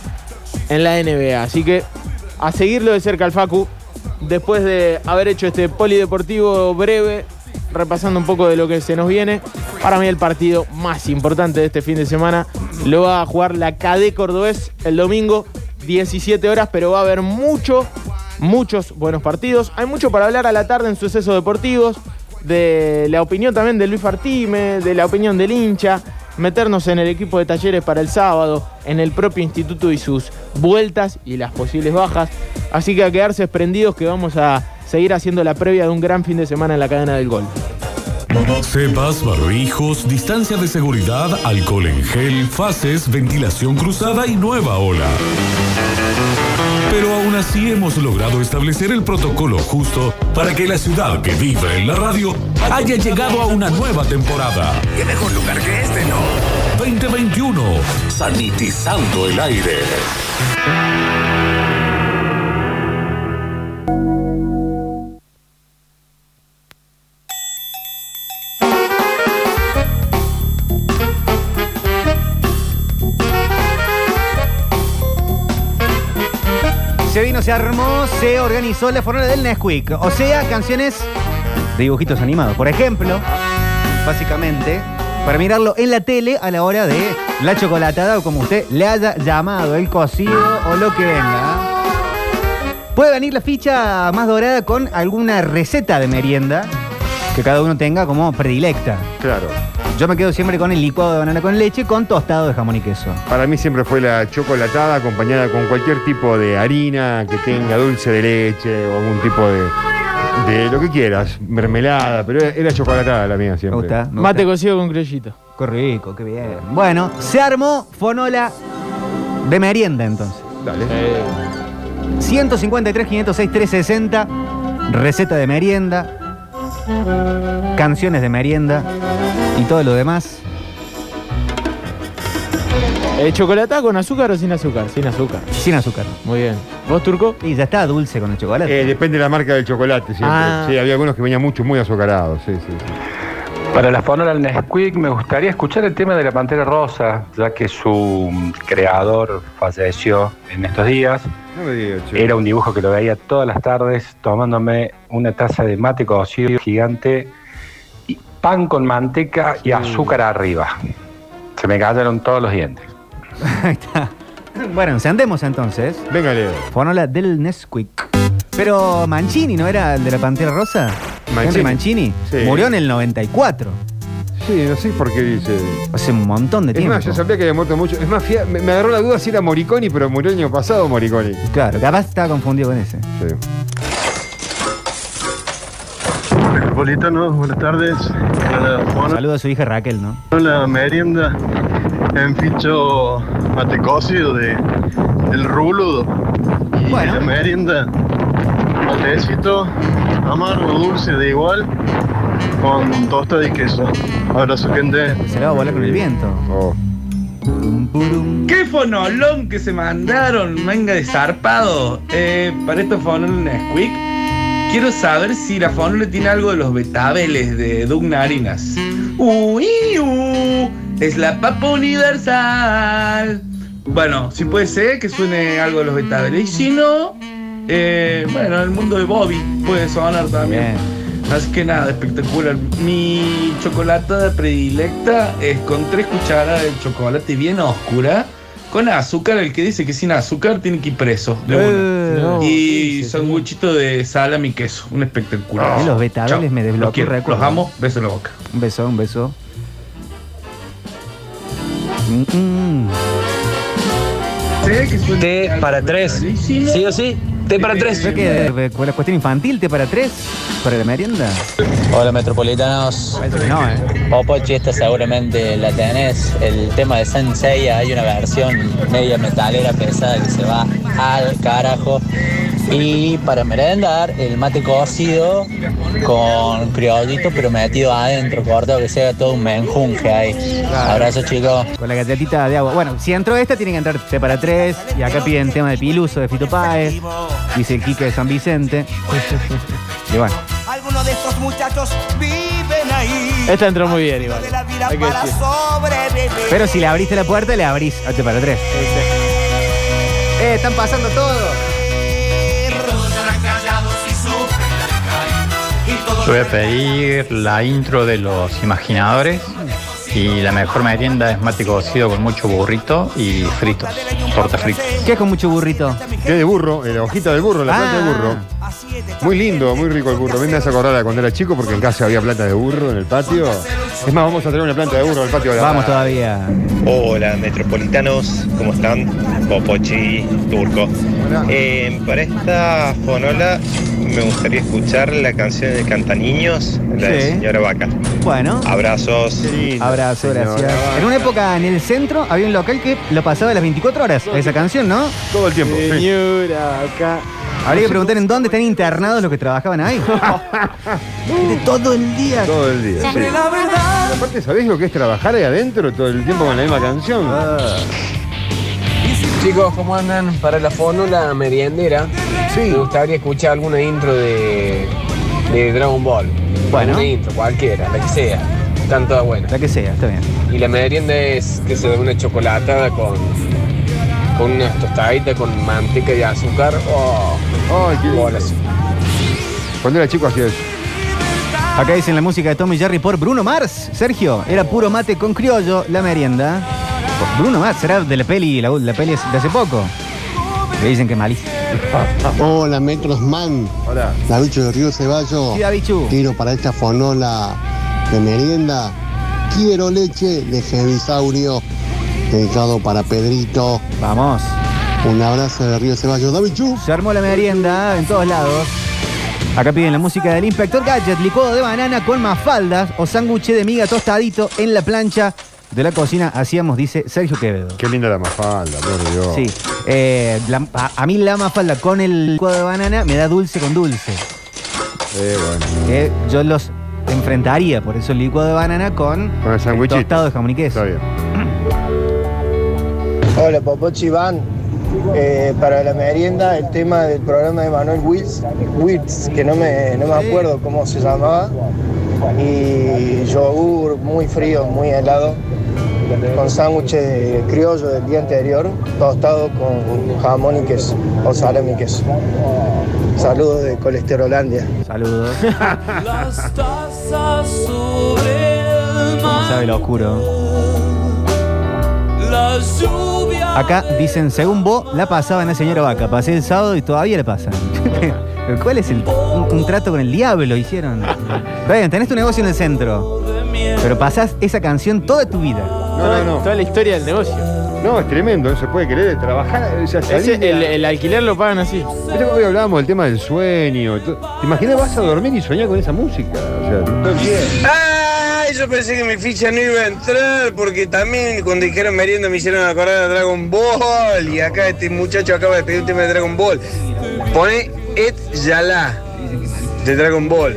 en la NBA. Así que a seguirlo de cerca al Facu, después de haber hecho este polideportivo breve, repasando un poco de lo que se nos viene. Para mí el partido más importante de este fin de semana lo va a jugar la KD Cordobés el domingo, 17 horas, pero va a haber mucho, muchos buenos partidos. Hay mucho para hablar a la tarde en sucesos deportivos, de la opinión también de Luis Fartime, de la opinión del hincha, meternos en el equipo de talleres para el sábado, en el propio instituto y sus vueltas y las posibles bajas. Así que a quedarse prendidos que vamos a seguir haciendo la previa de un gran fin de semana en la cadena del gol. Cepas, barbijos, distancia de seguridad, alcohol en gel, fases, ventilación cruzada y nueva ola. Pero aún así hemos logrado establecer el protocolo justo para que la ciudad que vive en la radio haya llegado a una nueva temporada. ¿Qué mejor lugar que este, no? 2021, sanitizando el aire. Se armó, se organizó la fornada del Nesquik. O sea, canciones de dibujitos animados. Por ejemplo, básicamente, para mirarlo en la tele a la hora de la chocolatada o como usted le haya llamado, el cocido o lo que venga. Puede venir la ficha más dorada con alguna receta de merienda que cada uno tenga como predilecta. Claro. Yo me quedo siempre con el licuado de banana con leche con tostado de jamón y queso. Para mí siempre fue la chocolatada acompañada con cualquier tipo de harina que tenga dulce de leche o algún tipo de, de lo que quieras, mermelada, pero era chocolatada la mía siempre. Me gusta. me Mate gusta. cocido con criollito. Qué rico, qué bien. Bueno, se armó Fonola de merienda entonces. Dale. 153, 506, 360. Receta de merienda. Canciones de merienda. Y todo lo demás. Eh, ¿Chocolatada con azúcar o sin azúcar? Sin azúcar. Sin azúcar. Muy bien. ¿Vos, Turco? Y ya está dulce con el chocolate. Eh, depende de la marca del chocolate siempre. Ah. Sí, había algunos que venían mucho, muy azucarados. Sí, sí, sí. Para la Fonola al Nesquik me gustaría escuchar el tema de la Pantera Rosa, ya que su creador falleció en estos días. No me digas. Era un dibujo que lo veía todas las tardes tomándome una taza de mate cocido gigante, pan con manteca y azúcar arriba. Se me cayeron todos los dientes. Ahí está. Bueno, encendemos entonces. Venga, Leo. Fonola del Nesquik. Pero Mancini, ¿no era el de la Pantera Rosa? Mancini. Henry Mancini. Sí. Murió en el 94. Sí, no sé por qué dice. Hace un montón de Es tiempo. más, yo sabía que había muerto mucho. Es más, fía- me, me agarró la duda si era Moriconi, pero murió el año pasado Moriconi. Claro, capaz estaba confundido con ese. Sí. Metropolitanos, buenas tardes. Hola, Saludo a su hija Raquel, ¿no? Hola, merienda. En ficho mate cocido de el. Y la merienda, matecito, amargo, dulce, de igual, con tosta y queso. Abrazo, gente. Se le va a volar con el viento. Oh. ¿Qué fonolon que se mandaron? Venga de zarpado. Eh, para estos fonolos Nesquik, quiero saber si la fonola tiene algo de los betabeles de Doug Narinas. Uy, uh, es la papa universal. Bueno, si puede ser que suene algo de los betabeles. Y si no, eh, bueno, el mundo de Bobby puede sonar también. Así que nada, espectacular. Mi chocolatada predilecta es con tres cucharadas de chocolate bien oscura, con azúcar. El que dice que sin azúcar tiene que ir preso. de una. Eh, no, y sanguchito de salami y queso. Un espectacular. Eh, los betabeles me Los desbloqueó recuerdo. Los amo, beso en la boca. Un beso, un beso. Mm, mm. Té para tres. Sí o sí, té para tres. ¿Fue que eh, con la cuestión infantil, té para tres? ¿Para la merienda? Hola metropolitanos. No, eh. Popochi, esta seguramente la tenés. El tema de Sensei, hay una versión media metalera pesada que se va al carajo. Y para merendar, el mate cocido con criollito, pero metido adentro, cortado, que sea todo un menjunje ahí. Abrazo, chicos. Con la galletita de agua. Bueno, si entró esta, tiene que entrar té para tres. Y acá piden tema de Piluso, de Fito Páez. Dice el Quique de San Vicente. Y bueno. Algunos de estos muchachos viven ahí. Esta entró muy bien, igual. Hay que decir. Pero si le abriste la puerta, le abrís a té para tres. Eh, están pasando todo. Yo voy a pedir la intro de los imaginadores y la mejor merienda es mate cocido con mucho burrito y fritos, torta frita. ¿Qué es con mucho burrito? Que de burro, eh, la hojita del burro, la planta de Ah. burro. Muy lindo, muy rico el burro. Me hace acordar a cuando era chico porque en casa había planta de burro en el patio. Es más, vamos a traer una planta de burro al patio de la Vamos todavía. Hola metropolitanos, ¿cómo están? Popochi, Turco. Eh, para esta fonola me gustaría escuchar la canción de Cantaniños, la de Sí. Señora Vaca. Bueno. Abrazos. Abrazo, gracias. En una época en el centro había un local que lo pasaba a las 24 horas, esa canción, ¿no? Todo el tiempo. Señora. Habría que preguntar en dónde están internados los que trabajaban ahí. De todo el día. Todo el día. sí. Y aparte, ¿sabés lo que es trabajar ahí adentro todo el tiempo con la misma canción? Chicos, ¿cómo andan? Para la fórmula meriendera, me gustaría escuchar alguna intro de, de Dragon Ball. Bueno. Una intro, cualquiera, la que sea. Están todas buenas. La que sea, está bien. Y la merienda es que se da una chocolatada con, con unas tostaditas con manteca y azúcar. Oh, Ay, qué bolas. Cuando era chico hacía eso. Acá dicen la música de Tommy Jerry por Bruno Mars. Sergio, era puro mate con criollo, la merienda. Bruno Mars, será de la peli, la, la peli de hace poco. Le dicen que malísimo. Hola, Metrosman. Hola. Davicho de Río Ceballos. Sí, Davichu. Tiro para esta fonola de merienda. Quiero leche de Gevisaurio. Dedicado para Pedrito. Vamos. Un abrazo de Río Ceballos. Davichu. Se armó la merienda en todos lados. Acá piden la música del Inspector Gadget, licuado de banana con mafaldas o sándwich de miga tostadito en la plancha de la cocina. Hacíamos, dice Sergio Quevedo. Qué linda la mafalda, por Dios. Sí. Eh, la- a, a mí la mafalda con el licuado de banana me da dulce con dulce. Eh, bueno. Eh, yo los enfrentaría, por eso el licuado de banana con, Con el tostado de jamón y queso. Está bien. Hola, Popochi Van. Eh, para la merienda, el tema del programa de Manuel Wills, Wills que no me, no me acuerdo cómo se llamaba, y yogur muy frío, muy helado, con sándwich de criollo del día anterior, tostado con jamón y queso, o salami y queso. Saludos de Colesterolandia. Saludos. Las tazas sobre el ¿Cómo mar, sabe lo oscuro? La Acá dicen, según vos, la pasaban a señora Vaca. Pasé el sábado y todavía le pasan. Pero ¿Cuál es el, un, un trato con el diablo hicieron? Está bien, tenés tu negocio en el centro. Pero pasás esa canción toda tu vida. No, no, no. Toda la historia del negocio. No, es tremendo, no se puede creer. Trabajar, Ese- el, la- el alquiler lo pagan así. Cómo hoy hablábamos del tema del sueño. ¿Te imaginas vas a dormir y soñar con esa música? O sea, todo el tiempo. Pensé que mi ficha no iba a entrar porque también cuando dijeron merienda me hicieron acordar de Dragon Ball. Y acá este muchacho acaba de pedir un tema de Dragon Ball. Pone Et Yala de Dragon Ball.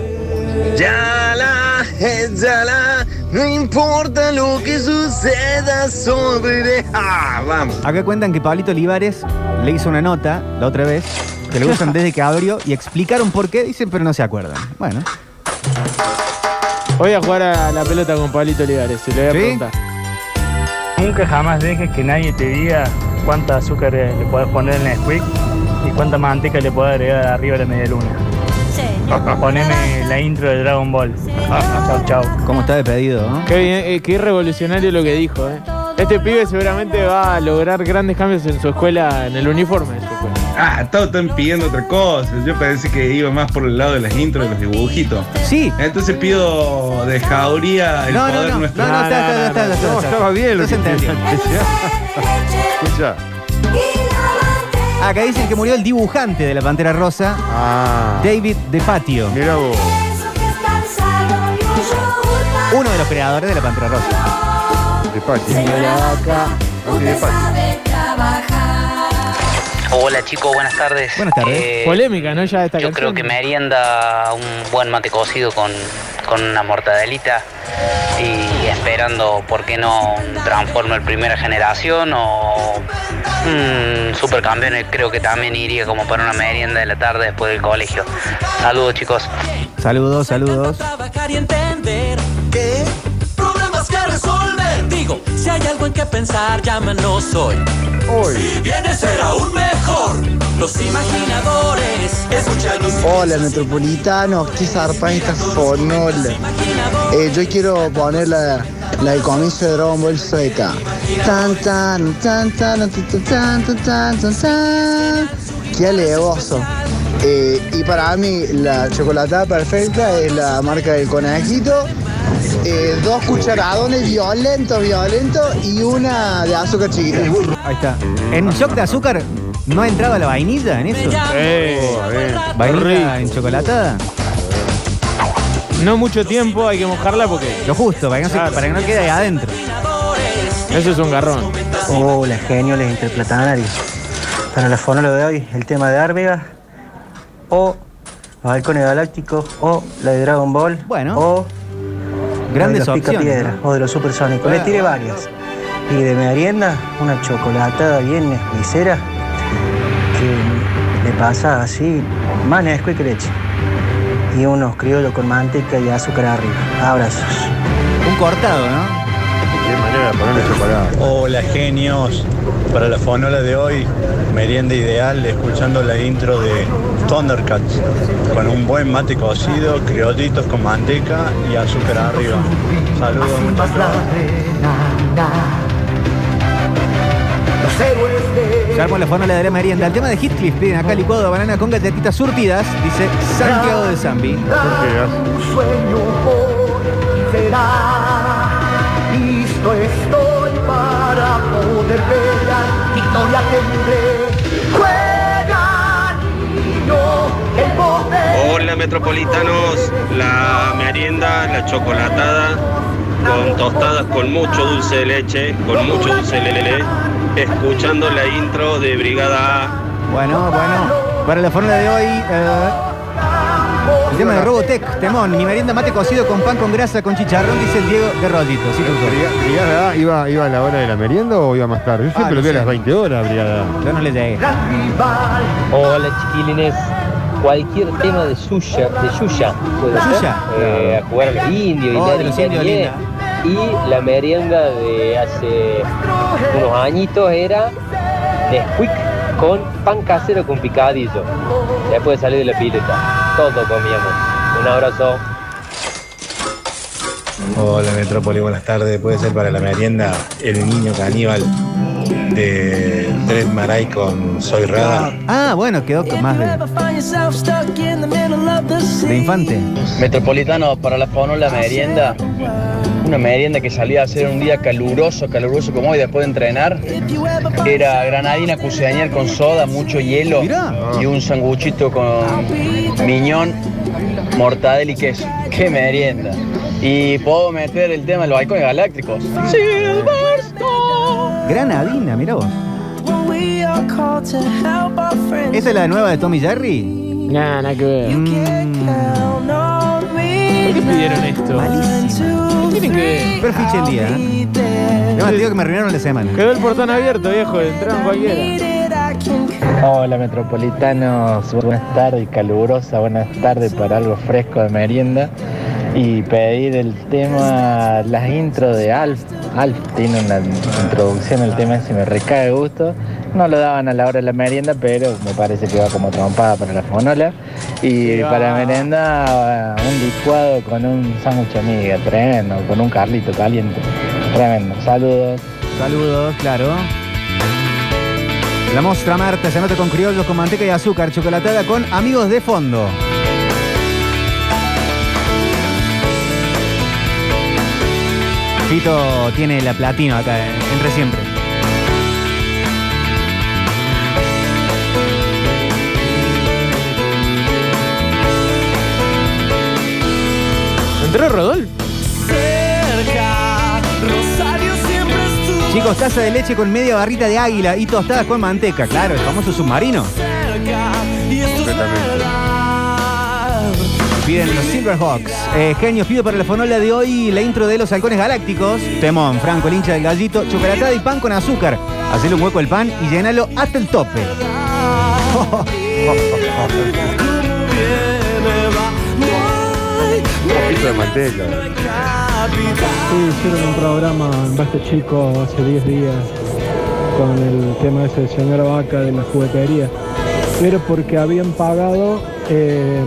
Yala, Et Yala, no importa lo que suceda sobre. ¡Ah! Vamos. Acá cuentan que Pablito Olivares le hizo una nota la otra vez, que le usan desde que abrió, y explicaron por qué, dicen, pero no se acuerdan. Bueno. Voy a jugar a la pelota con Pablito Olivares, si le voy a ¿Sí? preguntar. Nunca jamás dejes que nadie te diga cuánta azúcar le puedes poner en el Nesquik y cuánta manteca le puedes agregar arriba de la media luna. Poneme la intro de Dragon Ball. chau, chau. ¿Cómo está de pedido? no? Qué, bien, eh, qué revolucionario lo que dijo. eh. Este pibe seguramente va a lograr grandes cambios en su escuela, en el uniforme de su escuela. Ah, todos están pidiendo otra cosa. Yo pensé que iba más por el lado de las intros de los dibujitos. Sí. Entonces pido de jauría el No, no, poder no, nuestro. no, no, está, está, está, está, está, No, está. estaba bien lo No se que entendió. Escucha. Acá dicen que murió el dibujante de la Pantera Rosa, Ah. David De Patio, Mira vos. uno de los creadores de la Pantera Rosa. De Patio. Hola chicos, buenas tardes. Buenas tardes. Eh, Polémica, ¿no? Ya esta yo canción. creo que merienda un buen mate cocido con, con una mortadelita y esperando, ¿por qué no un Transformer primera generación o un supercampeones? Creo que también iría como para una merienda de la tarde después del colegio. Saludos chicos. Saludos, saludos. Si hay algo en que pensar, llámanos hoy. Si viene será aún mejor. Los imaginadores, escúchanos. Hola Metropolitano, qué zarpa esta fonola. Eh, yo quiero poner la, la del comienzo de Dragon Ball Z. Tan tan tan tan tan tan tan tan tan tan. Qué alevoso. Eh, y para mí la chocolatada perfecta es la marca del conejito. Eh, dos cucharadones violentos, violentos y una de azúcar chiquita. Ahí está. En shock de azúcar no entraba la vainilla en eso. Eh, Vainilla en chocolatada. No mucho tiempo, hay que mojarla porque. Lo justo, para que no, se- Claro. para que no quede ahí adentro. Eso es un garrón. Hola, geniales interplatanarios. Para la fonola de hoy, el tema de Árvega, o los halcones galácticos, o la de Dragon Ball, Bueno. o Grandes de los opciones. piedra ¿no? o de los supersónicos. Le tiré varias. Y de merienda, una chocolatada bien esquicera que le pasa así, más que leche. Y unos criollos con manteca y azúcar arriba. Abrazos. Un cortado, ¿no? Qué manera de ponerle chocolate. Hola genios, para la fonola de hoy, merienda ideal, escuchando la intro de Thundercats, con un buen mate cocido, criollitos con manteca y azúcar arriba. Saludos muchachos. Ya armó la fórmula de la merienda. El tema de Heathcliff, piden acá licuado de banana con galletitas surtidas, dice Santiago de Zambi. sueño hoy será. Poder pelear. Victoria tendré. Juega, niño, el poder. Hola metropolitanos, la merienda, la chocolatada, con tostadas con mucho dulce de leche, con mucho dulce de leche, escuchando la intro de Brigada A. Bueno, bueno. Para la fórmula de hoy, eh, el tema de Robotech, temón. Mi merienda mate cocido con pan con grasa con chicharrón, dice el Diego de Rollito. Sí, ¿Brigada iba, iba a la hora de la merienda o iba más tarde? Yo siempre Ah, lo vi a las 20 horas, Brigada A. Yo no le llegué. Hola chiquilines, cualquier tema de Suya, de Yuya, puede ser, Yuya. eh, a jugar a los indios y Oh, la de. Y la merienda de hace unos añitos era Nesquik con pan casero con picadillo. Después de salir de la pileta, todo comíamos. Un abrazo. Hola Metrópoli, buenas tardes. Puede ser para la merienda el niño caníbal de Dread Marai con Soy Radar. Ah, bueno, quedó con más de, de infante. Metropolitano para la fonola merienda. Una merienda que salía a ser un día caluroso, caluroso como hoy después de entrenar. Era granadina cuseñer con soda, mucho hielo y un sanguchito con miñón, mortadela y queso. ¡Qué merienda! Y puedo meter el tema de los halcones galácticos. Granadina, mira vos. ¿Esa es la nueva de Tommy Jerry? Nah, nada que ver. ¿Por qué pidieron esto? ¿Qué tienen que ver? Pero fiche el día. Además, te digo que me arruinaron la semana. Quedó el portón abierto, viejo. Entraron cualquiera. Hola metropolitanos, buenas tardes y calurosa, buenas tardes para algo fresco de merienda y pedir el tema, las intros de Alf. Alf tiene una introducción al tema ese, me recae de gusto. No lo daban a la hora de la merienda, pero me parece que va como trompada para la fonola. Y para merienda, un licuado con un sándwich amiga, tremendo, con un carlito caliente. Tremendo. Saludos. Saludos, claro. La mostra Marta se anota con criollos con manteca y azúcar, chocolatada con amigos de fondo. Fito tiene la platino acá, eh, entre siempre. ¿Entró Rodolfo? Chicos, taza de leche con media barrita de águila y tostadas con manteca. Claro, el famoso submarino. Piden los Silverhawks. Eh, genios, pido para la fonola de hoy la intro de los halcones galácticos. Temón, Franco, el hincha del gallito, chocolatada y pan con azúcar. Hacele un hueco al pan y llénalo hasta el tope. Un poquito de manteca. Sí, hicieron un programa en Basta Chico hace 10 días con el tema ese de señora vaca de la juguetería. Pero porque habían pagado, eh,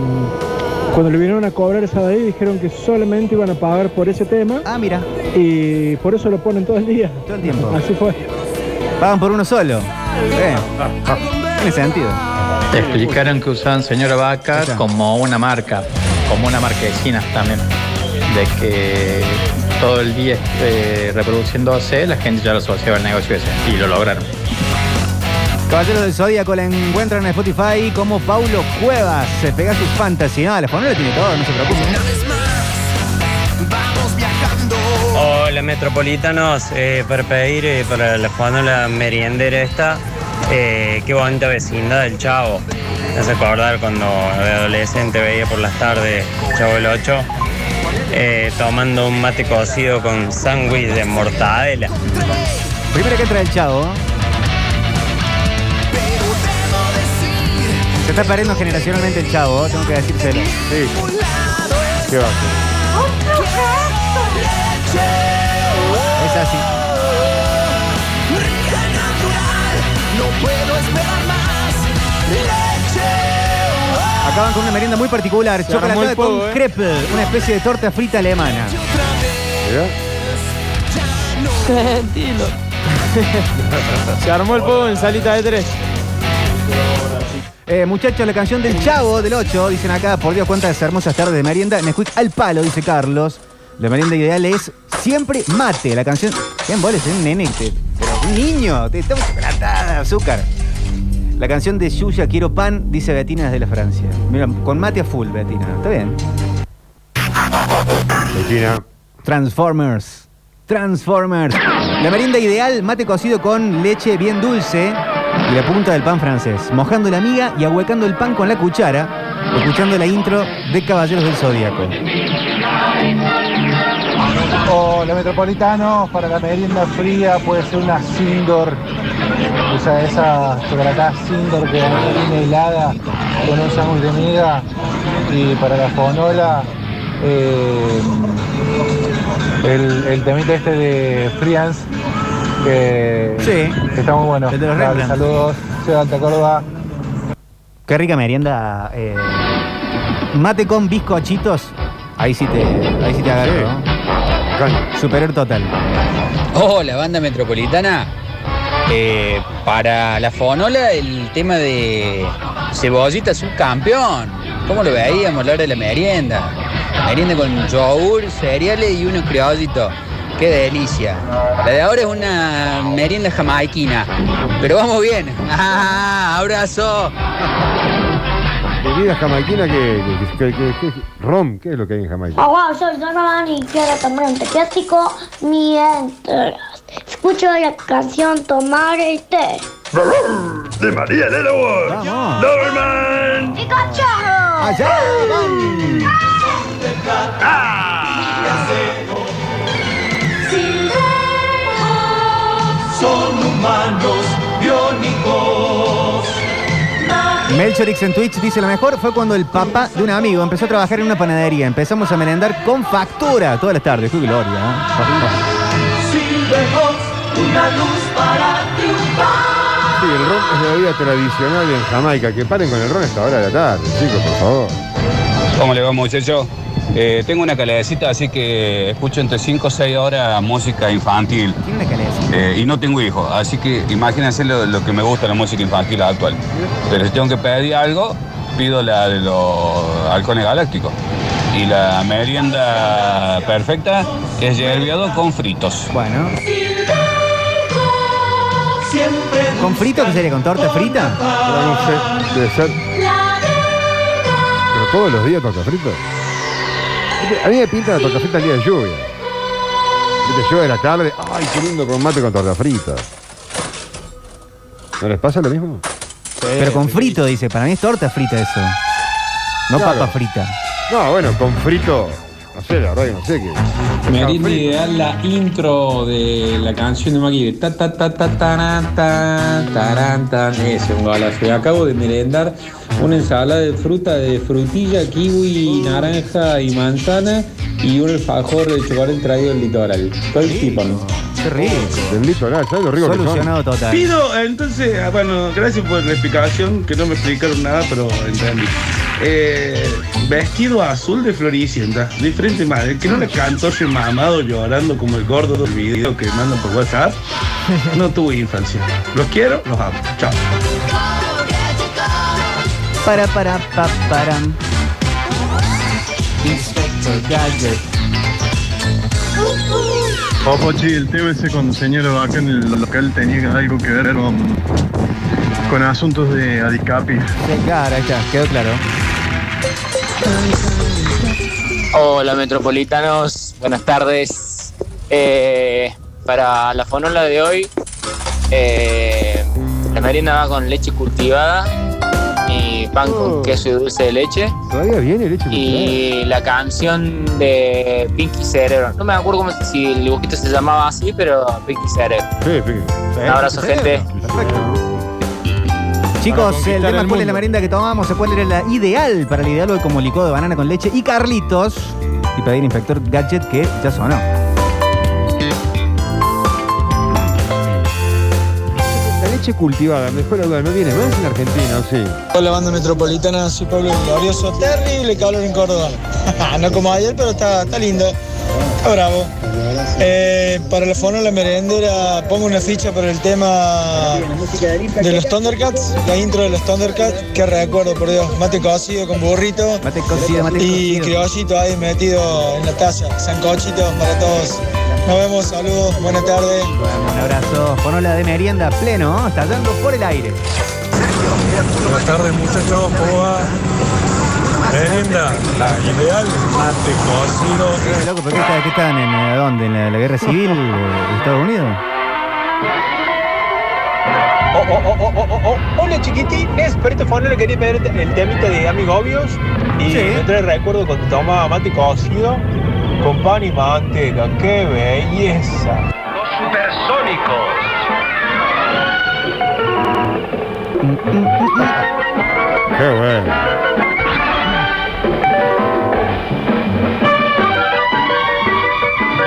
cuando le vinieron a cobrar esa de ahí, dijeron que solamente iban a pagar por ese tema. Ah, mira. Y por eso lo ponen todo el día. Todo el tiempo. Así fue. Pagan por uno solo. Eh, Tiene sentido. Te explicaron que usaban señora vaca como una marca, como una marquesina también. De que todo el día eh, reproduciéndose, la gente ya lo asociaba al negocio ese. Y lo lograron. Caballero del Zodíaco la encuentran en Spotify como Paulo Cuevas. Se pega sus fantasy. No, la fonola tiene todo, no se preocupen. Hola metropolitanos, eh, para pedir eh, para la fonola meriendera esta, eh, qué bonita vecindad del Chavo. Me hace acordar cuando de adolescente veía por las tardes Chavo el 8, eh, tomando un mate cocido con sándwich de mortadela. Primero que entra el chavo. Se está perdiendo generacionalmente el chavo, tengo que decírselo. Sí. ¿Qué va? Es así. Acaban con una merienda muy particular, Se armó el con pogo, ¿eh? crepe, una especie de torta frita alemana. Tranquilo. Se armó el pogo en salita de tres. Eh, muchachos, la canción del Chavo del 8, dicen acá, por Dios, cuántas hermosas tardes de merienda. Nesquik al palo, dice Carlos. La merienda ideal es siempre mate. La canción. ¿Qué boles? Es un nene, te- pero un niño, te estamos chocolatada de azúcar. La canción de Yuya, Quiero pan, dice Betina desde la Francia. Mira, con mate a full, Betina. Está bien. Betina. Transformers. Transformers. La merienda ideal, mate cocido con leche bien dulce y la punta del pan francés. Mojando la miga y ahuecando el pan con la cuchara, escuchando la intro de Caballeros del Zodíaco. Hola metropolitanos, para la merienda fría puede ser una Sindor, esa, esa chocolatada Sindor que viene helada con un sándwich de miga y para la fonola eh, el, el temita este de Frians que, que está muy bueno. el de los Dale, saludos, soy de Alta Córdoba. Qué rica merienda. eh, mate con bizcochitos. Ahí sí te, ahí sí te agarro. ¿no? Superior total. Hola, banda metropolitana. Eh, para la fonola, el tema de cebollita es un campeón. ¿Cómo lo veíamos a la hora de la merienda? Merienda con yogur, cereales y unos criollitos. ¡Qué delicia! La de ahora es una merienda jamaiquina. Pero vamos bien. ¡Ah, abrazo! Bebida jamaiquina que, que, que- que- que- rom, ¿qué es lo que hay en Jamaica? Hola, soy Donovan y quiero tomar un tequético mientras escucho la canción Tomar el té. De María de la Voz. Norman. ¡Pikachu! ¡Allá van! Son humanos biónicos. Melchorix en Twitch dice lo mejor fue cuando el papá de un amigo empezó a trabajar en una panadería. Empezamos a merendar con factura todas las tardes. ¡Qué gloria! ¿eh? Una luz para triunfar. Sí, el ron es la bebida tradicional en Jamaica. Que paren con el ron a esta hora de la tarde, chicos, por favor. ¿Cómo le va, muchacho? Eh, tengo una calecita, así que escucho entre 5 o 6 horas música infantil. Tiene una calecita. Eh, y no tengo hijos, así que imagínense lo, lo que me gusta la música infantil actual. Pero si tengo que pedir algo, pido la de los halcones galácticos. Y la merienda perfecta es yerbiado con fritos. Bueno. ¿Con frito qué sería? ¿Con torta frita? Pero no sé, debe ser. Pero todos los días torta frita. A mí me pinta la torta frita el día de lluvia. Viste, lluvia de la tarde. Ay, qué lindo con mate con torta frita. ¿No les pasa lo mismo? Pero con frito, dice. Para mí es torta frita eso. No Claro. papa frita. No, bueno, con frito. No sé, la verdad que no sé qué. Merienda ideal la intro de la canción de Maggie. Ta ta ta ta ta ta taran, tan. Ese es un golazo. Y acabo de merendar una ensalada de fruta de frutilla, kiwi, naranja y manzana y un alfajor de chocolate traído del litoral. Estoy tipón. Qué rico. Del litoral, ¿sabes lo rico que son? Solucionado total. Pido, entonces, ah, bueno, gracias por la explicación, que no me explicaron nada, pero entendí. Eh, vestido azul de Floricienta, diferente madre, que no le cantó ese mamado llorando como el gordo del video que mandan por WhatsApp. No tuve infancia. Los quiero, los amo. Chao. Para, para, pa, para. Pochi, el tema ese cuando señaló acá en el local tenía algo que ver con, con asuntos de Adicapi. Sí, claro, ahí está. Quedó claro. Hola metropolitanos, buenas tardes. Eh, para la fonola de hoy, eh, la merienda va con leche cultivada y pan Oh. con queso y dulce de leche. Todavía viene leche Y la canción de Pinky Cerebro. No me acuerdo cómo, si el dibujito se llamaba así, pero Pinky Cerebro. Sí, sí. Un abrazo, gente. Chicos, el tema cuál es la merienda que tomamos, cuál era la ideal para el ideal hoy como licuado de banana con leche y Carlitos. Y pedir inspector gadget que ya sonó. La leche cultivada, mejor la duda, no viene más en Argentina, ¿o sí? Hola banda metropolitana, soy Pablo Glorioso. Terrible calor en Córdoba. no como ayer, pero está, está lindo. Está bravo. Eh, para la fono la merendera pongo una ficha por el tema de los Thundercats, la intro de los Thundercats, que recuerdo por Dios, mate cocido con burrito Mate cocido, mate y criollito ahí metido en la taza, sancochito para todos. Nos vemos, saludos, buenas tardes. Un abrazo. Fonola de merienda pleno, ¿no? estallando por el aire. Buenas tardes muchachos, ¿cómo va? Merienda, la ideal, mate cocido. Eh, loco, ¿pero qué, está- qué están en eh, dónde? ¿En la, la guerra civil eh, de Estados Unidos? Oh, oh, oh, oh, oh, oh. Hola chiquitines, fono le quería pedir el temita de Amigobios y me trae recuerdo cuando tomaba mate cocido con pan y manteca, qué belleza. Los supersónicos. Qué bueno.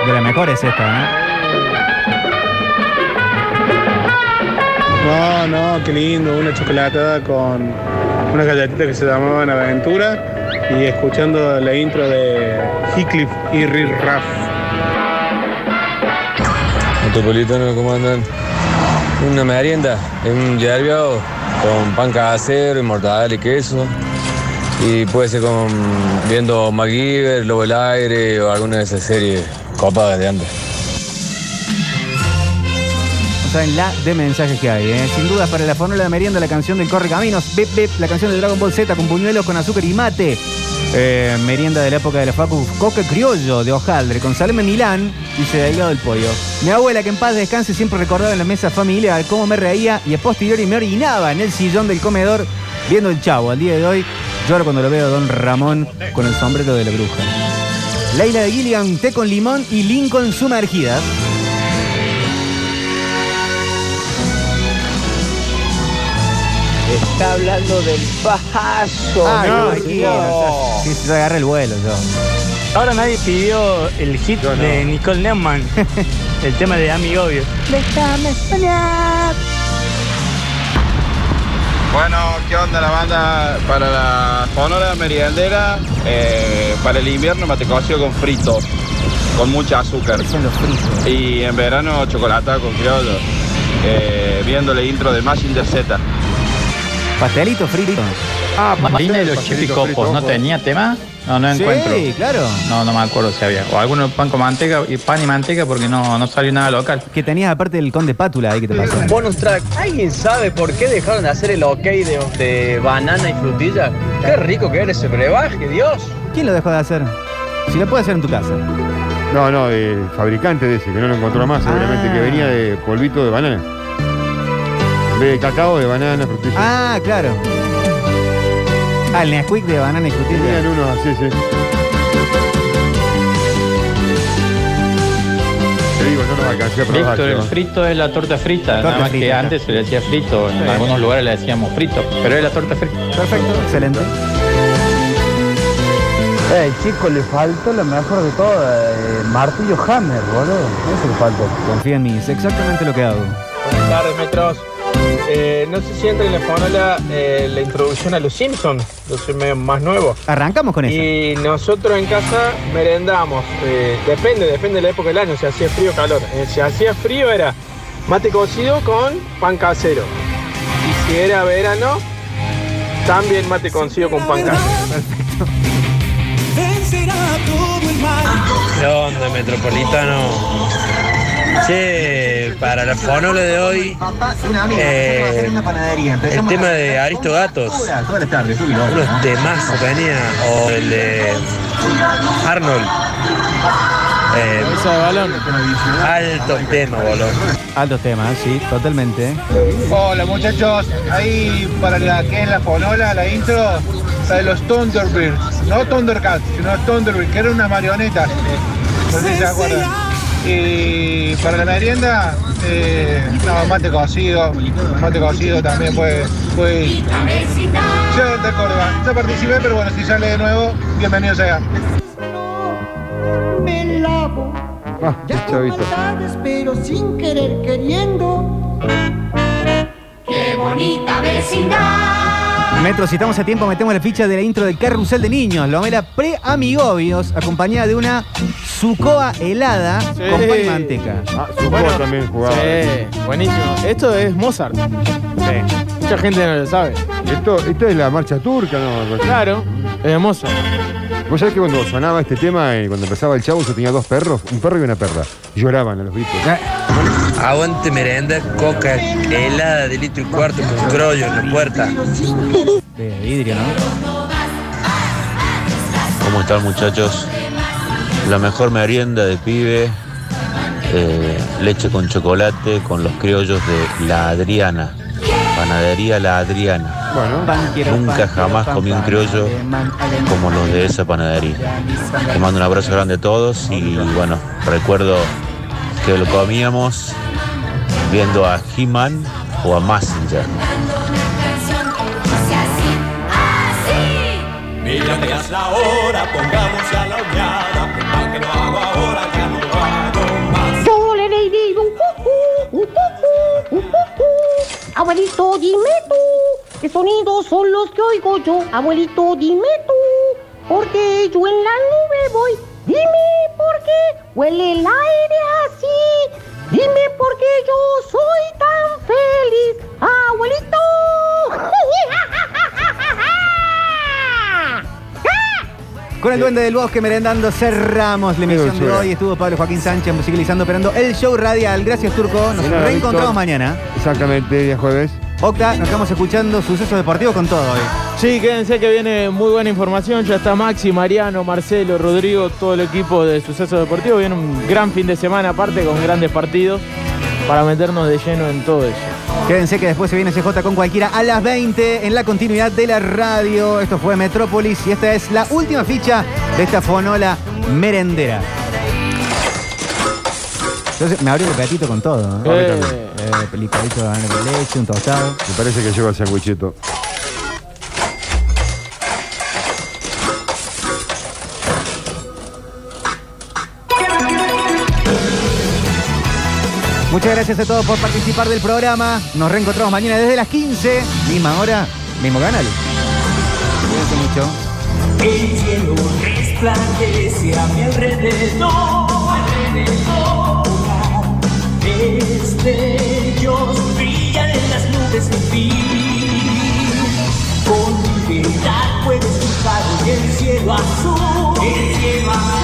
De las mejores esta, ¿no? No, no, qué lindo, una chocolatada con una galletita que se llamaban Aventura y escuchando la intro de Heathcliff y Riff Raff. Metropolitano, ¿cómo andan? Una merienda, un yerbio con pan casero, y mortadela y queso. Y puede ser con viendo MacGyver, Lobo del Aire o alguna de esas series copadas de antes. No saben la de mensajes que hay, ¿eh? Sin dudas para la fórmula de merienda, la canción del Corre Caminos, Bip Bip, la canción de Dragon Ball Z con puñuelos, con azúcar y mate. Eh, merienda de la época de la Facu, coca criollo de hojaldre, con salame Milán, dice de hígado del pollo. Mi abuela, que en paz descanse, siempre recordaba en la mesa familiar cómo me reía y a posteriori me orinaba en el sillón del comedor viendo el chavo. Al día de hoy, lloro cuando lo veo a Don Ramón con el sombrero de la bruja. Leila de Gilligan, té con limón y Lincoln sumergida. Está hablando del pajazo. Ay, no, no, aquí, no. Sí, se agarra el vuelo yo. Ahora nadie pidió el hit Yo no. de Nicole Neumann, el tema de Amigo Obvio. Déjame soñar. Bueno, ¿qué onda la banda? Para la sonora meriendera, eh, para el invierno mate cocido con frito, con mucha azúcar. Son los fritos. Y en verano chocolate con criollo, eh, viendo la intro de Massinger Z. Pastelito frito. Ah, Marina de los chipicopos, ¿no tenía tema? No, no Sí, encuentro. claro. No, no me acuerdo si había. O alguno pan con manteca y pan y manteca porque no, no salió nada local. Que tenías aparte el conde pátula ahí que te pasó. Bonus track. ¿Alguien sabe por qué dejaron de hacer el ok de, de banana y frutilla? Qué rico que era ese brebaje, Dios. ¿Quién lo dejó de hacer? Si lo puedes hacer en tu casa. No, no, el fabricante de ese, que no lo encontró más, seguramente, Ah. que venía de polvito de banana. En vez de cacao, de banana, frutilla. Ah, claro. Ah, el Nesquik de banana y frutilla. Tenían uno así, sí. Te digo, no nos alcancé a probar. Víctor, el frito es la torta frita. Torta nada más frita, que antes se le decía frito. En Sí. algunos lugares le decíamos frito. Pero es la torta frita. Perfecto, excelente. Eh, chico, le faltó lo mejor de todo, eh, martillo Hammer, boludo. Eso le faltó. Confía en mí, es exactamente lo que hago. Buenas tardes, metros. Eh, no sé si entra en la eh, la introducción a los Simpsons. Yo soy medio más nuevo. Arrancamos con eso. Y nosotros en casa merendamos. eh, depende, depende de la época del año, si hacía frío o calor. Eh, si hacía frío era mate cocido con pan casero. Y si era verano, también mate cocido con pan casero. Mal. ¿Qué onda, Metropolitano? Che, para la fonola de hoy, eh, el tema de Aristo Gatos, unos temazos tenía, o el de Arnold. Eh, alto tema, boludo. Altos temas, sí, totalmente. Hola muchachos, ahí para la que es la fonola, la intro, la de los Thunderbirds, no Thundercats, sino Thunderbirds, que eran unas marionetas. No sé si se acuerdan. Y para la merienda, eh, no, mate cocido, mate cocido también puede, puede ir. Yo de Córdoba, ya participé, pero bueno, si sale de nuevo, bienvenido sea. Me lavo, Ah, qué chavito. maldades, pero sin querer queriendo. Qué bonita vecindad. Metro, si estamos a tiempo, metemos la ficha de la intro del carrusel de niños. Lomela pre-amigobios, acompañada de una sucoa helada con pan y manteca. Ah, Sucoa también jugaba. Sí, buenísimo. Esto es Mozart. Mucha gente no lo sabe. Esto, esto es la marcha turca, ¿no? Claro, es de Mozart. Vos sabés que cuando sonaba este tema, eh, cuando empezaba el chavo, yo tenía dos perros, un perro y una perra. Lloraban a los gritos. Aguante merenda, coca helada de litro y cuarto con crollo en la puerta. De vidrio, ¿no? ¿Cómo están muchachos? La mejor merienda de pibe, eh, leche con chocolate con los criollos de La Adriana, panadería La Adriana. Nunca jamás comí un criollo como los de esa panadería. Les mando un abrazo grande a todos y bueno, recuerdo que lo comíamos viendo a He-Man o a Massinger. Mira que ya es la hora, pongamos ya la uñada. Pa' que no hago ahora, ya no hago más. Yo le digo un cucú, un cucú, un cucú. Abuelito, dime tú, ¿qué sonidos son los que oigo yo? Abuelito, dime tú, porque yo en la nube voy. Dime por qué huele el aire así. Dime por qué yo soy tan feliz, abuelito. Con el duende del bosque merendando cerramos la emisión de hoy. Estuvo Pablo Joaquín Sánchez musicalizando, operando el show radial. Gracias, Turco. Nos nada, reencontramos Víctor. mañana. Exactamente, día jueves. Octa, nos estamos escuchando Sucesos Deportivos con todo hoy. Sí, quédense que viene muy buena información. Ya está Maxi, Mariano, Marcelo, Rodrigo, todo el equipo de Suceso Deportivo. Viene un gran fin de semana aparte con grandes partidos para meternos de lleno en todo eso. Quédense que después se viene CJ con cualquiera a las 20 en la continuidad de la radio. Esto fue Metrópolis y esta es la última ficha de esta fonola merendera. Entonces me abrió el gatito con todo. ¿eh? Mí también. Eh, licuadito de leche, un tostado. Me parece que llego al sandwichito. Muchas gracias a todos por participar del programa. Nos reencontramos mañana desde las 15, misma hora, mismo canal. Cuídense mucho. El cielo resplandece a mi alrededor, alrededor. Destellos brillan en las nubes sin fin. Con libertad puedes buscar el cielo azul, el cielo azul.